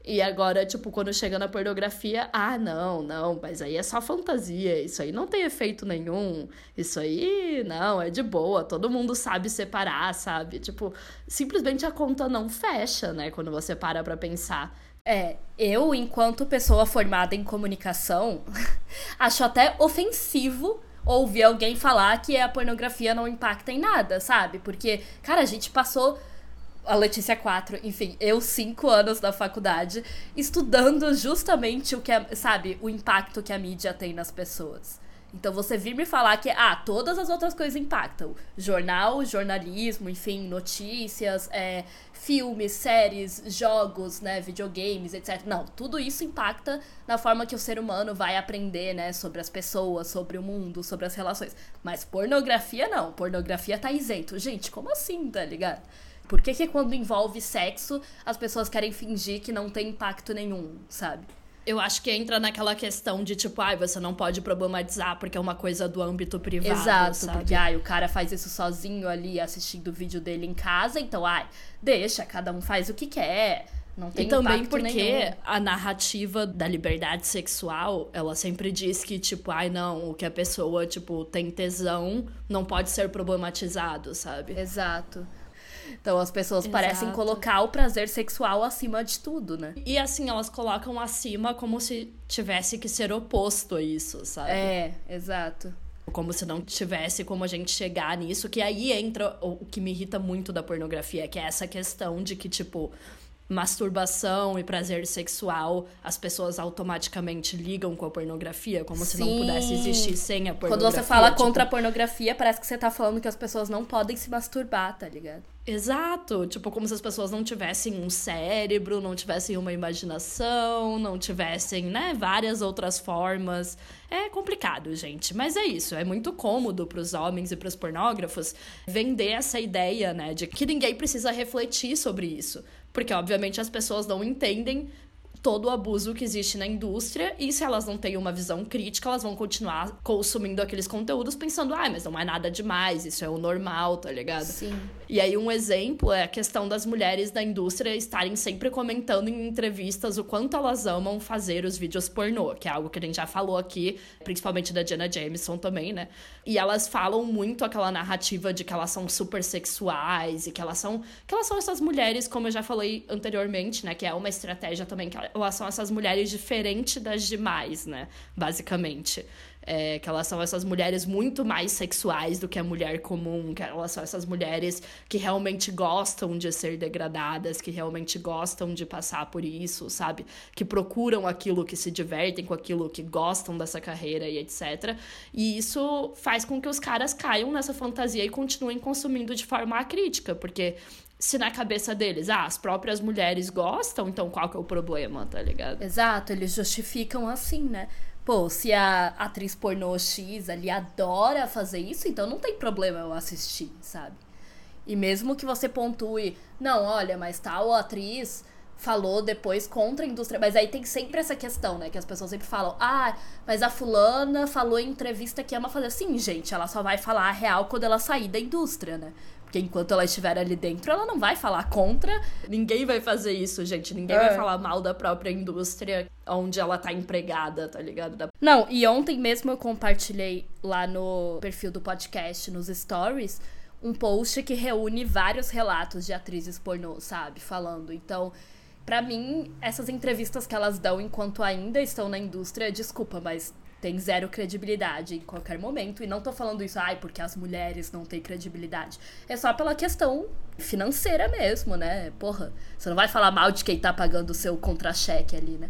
E agora, tipo, quando chega na pornografia, ah, não, não, mas aí é só fantasia, isso aí não tem efeito nenhum, isso aí, não, é de boa, todo mundo sabe separar, sabe? Tipo, simplesmente a conta não fecha, né, quando você para pra pensar. É, eu, enquanto pessoa formada em comunicação, acho até ofensivo ouvir alguém falar que a pornografia não impacta em nada, sabe? Porque, cara, a gente passou a Letícia 4, enfim, eu cinco anos na faculdade, estudando justamente o que é, sabe, o impacto que a mídia tem nas pessoas. Então você vir me falar que, ah, todas as outras coisas impactam. Jornal, jornalismo, enfim, notícias, é, filmes, séries, jogos, né, videogames, etc. Não, tudo isso impacta na forma que o ser humano vai aprender, né, sobre as pessoas, sobre o mundo, sobre as relações. Mas pornografia não, pornografia tá isento. Gente, como assim, tá ligado? Por que, que quando envolve sexo as pessoas querem fingir que não tem impacto nenhum, sabe? Eu acho que entra naquela questão de tipo, ai, você não pode problematizar porque é uma coisa do âmbito privado. Exato, sabe? porque ai, o cara faz isso sozinho ali assistindo o vídeo dele em casa, então ai, deixa, cada um faz o que quer. Não tem e também porque nenhum. a narrativa da liberdade sexual, ela sempre diz que, tipo, ai não, o que a pessoa, tipo, tem tesão não pode ser problematizado, sabe? Exato. Então as pessoas Exato. parecem colocar o prazer sexual acima de tudo, né? E assim, elas colocam acima como se tivesse que ser oposto a isso, sabe? É, exato. Como se não tivesse como a gente chegar nisso, que aí entra o, o que me irrita muito da pornografia, que é essa questão de que, tipo, masturbação e prazer sexual, as pessoas automaticamente ligam com a pornografia, como Sim. se não pudesse existir sem a pornografia. Quando você fala tipo, contra a pornografia, parece que você tá falando que as pessoas não podem se masturbar, tá ligado? Exato, tipo, como se as pessoas não tivessem um cérebro, não tivessem uma imaginação, não tivessem, né, várias outras formas. É complicado, gente, mas é isso, é muito cômodo para os homens e para os pornógrafos vender essa ideia, né, de que ninguém precisa refletir sobre isso, porque obviamente as pessoas não entendem todo o abuso que existe na indústria e se elas não têm uma visão crítica, elas vão continuar consumindo aqueles conteúdos pensando, ah, mas não é nada demais, isso é o normal, tá ligado? Sim. E aí um exemplo é a questão das mulheres da indústria estarem sempre comentando em entrevistas o quanto elas amam fazer os vídeos pornô, que é algo que a gente já falou aqui, principalmente da Jenna Jameson também, né? E elas falam muito aquela narrativa de que elas são super sexuais e que elas são que elas são essas mulheres, como eu já falei anteriormente, né, que é uma estratégia também que elas são essas mulheres diferentes das demais, né, basicamente. É, que elas são essas mulheres muito mais sexuais do que a mulher comum, que elas são essas mulheres que realmente gostam de ser degradadas, que realmente gostam de passar por isso, sabe? Que procuram aquilo, que se divertem com aquilo, que gostam dessa carreira e etc. E isso faz com que os caras caiam nessa fantasia e continuem consumindo de forma crítica, porque se na cabeça deles, ah, as próprias mulheres gostam, então qual que é o problema, tá ligado? Exato, eles justificam assim, né? Pô, se a atriz pornô X ali adora fazer isso, então não tem problema eu assistir, sabe? E mesmo que você pontue, não, olha, mas tal atriz falou depois contra a indústria. Mas aí tem sempre essa questão, né? Que as pessoas sempre falam, ah, mas a fulana falou em entrevista que ama fazer. Sim, gente, ela só vai falar a real quando ela sair da indústria, né? Porque enquanto ela estiver ali dentro, ela não vai falar contra. Ninguém vai fazer isso, gente. Ninguém É. vai falar mal da própria indústria onde ela tá empregada, tá ligado? Não, e ontem mesmo eu compartilhei lá no perfil do podcast, nos stories, um post que reúne vários relatos de atrizes pornô, sabe? Falando. Então, pra mim, essas entrevistas que elas dão enquanto ainda estão na indústria, desculpa, mas tem zero credibilidade em qualquer momento. E não tô falando isso, ai, porque as mulheres não têm credibilidade. É só pela questão financeira mesmo, né? Porra, você não vai falar mal de quem tá pagando o seu contra-cheque ali, né?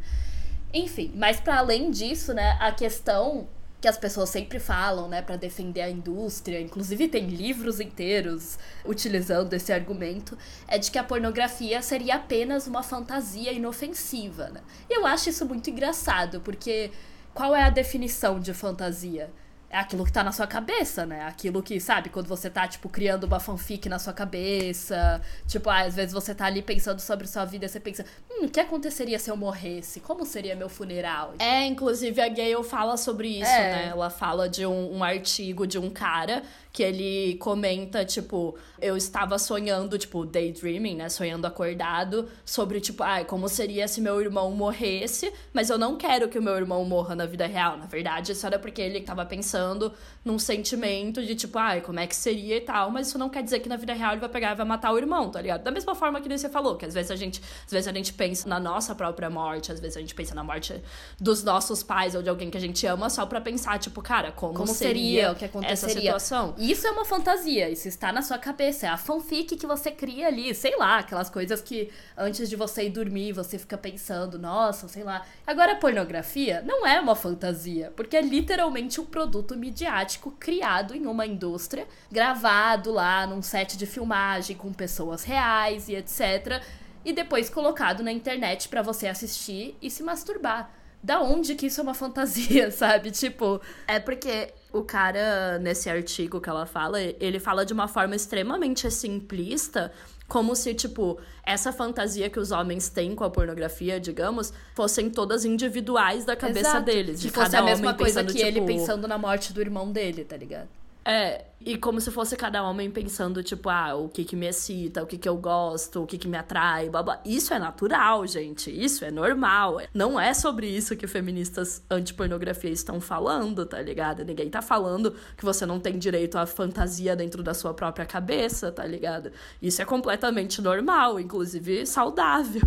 Enfim, mas para além disso, né, a questão que as pessoas sempre falam, né, para defender a indústria, inclusive tem livros inteiros utilizando esse argumento, é de que a pornografia seria apenas uma fantasia inofensiva, né? E eu acho isso muito engraçado, porque qual é a definição de fantasia? É aquilo que tá na sua cabeça, né? Aquilo que, sabe, quando você tá, tipo, criando uma fanfic na sua cabeça. Tipo, ah, às vezes você tá ali pensando sobre sua vida e você pensa, hum, o que aconteceria se eu morresse? Como seria meu funeral? É, inclusive a Gayle fala sobre isso, É. né? Ela fala de um, um artigo de um cara que ele comenta, tipo, eu estava sonhando, tipo, daydreaming, né? Sonhando acordado, sobre, tipo, ai, como seria se meu irmão morresse, mas eu não quero que o meu irmão morra na vida real. Na verdade, isso era porque ele tava pensando num sentimento de, tipo, ai, como é que seria e tal, mas isso não quer dizer que na vida real ele vai pegar e vai matar o irmão, tá ligado? Da mesma forma que você falou, que às vezes a gente, às vezes a gente pensa na nossa própria morte, às vezes a gente pensa na morte dos nossos pais ou de alguém que a gente ama só pra pensar, tipo, cara, como, Como seria, seria, o que essa aconteceria? situação? Isso é uma fantasia, isso está na sua cabeça, é a fanfic que você cria ali, sei lá, aquelas coisas que antes de você ir dormir você fica pensando, nossa, sei lá. Agora, a pornografia não é uma fantasia, porque é literalmente um produto midiático criado em uma indústria, gravado lá num set de filmagem com pessoas reais e etc. E depois colocado na internet pra você assistir e se masturbar. Da onde que isso é uma fantasia, sabe? Tipo, É porque o cara, nesse artigo que ela fala, ele fala de uma forma extremamente simplista, Como se, tipo, essa fantasia que os homens têm com a pornografia, digamos, fossem todas individuais da cabeça Exato. deles. De fosse cada a mesma homem coisa pensando, que ele tipo, pensando na morte do irmão dele, tá ligado? É, e como se fosse cada homem pensando, tipo, ah, o que que me excita, o que que eu gosto, o que que me atrai, blá blá. Isso é natural, gente. Isso é normal. Não é sobre isso que feministas anti-pornografia estão falando, tá ligado? Ninguém tá falando que você não tem direito à fantasia dentro da sua própria cabeça, tá ligado? Isso é completamente normal, inclusive saudável.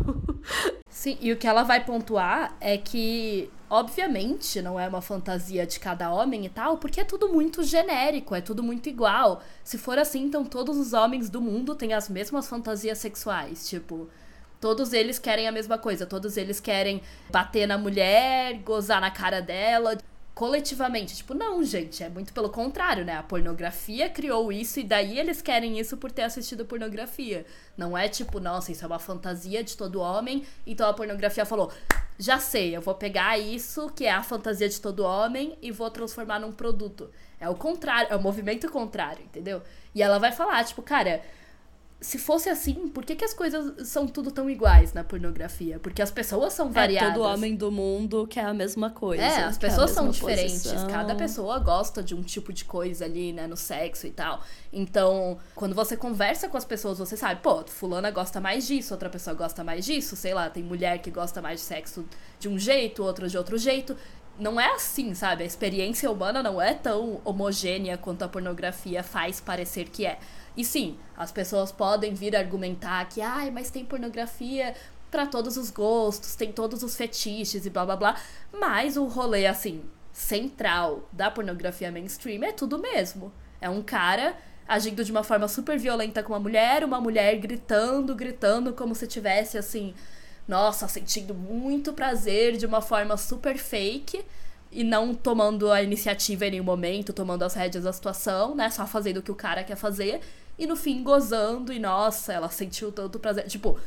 Sim, e o que ela vai pontuar é que, obviamente, não é uma fantasia de cada homem e tal, porque é tudo muito genérico, é tudo muito igual. Se for assim, então todos os homens do mundo têm as mesmas fantasias sexuais. Tipo, todos eles querem a mesma coisa, todos eles querem bater na mulher, gozar na cara dela. Coletivamente, tipo, não, gente, é muito pelo contrário, né? A pornografia criou isso e daí eles querem isso por ter assistido pornografia. Não é tipo, nossa, isso é uma fantasia de todo homem, então a pornografia falou: já sei, eu vou pegar isso, que é a fantasia de todo homem, e vou transformar num produto. É o contrário, é o movimento contrário, entendeu? E ela vai falar, tipo, cara, se fosse assim, por que, que as coisas são tudo tão iguais na pornografia? Porque as pessoas são variadas. É, todo homem do mundo quer a mesma coisa. É, as pessoas são diferentes. posição. Cada pessoa gosta de um tipo de coisa ali, né, no sexo e tal. Então, quando você conversa com as pessoas, você sabe, pô, fulana gosta mais disso, outra pessoa gosta mais disso, sei lá, tem mulher que gosta mais de sexo de um jeito, outra de outro jeito. Não é assim, sabe? A experiência humana não é tão homogênea quanto a pornografia faz parecer que é. E sim, as pessoas podem vir argumentar que, ai, mas tem pornografia para todos os gostos, tem todos os fetiches e blá blá blá. Mas o rolê, assim, central da pornografia mainstream é tudo mesmo. É um cara agindo de uma forma super violenta com uma mulher, uma mulher gritando, gritando como se tivesse assim, nossa, sentindo muito prazer de uma forma super fake e não tomando a iniciativa em nenhum momento, tomando as rédeas da situação, né? Só fazendo o que o cara quer fazer e no fim gozando e nossa, ela sentiu tanto prazer. Tipo,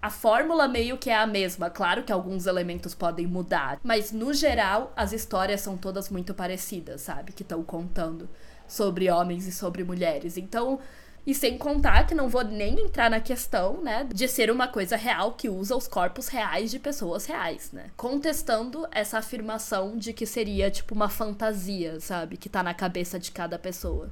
a fórmula meio que é a mesma. Claro que alguns elementos podem mudar, mas no geral as histórias são todas muito parecidas, sabe? Que estão contando sobre homens e sobre mulheres. Então, e sem contar que não vou nem entrar na questão, né, de ser uma coisa real que usa os corpos reais de pessoas reais, né? Contestando essa afirmação de que seria tipo uma fantasia, sabe, que tá na cabeça de cada pessoa.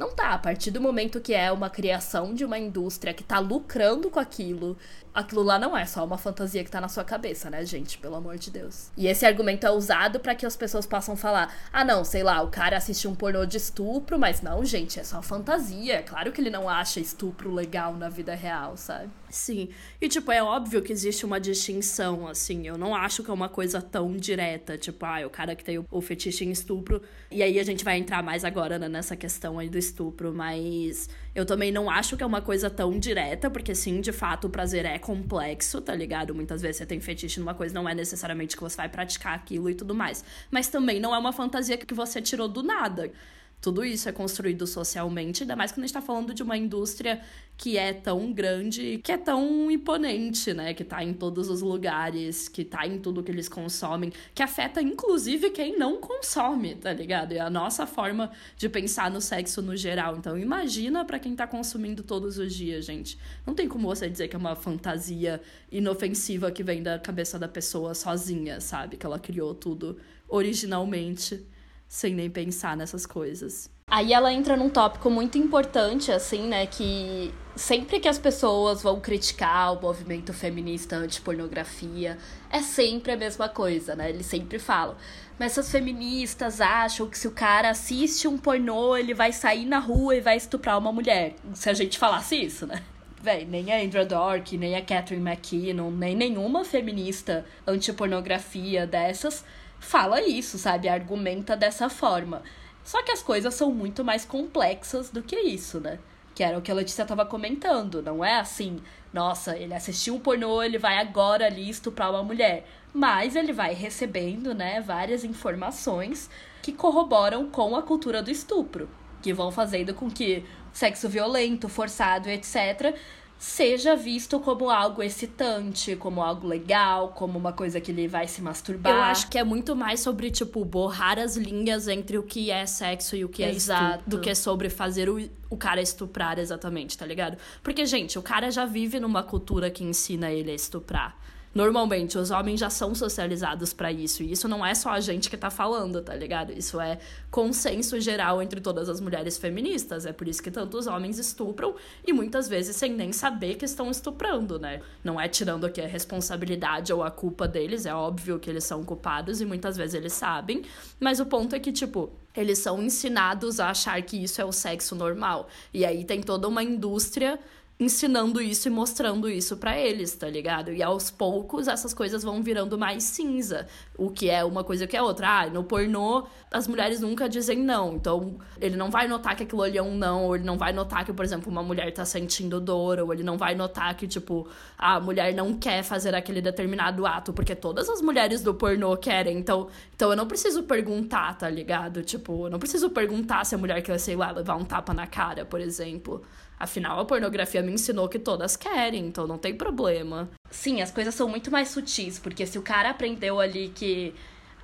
Não tá. A partir do momento que é uma criação de uma indústria que tá lucrando com aquilo, aquilo lá não é só uma fantasia que tá na sua cabeça, né, gente? Pelo amor de Deus. E esse argumento é usado para que as pessoas possam falar: ah, não, sei lá, o cara assiste um pornô de estupro, mas não, gente, é só fantasia. É claro que ele não acha estupro legal na vida real, sabe? Sim. E, tipo, é óbvio que existe uma distinção, assim. Eu não acho que é uma coisa tão direta. Tipo, ah, o cara que tem o, o fetiche em estupro. E aí a gente vai entrar mais agora né, nessa questão aí do estupro. Mas eu também não acho que é uma coisa tão direta, porque sim, de fato, o prazer é complexo, tá ligado? Muitas vezes você tem fetiche numa coisa, não é necessariamente que você vai praticar aquilo e tudo mais. Mas também não é uma fantasia que você tirou do nada. Tudo isso é construído socialmente, ainda mais quando a gente tá falando de uma indústria que é tão grande, que é tão imponente, né? Que tá em todos os lugares, que tá em tudo que eles consomem, que afeta inclusive quem não consome, tá ligado? É a nossa forma de pensar no sexo no geral. Então imagina para quem tá consumindo todos os dias, gente. Não tem como você dizer que é uma fantasia inofensiva que vem da cabeça da pessoa sozinha, sabe? Que ela criou tudo originalmente sem nem pensar nessas coisas. Aí ela entra num tópico muito importante, assim, né? Que sempre que as pessoas vão criticar o movimento feminista anti-pornografia, é sempre a mesma coisa, né? Eles sempre falam. Mas essas feministas acham que se o cara assiste um pornô, ele vai sair na rua e vai estuprar uma mulher. Se a gente falasse isso, né? Véi, nem a Andrea Dork, nem a Catherine McKinnon, nem nenhuma feminista anti-pornografia dessas fala isso, sabe? Argumenta dessa forma. Só que as coisas são muito mais complexas do que isso, né? Que era o que a Letícia tava comentando. Não é assim, nossa, ele assistiu um pornô, ele vai agora ali estuprar uma mulher. Mas ele vai recebendo, né, várias informações que corroboram com a cultura do estupro. Que vão fazendo com que sexo violento, forçado, etc., seja visto como algo excitante, como algo legal, como uma coisa que ele vai se masturbar. Eu acho que é muito mais sobre, tipo, borrar as linhas entre o que é sexo e o que Exato. é estupro, do que sobre fazer o, o cara estuprar exatamente, tá ligado? Porque, gente, o cara já vive numa cultura que ensina ele a estuprar. Normalmente, os homens já são socializados para isso. E isso não é só a gente que tá falando, tá ligado? Isso é consenso geral entre todas as mulheres feministas. É por isso que tantos homens estupram e muitas vezes sem nem saber que estão estuprando, né? Não é tirando aqui a responsabilidade ou a culpa deles, é óbvio que eles são culpados e muitas vezes eles sabem. Mas o ponto é que, tipo, eles são ensinados a achar que isso é o sexo normal. E aí tem toda uma indústria ensinando isso e mostrando isso para eles, tá ligado? E aos poucos essas coisas vão virando mais cinza, o que é uma coisa que é outra. Ah, no pornô as mulheres nunca dizem não, então ele não vai notar que aquilo ali é um não, ou ele não vai notar que, por exemplo, uma mulher tá sentindo dor, ou ele não vai notar que, tipo, a mulher não quer fazer aquele determinado ato, porque todas as mulheres do pornô querem, então, então eu não preciso perguntar, tá ligado? Tipo, eu não preciso perguntar se a mulher quer, sei lá, levar um tapa na cara, por exemplo. Afinal, a pornografia me ensinou que todas querem, então não tem problema. Sim, as coisas são muito mais sutis, porque se o cara aprendeu ali que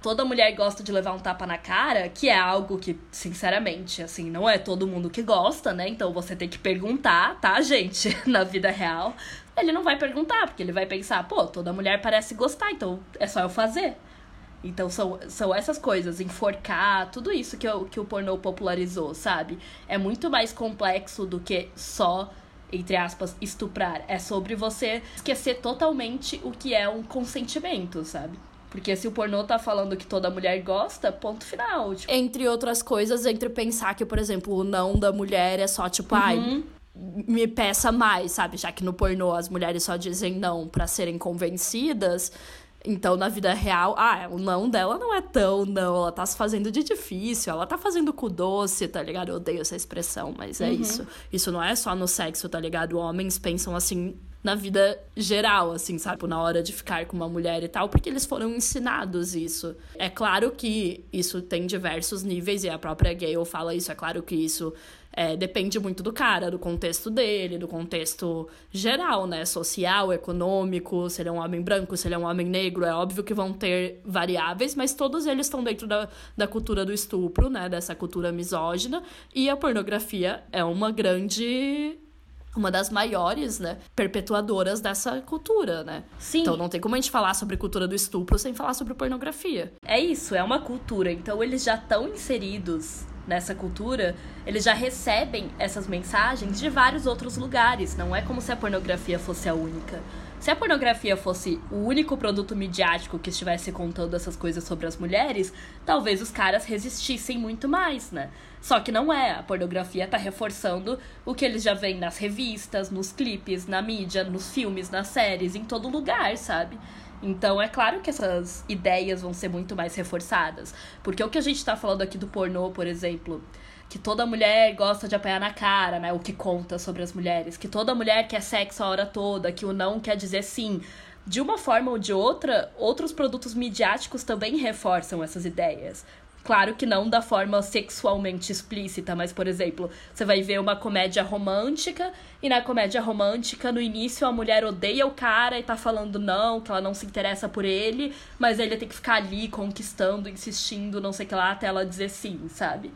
toda mulher gosta de levar um tapa na cara, que é algo que, sinceramente, assim, não é todo mundo que gosta, né? Então você tem que perguntar, tá, gente, na vida real. Ele não vai perguntar, porque ele vai pensar, pô, toda mulher parece gostar, então é só eu fazer. Então são, são essas coisas, enforcar, tudo isso que, eu, que o pornô popularizou, sabe? É muito mais complexo do que só, entre aspas, estuprar. É sobre você esquecer totalmente o que é um consentimento, sabe? Porque se o pornô tá falando que toda mulher gosta, ponto final. Tipo. Entre outras coisas, entre pensar que, por exemplo, o não da mulher é só tipo, uhum. ai, me peça mais, sabe? Já que no pornô as mulheres só dizem não para serem convencidas. Então, na vida real, ah, o não dela não é tão não, ela tá se fazendo de difícil, ela tá fazendo com doce, tá ligado? Eu odeio essa expressão, mas é uhum. isso. Isso não é só no sexo, tá ligado? Homens pensam assim na vida geral, assim, sabe? Na hora de ficar com uma mulher e tal, porque eles foram ensinados isso. É claro que isso tem diversos níveis, e a própria Gale fala isso, é claro que isso é, depende muito do cara, do contexto dele, do contexto geral, né? Social, econômico, se ele é um homem branco, se ele é um homem negro. É óbvio que vão ter variáveis, mas todos eles estão dentro da, da cultura do estupro, né? Dessa cultura misógina. E a pornografia é uma grande uma das maiores, né, perpetuadoras dessa cultura, né? Sim. Então não tem como a gente falar sobre cultura do estupro sem falar sobre pornografia. É isso, é uma cultura. Então eles já estão inseridos nessa cultura, eles já recebem essas mensagens de vários outros lugares. Não é como se a pornografia fosse a única. Se a pornografia fosse o único produto midiático que estivesse contando essas coisas sobre as mulheres, talvez os caras resistissem muito mais, né? Só que não é. A pornografia tá reforçando o que eles já veem nas revistas, nos clipes, na mídia, nos filmes, nas séries, em todo lugar, sabe? Então é claro que essas ideias vão ser muito mais reforçadas. Porque o que a gente tá falando aqui do pornô, por exemplo, que toda mulher gosta de apanhar na cara, né? O que conta sobre as mulheres. Que toda mulher quer sexo a hora toda, que o não quer dizer sim. De uma forma ou de outra, outros produtos midiáticos também reforçam essas ideias. Claro que não da forma sexualmente explícita, mas, por exemplo, você vai ver uma comédia romântica e na comédia romântica, no início, a mulher odeia o cara e tá falando não, que ela não se interessa por ele, mas ele tem que ficar ali conquistando, insistindo, não sei o que lá, até ela dizer sim, sabe?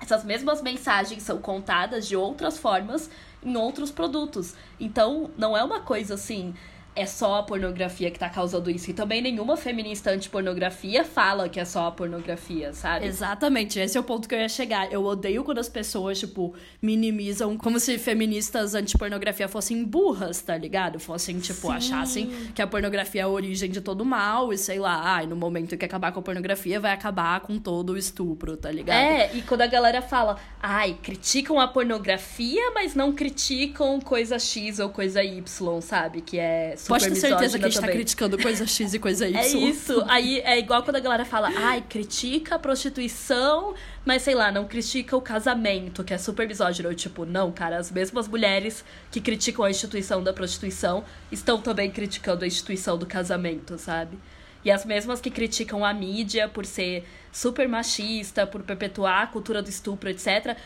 Essas mesmas mensagens são contadas de outras formas em outros produtos. Então, não é uma coisa assim é só a pornografia que tá causando isso. E também nenhuma feminista anti-pornografia fala que é só a pornografia, sabe? Exatamente, esse é o ponto que eu ia chegar. Eu odeio quando as pessoas, tipo, minimizam como se feministas anti-pornografia fossem burras, tá ligado? Fossem, tipo, Sim. achassem que a pornografia é a origem de todo mal e sei lá, ai, no momento que acabar com a pornografia, vai acabar com todo o estupro, tá ligado? É, e quando a galera fala, ai, criticam a pornografia, mas não criticam coisa X ou coisa Y, sabe? Que é Pode ter certeza que a gente tá também. tá criticando coisa X e coisa Y. É isso. Aí é igual quando a galera fala, ai, critica a prostituição, mas sei lá, não critica o casamento, que é super misógino. Eu, tipo, não, cara, as mesmas mulheres que criticam a instituição da prostituição estão também criticando a instituição do casamento, sabe? E as mesmas que criticam a mídia por ser super machista, por perpetuar a cultura do estupro, etc.,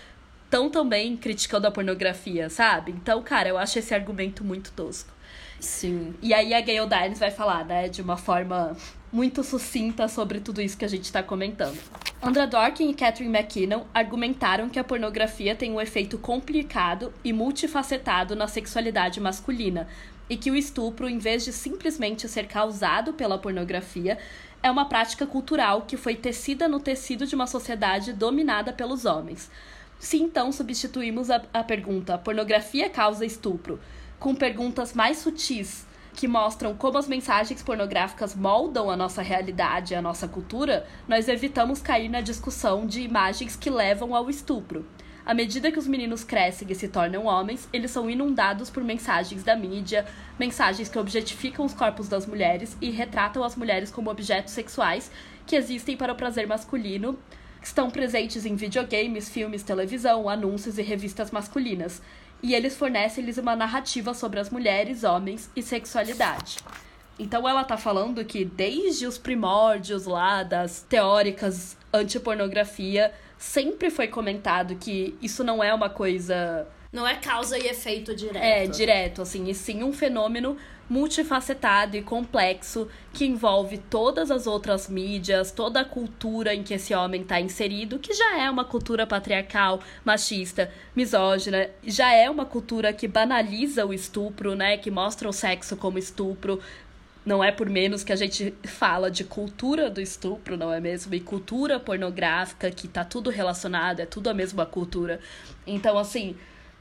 estão também criticando a pornografia, sabe? Então, cara, eu acho esse argumento muito tosco. Sim. E aí a Gayle Dines vai falar, né, de uma forma muito sucinta sobre tudo isso que a gente está comentando. Andra Dworkin e Catherine McKinnon argumentaram que a pornografia tem um efeito complicado e multifacetado na sexualidade masculina, e que o estupro, em vez de simplesmente ser causado pela pornografia, é uma prática cultural que foi tecida no tecido de uma sociedade dominada pelos homens. Se então substituímos a, a pergunta pornografia causa estupro com perguntas mais sutis que mostram como as mensagens pornográficas moldam a nossa realidade e a nossa cultura, nós evitamos cair na discussão de imagens que levam ao estupro. À medida que os meninos crescem e se tornam homens, eles são inundados por mensagens da mídia, mensagens que objetificam os corpos das mulheres e retratam as mulheres como objetos sexuais que existem para o prazer masculino, estão presentes em videogames, filmes, televisão, anúncios e revistas masculinas e eles fornecem-lhes uma narrativa sobre as mulheres, homens e sexualidade. Então ela tá falando que desde os primórdios lá das teóricas antipornografia, sempre foi comentado que isso não é uma coisa. Não é causa e efeito direto. É, direto, assim, e sim um fenômeno multifacetado e complexo que envolve todas as outras mídias, toda a cultura em que esse homem está inserido, que já é uma cultura patriarcal, machista, misógina, já é uma cultura que banaliza o estupro, né, que mostra o sexo como estupro. Não é por menos que a gente fala de cultura do estupro, não é mesmo? E cultura pornográfica, que tá tudo relacionado, é tudo a mesma cultura. Então, assim,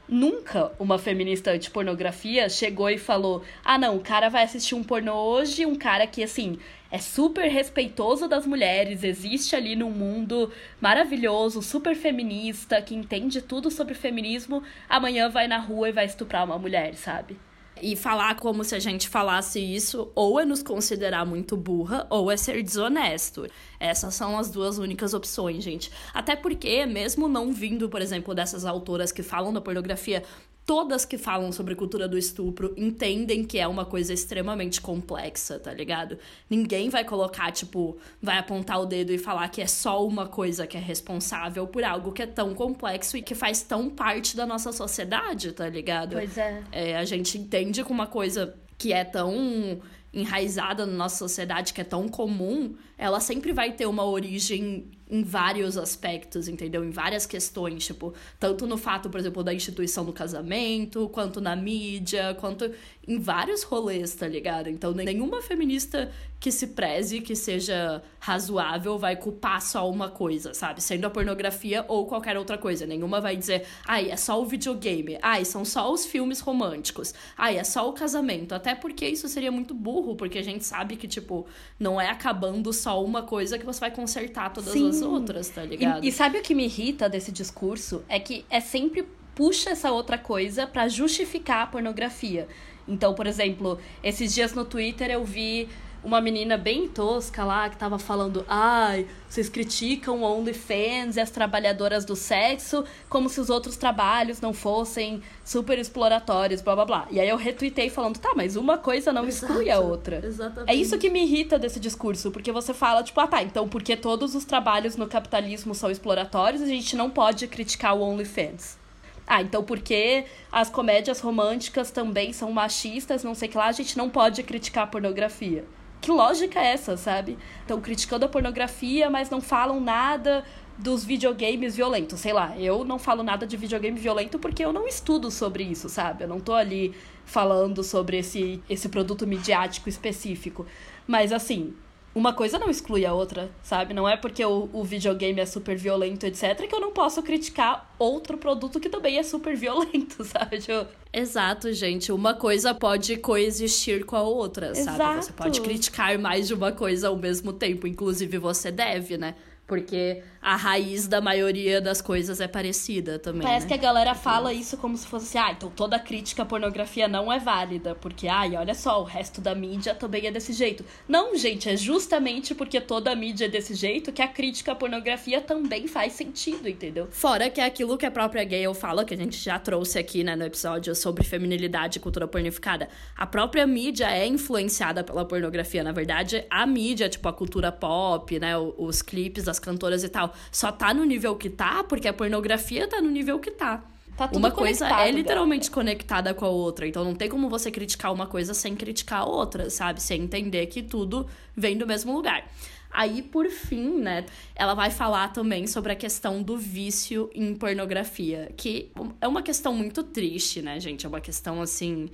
Nunca uma feminista anti-pornografia chegou e falou: ah, não, o cara vai assistir um pornô hoje, um cara que, assim, é super respeitoso das mulheres, existe ali num mundo maravilhoso, super feminista, que entende tudo sobre feminismo, amanhã vai na rua e vai estuprar uma mulher, sabe? E falar como se a gente falasse isso, ou é nos considerar muito burra, ou é ser desonesto. Essas são as duas únicas opções, gente. Até porque, mesmo não vindo, por exemplo, dessas autoras que falam da pornografia, todas que falam sobre cultura do estupro entendem que é uma coisa extremamente complexa, tá ligado? Ninguém vai colocar, tipo, vai apontar o dedo e falar que é só uma coisa que é responsável por algo que é tão complexo e que faz tão parte da nossa sociedade, tá ligado? Pois é. é a gente entende que uma coisa que é tão enraizada na nossa sociedade, que é tão comum, ela sempre vai ter uma origem em vários aspectos, entendeu? Em várias questões, tipo, tanto no fato, por exemplo, da instituição do casamento, quanto na mídia, quanto em vários rolês, tá ligado? Então, nenhuma feminista que se preze, que seja razoável, vai culpar só uma coisa, sabe? Sendo a pornografia ou qualquer outra coisa. Nenhuma vai dizer, ai, é só o videogame, ai, são só os filmes românticos, ai, é só o casamento. Até porque isso seria muito burro, porque a gente sabe que, tipo, não é acabando só uma coisa que você vai consertar todas Sim. as outras, tá ligado? E, e sabe o que me irrita desse discurso? É que é sempre puxa essa outra coisa para justificar a pornografia. Então, por exemplo, esses dias no Twitter eu vi uma menina bem tosca lá que tava falando: ai, vocês criticam o OnlyFans e as trabalhadoras do sexo como se os outros trabalhos não fossem super exploratórios, blá blá blá. E aí eu retuitei falando: tá, mas uma coisa não Exato, exclui a outra. Exatamente. É isso que me irrita desse discurso, porque você fala, tipo, ah tá, então porque todos os trabalhos no capitalismo são exploratórios, a gente não pode criticar o OnlyFans. Ah, então porque as comédias românticas também são machistas, não sei o que lá, a gente não pode criticar a pornografia. Que lógica é essa, sabe? Estão criticando a pornografia, mas não falam nada dos videogames violentos. Sei lá, eu não falo nada de videogame violento porque eu não estudo sobre isso, sabe? Eu não tô ali falando sobre esse, esse produto midiático específico. Mas assim, uma coisa não exclui a outra, sabe? Não é porque o, o, videogame é super violento, etc., que eu não posso criticar outro produto que também é super violento, sabe? Tipo... Exato, gente. Uma coisa pode coexistir com a outra, Exato. sabe? Você pode criticar mais de uma coisa ao mesmo tempo. Inclusive, você deve, né? Porque a raiz da maioria das coisas é parecida também. Parece né? que a galera fala isso como se fosse assim, ah, então toda crítica à pornografia não é válida, porque, ai, olha só, o resto da mídia também é desse jeito. Não, gente, é justamente porque toda a mídia é desse jeito que a crítica à pornografia também faz sentido, entendeu? Fora que é aquilo que a própria Gale fala, que a gente já trouxe aqui, né, no episódio sobre feminilidade e cultura pornificada. A própria mídia é influenciada pela pornografia, na verdade, a mídia, tipo a cultura pop, né, os clipes, as das cantoras e tal, só tá no nível que tá porque a pornografia tá no nível que tá. Tá uma coisa é literalmente galera. conectada com a outra. Então não tem como você criticar uma coisa sem criticar a outra, sabe? Sem entender que tudo vem do mesmo lugar. Aí, por fim, né, ela vai falar também sobre a questão do vício em pornografia, que é uma questão muito triste, né, gente? É uma questão assim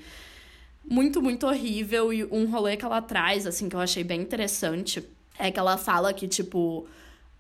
muito, muito horrível e um rolê que ela traz, assim, que eu achei bem interessante, é que ela fala que, tipo,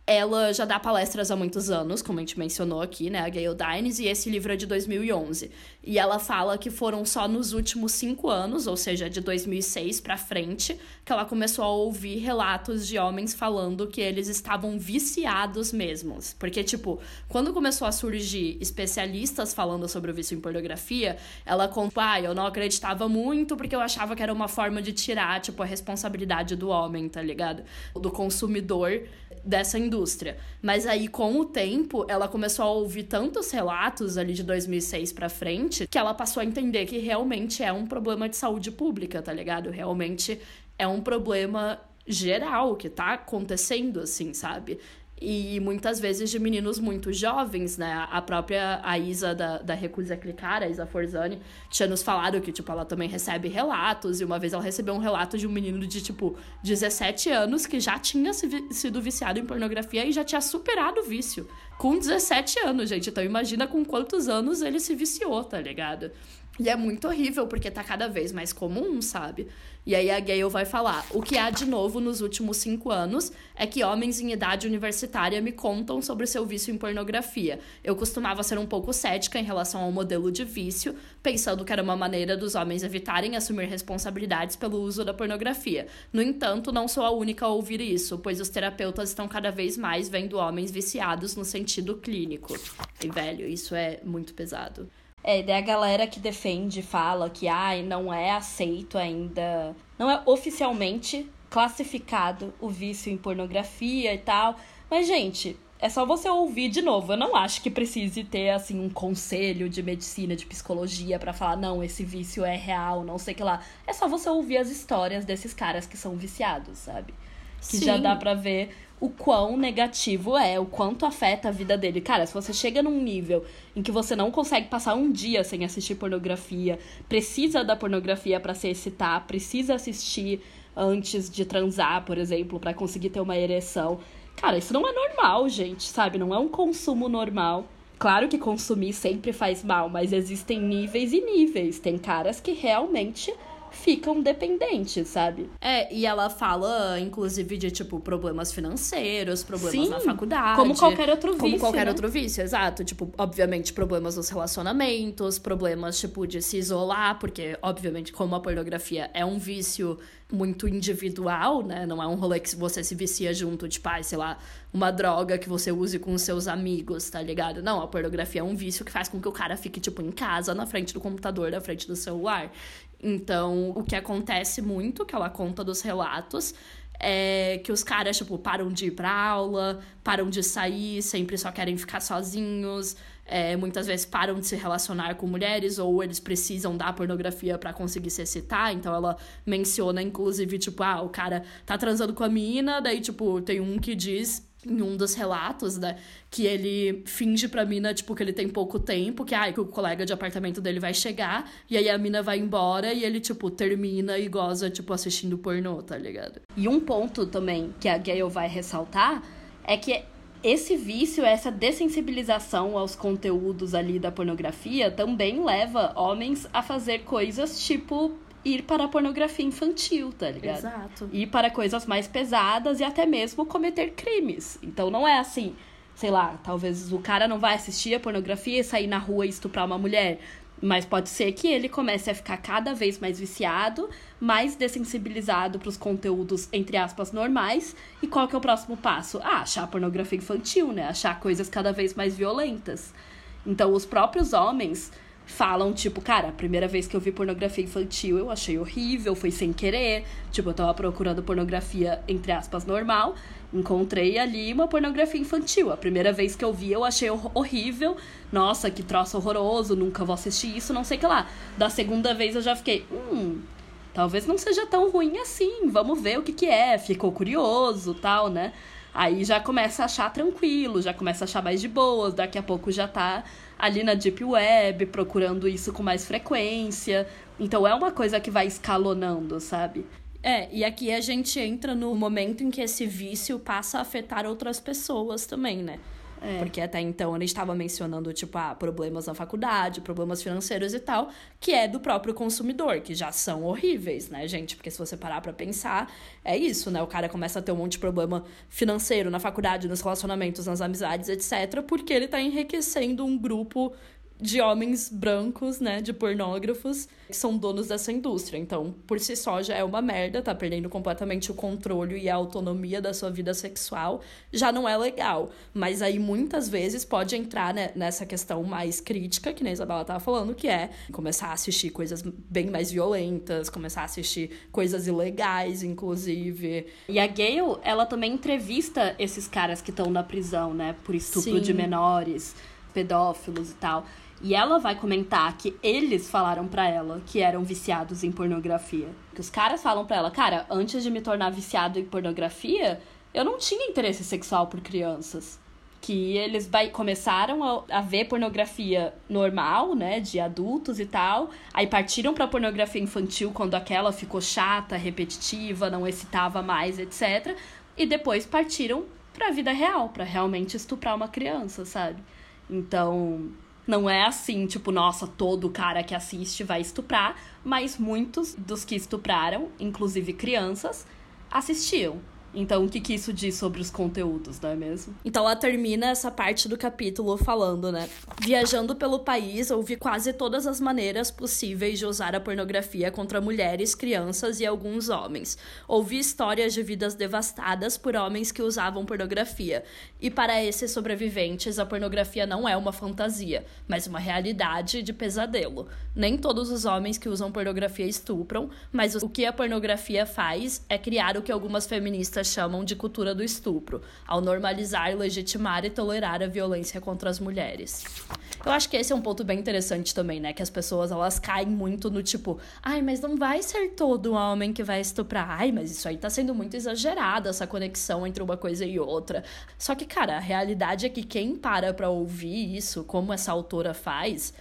ela já dá palestras há muitos anos, como a gente mencionou aqui, né, a Gayle Dines, e esse livro é de 2011. E ela fala que foram só nos últimos cinco anos, ou seja, de 2006 para frente, que ela começou a ouvir relatos de homens falando que eles estavam viciados mesmos. Porque, tipo, quando começou a surgir especialistas falando sobre o vício em pornografia, ela contou, ah, eu não acreditava muito porque eu achava que era uma forma de tirar, tipo, a responsabilidade do homem, tá ligado? Do consumidor dessa. Mas aí, com o tempo, ela começou a ouvir tantos relatos ali de 2006 para frente que ela passou a entender que realmente é um problema de saúde pública, tá ligado? Realmente é um problema geral que tá acontecendo, assim, sabe? E muitas vezes de meninos muito jovens, né? A própria a Isa da, da Recusa Clicar, a Isa Forzani, tinha nos falado que, tipo, ela também recebe relatos, e uma vez ela recebeu um relato de um menino de, tipo, 17 anos que já tinha sido viciado em pornografia e já tinha superado o vício. Com 17 anos, gente. Então imagina com quantos anos ele se viciou, tá ligado? E é muito horrível, porque tá cada vez mais comum, sabe? E aí a Gayle vai falar: o que há de novo nos últimos cinco anos é que homens em idade universitária me contam sobre seu vício em pornografia. Eu costumava ser um pouco cética em relação ao modelo de vício, pensando que era uma maneira dos homens evitarem assumir responsabilidades pelo uso da pornografia. No entanto, não sou a única a ouvir isso, pois os terapeutas estão cada vez mais vendo homens viciados no sentido clínico. E, velho, isso é muito pesado. É, daí a galera que defende fala que ai, não é aceito ainda, não é oficialmente classificado o vício em pornografia e tal. Mas, gente, é só você ouvir de novo. Eu não acho que precise ter, assim, um conselho de medicina, de psicologia para falar, não, esse vício é real, não sei o que lá. É só você ouvir as histórias desses caras que são viciados, sabe? Que Sim. já dá pra ver o quão negativo é, o quanto afeta a vida dele. Cara, se você chega num nível em que você não consegue passar um dia sem assistir pornografia, precisa da pornografia para se excitar, precisa assistir antes de transar, por exemplo, para conseguir ter uma ereção. Cara, isso não é normal, gente, sabe? Não é um consumo normal. Claro que consumir sempre faz mal, mas existem níveis e níveis. Tem caras que realmente ficam dependentes, sabe? É, e ela fala, inclusive, de, tipo, problemas financeiros, problemas Sim, na faculdade. Como qualquer outro vício. Como qualquer né? outro vício, exato. Tipo, obviamente, problemas nos relacionamentos, problemas, tipo, de se isolar, porque, obviamente, como a pornografia é um vício muito individual, né? Não é um rolê que você se vicia junto, tipo, ah, sei lá, uma droga que você use com seus amigos, tá ligado? Não, a pornografia é um vício que faz com que o cara fique, tipo, em casa, na frente do computador, na frente do celular. Então, o que acontece muito, que ela conta dos relatos, é que os caras, tipo, param de ir pra aula, param de sair, sempre só querem ficar sozinhos, é, muitas vezes param de se relacionar com mulheres ou eles precisam da pornografia para conseguir se excitar. Então ela menciona, inclusive, tipo, ah, o cara tá transando com a mina, daí, tipo, tem um que diz em um dos relatos, né, que ele finge pra mina, tipo, que ele tem pouco tempo, que, ah, que o colega de apartamento dele vai chegar, e aí a mina vai embora e ele, tipo, termina e goza, tipo, assistindo pornô, tá ligado? E um ponto também que a Gayle vai ressaltar é que esse vício, essa dessensibilização aos conteúdos ali da pornografia também leva homens a fazer coisas tipo ir para a pornografia infantil, tá ligado? Exato. Ir para coisas mais pesadas e até mesmo cometer crimes. Então não é assim, sei lá, talvez o cara não vai assistir a pornografia e sair na rua e estuprar uma mulher. Mas pode ser que ele comece a ficar cada vez mais viciado, mais dessensibilizado para os conteúdos, entre aspas, normais. E qual que é o próximo passo? Ah, achar pornografia infantil, né? Achar coisas cada vez mais violentas. Então, os próprios homens falam, tipo, cara, a primeira vez que eu vi pornografia infantil eu achei horrível, foi sem querer. Tipo, eu tava procurando pornografia, entre aspas, normal. Encontrei ali uma pornografia infantil. A primeira vez que eu vi, eu achei horrível. Nossa, que troço horroroso, nunca vou assistir isso, não sei o que lá. Da segunda vez eu já fiquei, hum, talvez não seja tão ruim assim, vamos ver o que que é. Ficou curioso tal, né? Aí já começa a achar tranquilo, já começa a achar mais de boas, daqui a pouco já tá ali na Deep Web, procurando isso com mais frequência. Então é uma coisa que vai escalonando, sabe? É, e aqui a gente entra no momento em que esse vício passa a afetar outras pessoas também, né? É. Porque até então a gente estava mencionando, tipo, ah, problemas na faculdade, problemas financeiros e tal, que é do próprio consumidor, que já são horríveis, né, gente? Porque se você parar pra pensar, é isso, né? O cara começa a ter um monte de problema financeiro na faculdade, nos relacionamentos, nas amizades, etc., porque ele tá enriquecendo um grupo de homens brancos, né, de pornógrafos, que são donos dessa indústria. Então, por si só já é uma merda, tá perdendo completamente o controle e a autonomia da sua vida sexual, já não é legal. Mas aí muitas vezes pode entrar né, nessa questão mais crítica, que a Isabela tava falando, que é começar a assistir coisas bem mais violentas, começar a assistir coisas ilegais, inclusive. E a Gayle, ela também entrevista esses caras que estão na prisão, né, por estupro Sim. de menores pedófilos e tal. E ela vai comentar que eles falaram para ela que eram viciados em pornografia. Que os caras falam para ela, cara, antes de me tornar viciado em pornografia, eu não tinha interesse sexual por crianças. Que eles vai, começaram a, ver pornografia normal, né, de adultos e tal. Aí partiram pra pornografia infantil quando aquela ficou chata, repetitiva, não excitava mais, etc. E depois partiram pra vida real, para realmente estuprar uma criança, sabe? Então, não é assim, tipo, nossa, todo cara que assiste vai estuprar, mas muitos dos que estupraram, inclusive crianças, assistiam. Então, o que, que isso diz sobre os conteúdos, não é mesmo? Então, ela termina essa parte do capítulo falando, né? Viajando pelo país, ouvi quase todas as maneiras possíveis de usar a pornografia contra mulheres, crianças e alguns homens. Ouvi histórias de vidas devastadas por homens que usavam pornografia. E para esses sobreviventes, a pornografia não é uma fantasia, mas uma realidade de pesadelo. Nem todos os homens que usam pornografia estupram, mas o que a pornografia faz é criar o que algumas feministas feministas chamam de cultura do estupro, ao normalizar, legitimar e tolerar a violência contra as mulheres. Eu acho que esse é um ponto bem interessante também, né? Que as pessoas elas caem muito no tipo, ai, mas não vai ser todo homem que vai estuprar. Ai, mas isso aí tá sendo muito exagerado, essa conexão entre uma coisa e outra. Só que, cara, a realidade é que quem para pra ouvir isso, como essa autora faz,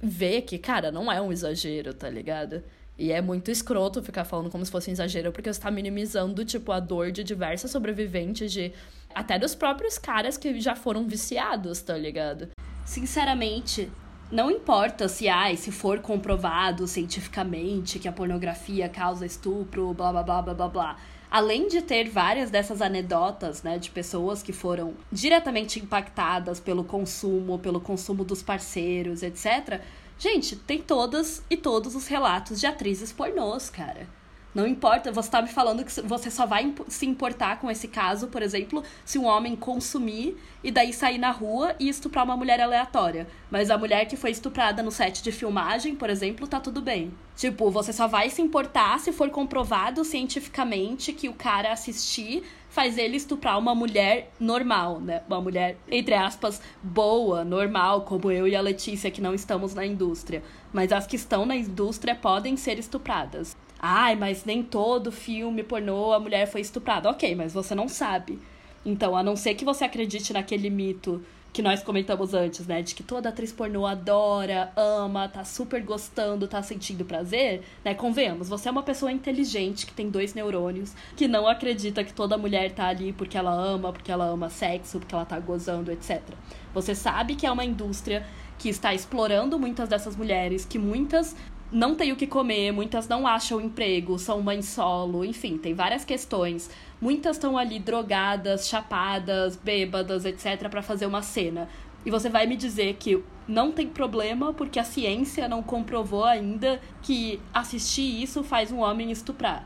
vê que, cara, não é um exagero, tá ligado? E é muito escroto ficar falando como se fosse um exagero, porque você tá minimizando, tipo, a dor de diversas sobreviventes, de até dos próprios caras que já foram viciados, tá ligado? Sinceramente, não importa se, ai, se for comprovado cientificamente que a pornografia causa estupro, blá blá blá blá blá blá. Além de ter várias dessas anedotas, né, de pessoas que foram diretamente impactadas pelo consumo, pelo consumo dos parceiros, etc., Gente, tem todas e todos os relatos de atrizes pornôs, cara. Não importa, você tá me falando que você só vai se importar com esse caso, por exemplo, se um homem consumir e daí sair na rua e estuprar uma mulher aleatória. Mas a mulher que foi estuprada no set de filmagem, por exemplo, tá tudo bem. Tipo, você só vai se importar se for comprovado cientificamente que o cara assistir faz ele estuprar uma mulher normal, né? Uma mulher, entre aspas, boa, normal, como eu e a Letícia, que não estamos na indústria. Mas as que estão na indústria podem ser estupradas. Ai, mas nem todo filme pornô a mulher foi estuprada. Ok, mas você não sabe. Então, a não ser que você acredite naquele mito que nós comentamos antes, né? De que toda atriz pornô adora, ama, tá super gostando, tá sentindo prazer, né? Convenhamos, você é uma pessoa inteligente que tem dois neurônios, que não acredita que toda mulher tá ali porque ela ama, porque ela ama sexo, porque ela tá gozando, etc. Você sabe que é uma indústria que está explorando muitas dessas mulheres, que muitas não têm o que comer, muitas não acham emprego, são mães solo, enfim, tem várias questões Muitas estão ali drogadas, chapadas, bêbadas, etc, para fazer uma cena. E você vai me dizer que não tem problema porque a ciência não comprovou ainda que assistir isso faz um homem estuprar.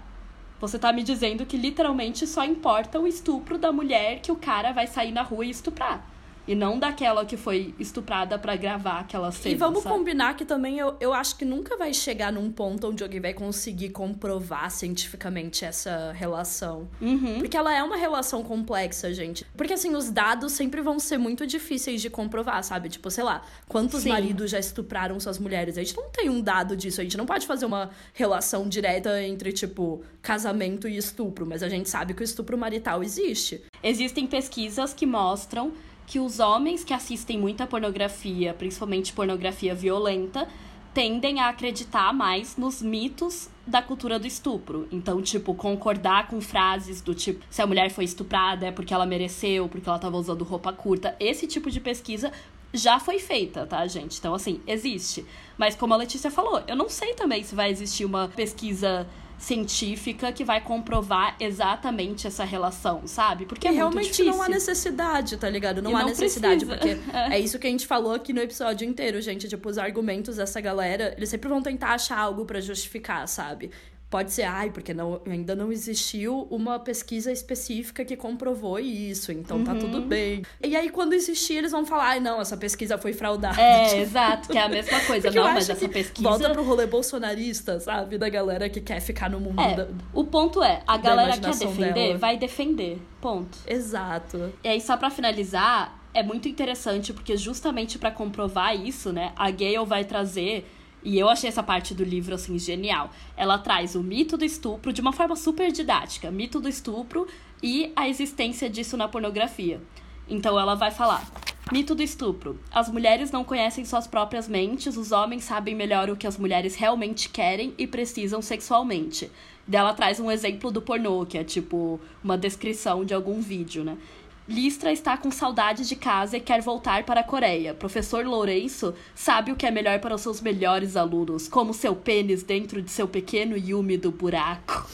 Você tá me dizendo que literalmente só importa o estupro da mulher que o cara vai sair na rua e estuprar. E não daquela que foi estuprada para gravar aquela cena. E vamos sabe? combinar que também eu, eu acho que nunca vai chegar num ponto onde alguém vai conseguir comprovar cientificamente essa relação. Uhum. Porque ela é uma relação complexa, gente. Porque assim, os dados sempre vão ser muito difíceis de comprovar, sabe? Tipo, sei lá, quantos Sim. maridos já estupraram suas mulheres? A gente não tem um dado disso. A gente não pode fazer uma relação direta entre, tipo, casamento e estupro. Mas a gente sabe que o estupro marital existe. Existem pesquisas que mostram que os homens que assistem muita pornografia, principalmente pornografia violenta, tendem a acreditar mais nos mitos da cultura do estupro. Então, tipo, concordar com frases do tipo, se a mulher foi estuprada é porque ela mereceu, porque ela tava usando roupa curta. Esse tipo de pesquisa já foi feita, tá, gente? Então, assim, existe. Mas como a Letícia falou, eu não sei também se vai existir uma pesquisa científica que vai comprovar exatamente essa relação, sabe? Porque E é muito realmente difícil. não há necessidade, tá ligado? Não há necessidade, precisa. porque é isso que a gente falou aqui no episódio inteiro, gente. Tipo, os argumentos dessa galera, eles sempre vão tentar achar algo pra justificar, sabe? Pode ser, ai, porque não, ainda não existiu uma pesquisa específica que comprovou isso, então tá Uhum. tudo bem. E aí, quando existir, eles vão falar, ai, não, essa pesquisa foi fraudada. É, exato, que é a mesma coisa. Não, mas essa pesquisa. Volta pro rolê bolsonarista, sabe? Da galera que quer ficar no mundo É, da... o ponto é, a galera quer defender, dela. vai defender. Ponto. Exato. E aí, só pra finalizar, é muito interessante, porque justamente pra comprovar isso, né, a Gale vai trazer. E eu achei essa parte do livro, assim, genial. Ela traz o mito do estupro de uma forma super didática. Mito do estupro e a existência disso na pornografia. Então ela vai falar. Mito do estupro. As mulheres não conhecem suas próprias mentes, os homens sabem melhor o que as mulheres realmente querem e precisam sexualmente. Daí ela traz um exemplo do pornô, que é tipo uma descrição de algum vídeo, né? Listra está com saudade de casa e quer voltar para a Coreia. Professor Lourenço sabe o que é melhor para os seus melhores alunos, como seu pênis dentro de seu pequeno e úmido buraco.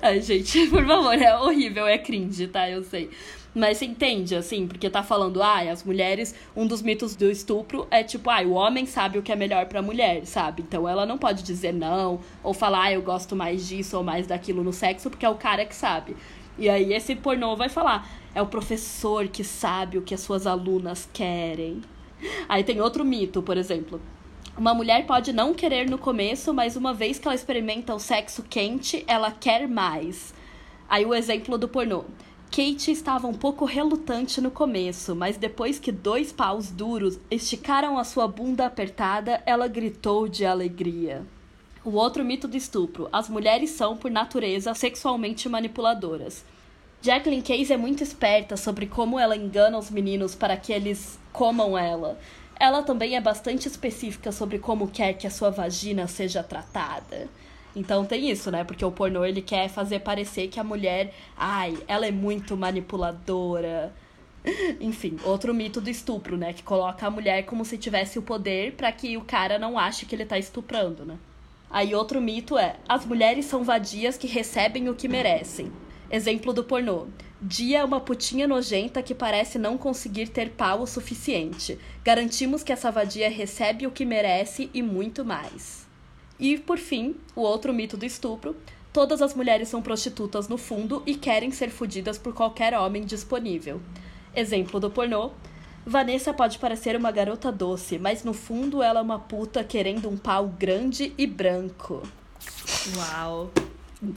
Ai, gente, por favor, é horrível, é cringe, tá? Eu sei. Mas você entende, assim, porque tá falando, ah, as mulheres, um dos mitos do estupro é tipo, ah, o homem sabe o que é melhor pra mulher, sabe? Então ela não pode dizer não, ou falar, ah, eu gosto mais disso ou mais daquilo no sexo, porque é o cara que sabe. E aí esse pornô vai falar, é o professor que sabe o que as suas alunas querem. Aí tem outro mito, por exemplo. Uma mulher pode não querer no começo, mas uma vez que ela experimenta o sexo quente, ela quer mais. Aí o exemplo do pornô. Kate estava um pouco relutante no começo, mas depois que dois paus duros esticaram a sua bunda apertada, ela gritou de alegria. O outro mito do estupro: as mulheres são, por natureza, sexualmente manipuladoras. Jacqueline Case é muito esperta sobre como ela engana os meninos para que eles comam ela. Ela também é bastante específica sobre como quer que a sua vagina seja tratada. Então tem isso, né? Porque o pornô ele quer fazer parecer que a mulher, ai, ela é muito manipuladora. Enfim, outro mito do estupro, né? Que coloca a mulher como se tivesse o poder para que o cara não ache que ele tá estuprando, né? Aí outro mito é: as mulheres são vadias que recebem o que merecem. Exemplo do pornô. Dia é uma putinha nojenta que parece não conseguir ter pau o suficiente. Garantimos que essa vadia recebe o que merece e muito mais. E, por fim, o outro mito do estupro. Todas as mulheres são prostitutas no fundo e querem ser fodidas por qualquer homem disponível. Exemplo do pornô. Vanessa pode parecer uma garota doce, mas no fundo ela é uma puta querendo um pau grande e branco. Uau.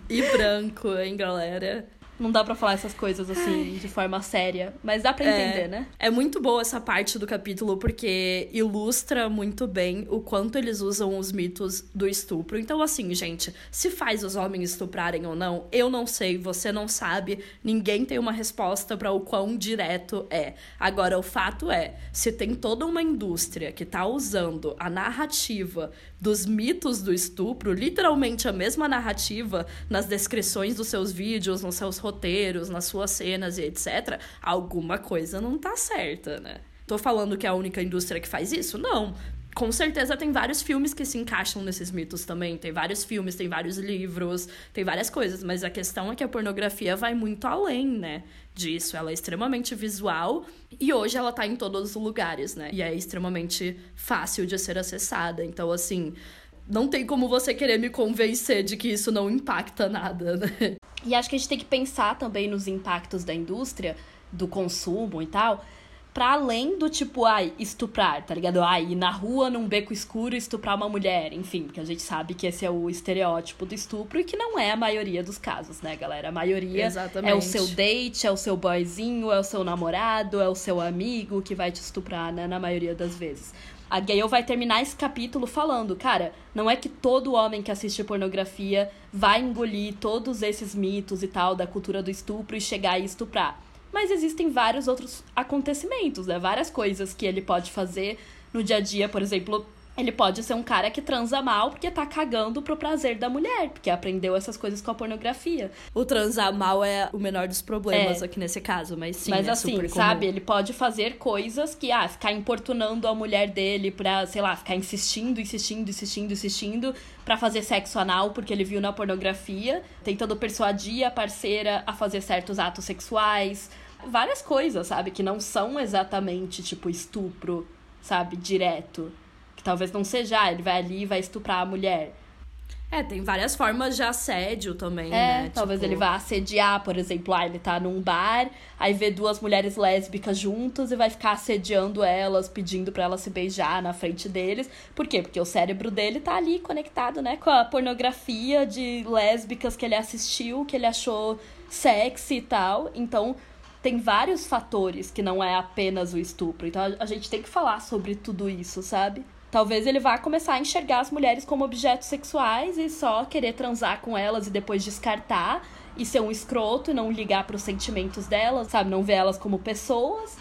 E branco, hein, galera? Não dá pra falar essas coisas assim de forma séria, mas dá pra entender, é, né? É muito boa essa parte do capítulo porque ilustra muito bem o quanto eles usam os mitos do estupro. Então, assim, gente, se faz os homens estuprarem ou não, eu não sei, você não sabe, ninguém tem uma resposta para o quão direto é. Agora, o fato é, se tem toda uma indústria que tá usando a narrativa dos mitos do estupro, literalmente a mesma narrativa nas descrições dos seus vídeos, nos seus roteiros, nas suas cenas e etc., alguma coisa não tá certa, né? Tô falando que é a única indústria que faz isso? Não. Com certeza tem vários filmes que se encaixam nesses mitos também. Tem vários filmes, tem vários livros, tem várias coisas. Mas a questão é que a pornografia vai muito além, né? Disso. Ela é extremamente visual e hoje ela tá em todos os lugares, né? E é extremamente fácil de ser acessada. Então, assim, não tem como você querer me convencer de que isso não impacta nada, né? E acho que a gente tem que pensar também nos impactos da indústria do consumo e tal, para além do tipo, ai, estuprar, tá ligado? Ai, ir na rua num beco escuro estuprar uma mulher, enfim, porque a gente sabe que esse é o estereótipo do estupro e que não é a maioria dos casos, né, galera? A maioria Exatamente. é o seu date, é o seu boyzinho, é o seu namorado, é o seu amigo que vai te estuprar, né, na maioria das vezes. A Gale vai terminar esse capítulo falando, cara, não é que todo homem que assiste pornografia vai engolir todos esses mitos e tal da cultura do estupro e chegar e estuprar. Mas existem vários outros acontecimentos, né? Várias coisas que ele pode fazer no dia a dia, por exemplo, ele pode ser um cara que transa mal porque tá cagando pro prazer da mulher, porque aprendeu essas coisas com a pornografia. O transar mal é o menor dos problemas é. aqui nesse caso, mas sim, Mas é assim, sabe, ele pode fazer coisas que, ah, ficar importunando a mulher dele pra, sei lá, ficar insistindo, insistindo, insistindo, insistindo para fazer sexo anal porque ele viu na pornografia, tentando persuadir a parceira a fazer certos atos sexuais, várias coisas, sabe, que não são exatamente tipo estupro, sabe, direto. Talvez não seja, ah, ele vai ali e vai estuprar a mulher. É, tem várias formas de assédio também, é, né? Talvez tipo... ele vá assediar, por exemplo, ah, ele tá num bar, aí vê duas mulheres lésbicas juntas e vai ficar assediando elas, pedindo para elas se beijar na frente deles. Por quê? Porque o cérebro dele tá ali conectado, né, com a pornografia de lésbicas que ele assistiu, que ele achou sexy e tal. Então, tem vários fatores que não é apenas o estupro. Então, a gente tem que falar sobre tudo isso, sabe? Talvez ele vá começar a enxergar as mulheres como objetos sexuais e só querer transar com elas e depois descartar e ser um escroto e não ligar para os sentimentos delas, sabe? Não ver elas como pessoas.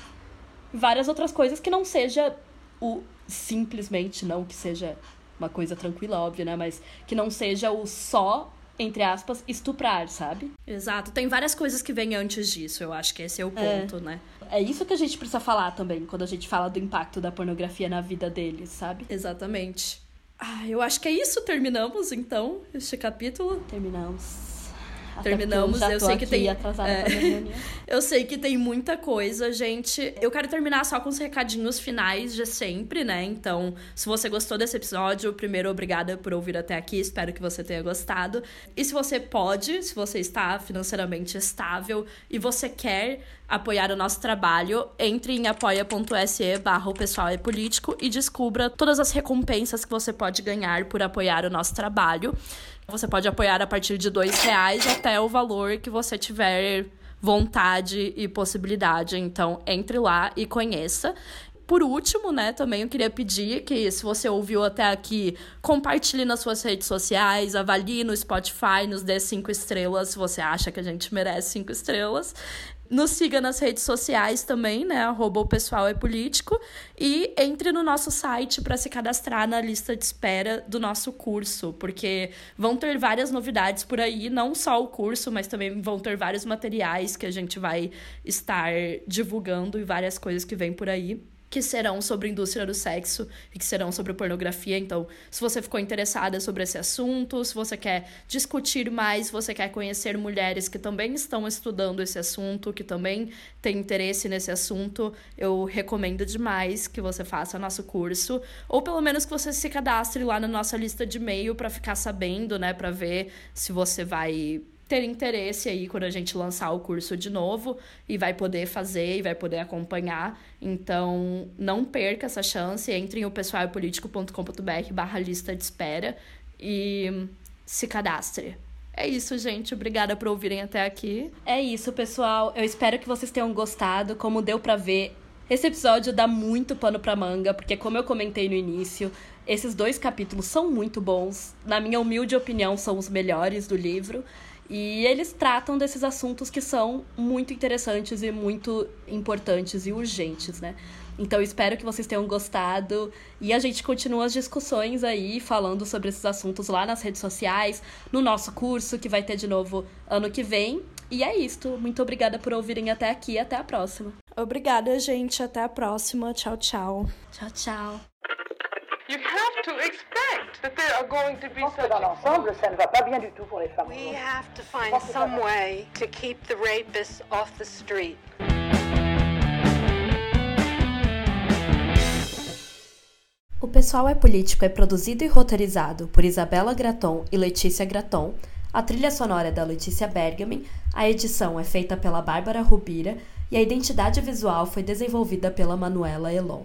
Várias outras coisas que não seja o simplesmente, não que seja uma coisa tranquila, óbvio, né? Mas que não seja o só entre aspas, estuprar, sabe? Exato. Tem várias coisas que vêm antes disso, eu acho que esse é o é. ponto, é. né? É isso que a gente precisa falar também, quando a gente fala do impacto da pornografia na vida deles, sabe? Exatamente. Ah, eu acho que é isso. Terminamos, então, este capítulo. Terminamos terminamos. Eu, eu sei que tem. É, eu sei que tem muita coisa, gente. Eu quero terminar só com os recadinhos finais de sempre, né? Então, se você gostou desse episódio, primeiro, obrigada por ouvir até aqui. Espero que você tenha gostado. E se você pode, se você está financeiramente estável e você quer apoiar o nosso trabalho, entre em apoia.se barra o pessoal é político e descubra todas as recompensas que você pode ganhar por apoiar o nosso trabalho. Você pode apoiar a partir de dois reais até o valor que você tiver vontade e possibilidade. Então, entre lá e conheça. Por último, né, também eu queria pedir que, se você ouviu até aqui, compartilhe nas suas redes sociais, avalie no Spotify, nos dê cinco estrelas, se você acha que a gente merece cinco estrelas. Nos siga nas redes sociais também, né? Arroba o pessoal é político. E entre no nosso site para se cadastrar na lista de espera do nosso curso, porque vão ter várias novidades por aí, não só o curso, mas também vão ter vários materiais que a gente vai estar divulgando e várias coisas que vêm por aí que serão sobre indústria do sexo e que serão sobre pornografia. Então, se você ficou interessada sobre esse assunto, se você quer discutir mais, se você quer conhecer mulheres que também estão estudando esse assunto, que também têm interesse nesse assunto, eu recomendo demais que você faça nosso curso, ou pelo menos que você se cadastre lá na nossa lista de e-mail para ficar sabendo, né, para ver se você vai ter interesse aí quando a gente lançar o curso de novo e vai poder fazer e vai poder acompanhar. Então, não perca essa chance. Entre em o pessoalpolitico.com.br barra lista de espera e se cadastre. É isso, gente. Obrigada por ouvirem até aqui. É isso, pessoal. Eu espero que vocês tenham gostado. Como deu para ver, esse episódio dá muito pano pra manga, porque como eu comentei no início, esses dois capítulos são muito bons. Na minha humilde opinião, são os melhores do livro. E eles tratam desses assuntos que são muito interessantes e muito importantes e urgentes, né? Então espero que vocês tenham gostado e a gente continua as discussões aí falando sobre esses assuntos lá nas redes sociais, no nosso curso que vai ter de novo ano que vem. E é isto. Muito obrigada por ouvirem até aqui. Até a próxima. Obrigada, gente. Até a próxima. Tchau, tchau. Tchau, tchau. You have to expect that there are going to be such dans l'ensemble, ça ne va pas bien du tout pour les femmes. We have to find some way to keep the rapists off the street. O Pessoal é Político é produzido e roteirizado por Isabela Graton e Letícia Graton. A trilha sonora é da Letícia Bergamin, a edição é feita pela Bárbara Rubira e a identidade visual foi desenvolvida pela Manuela Elon.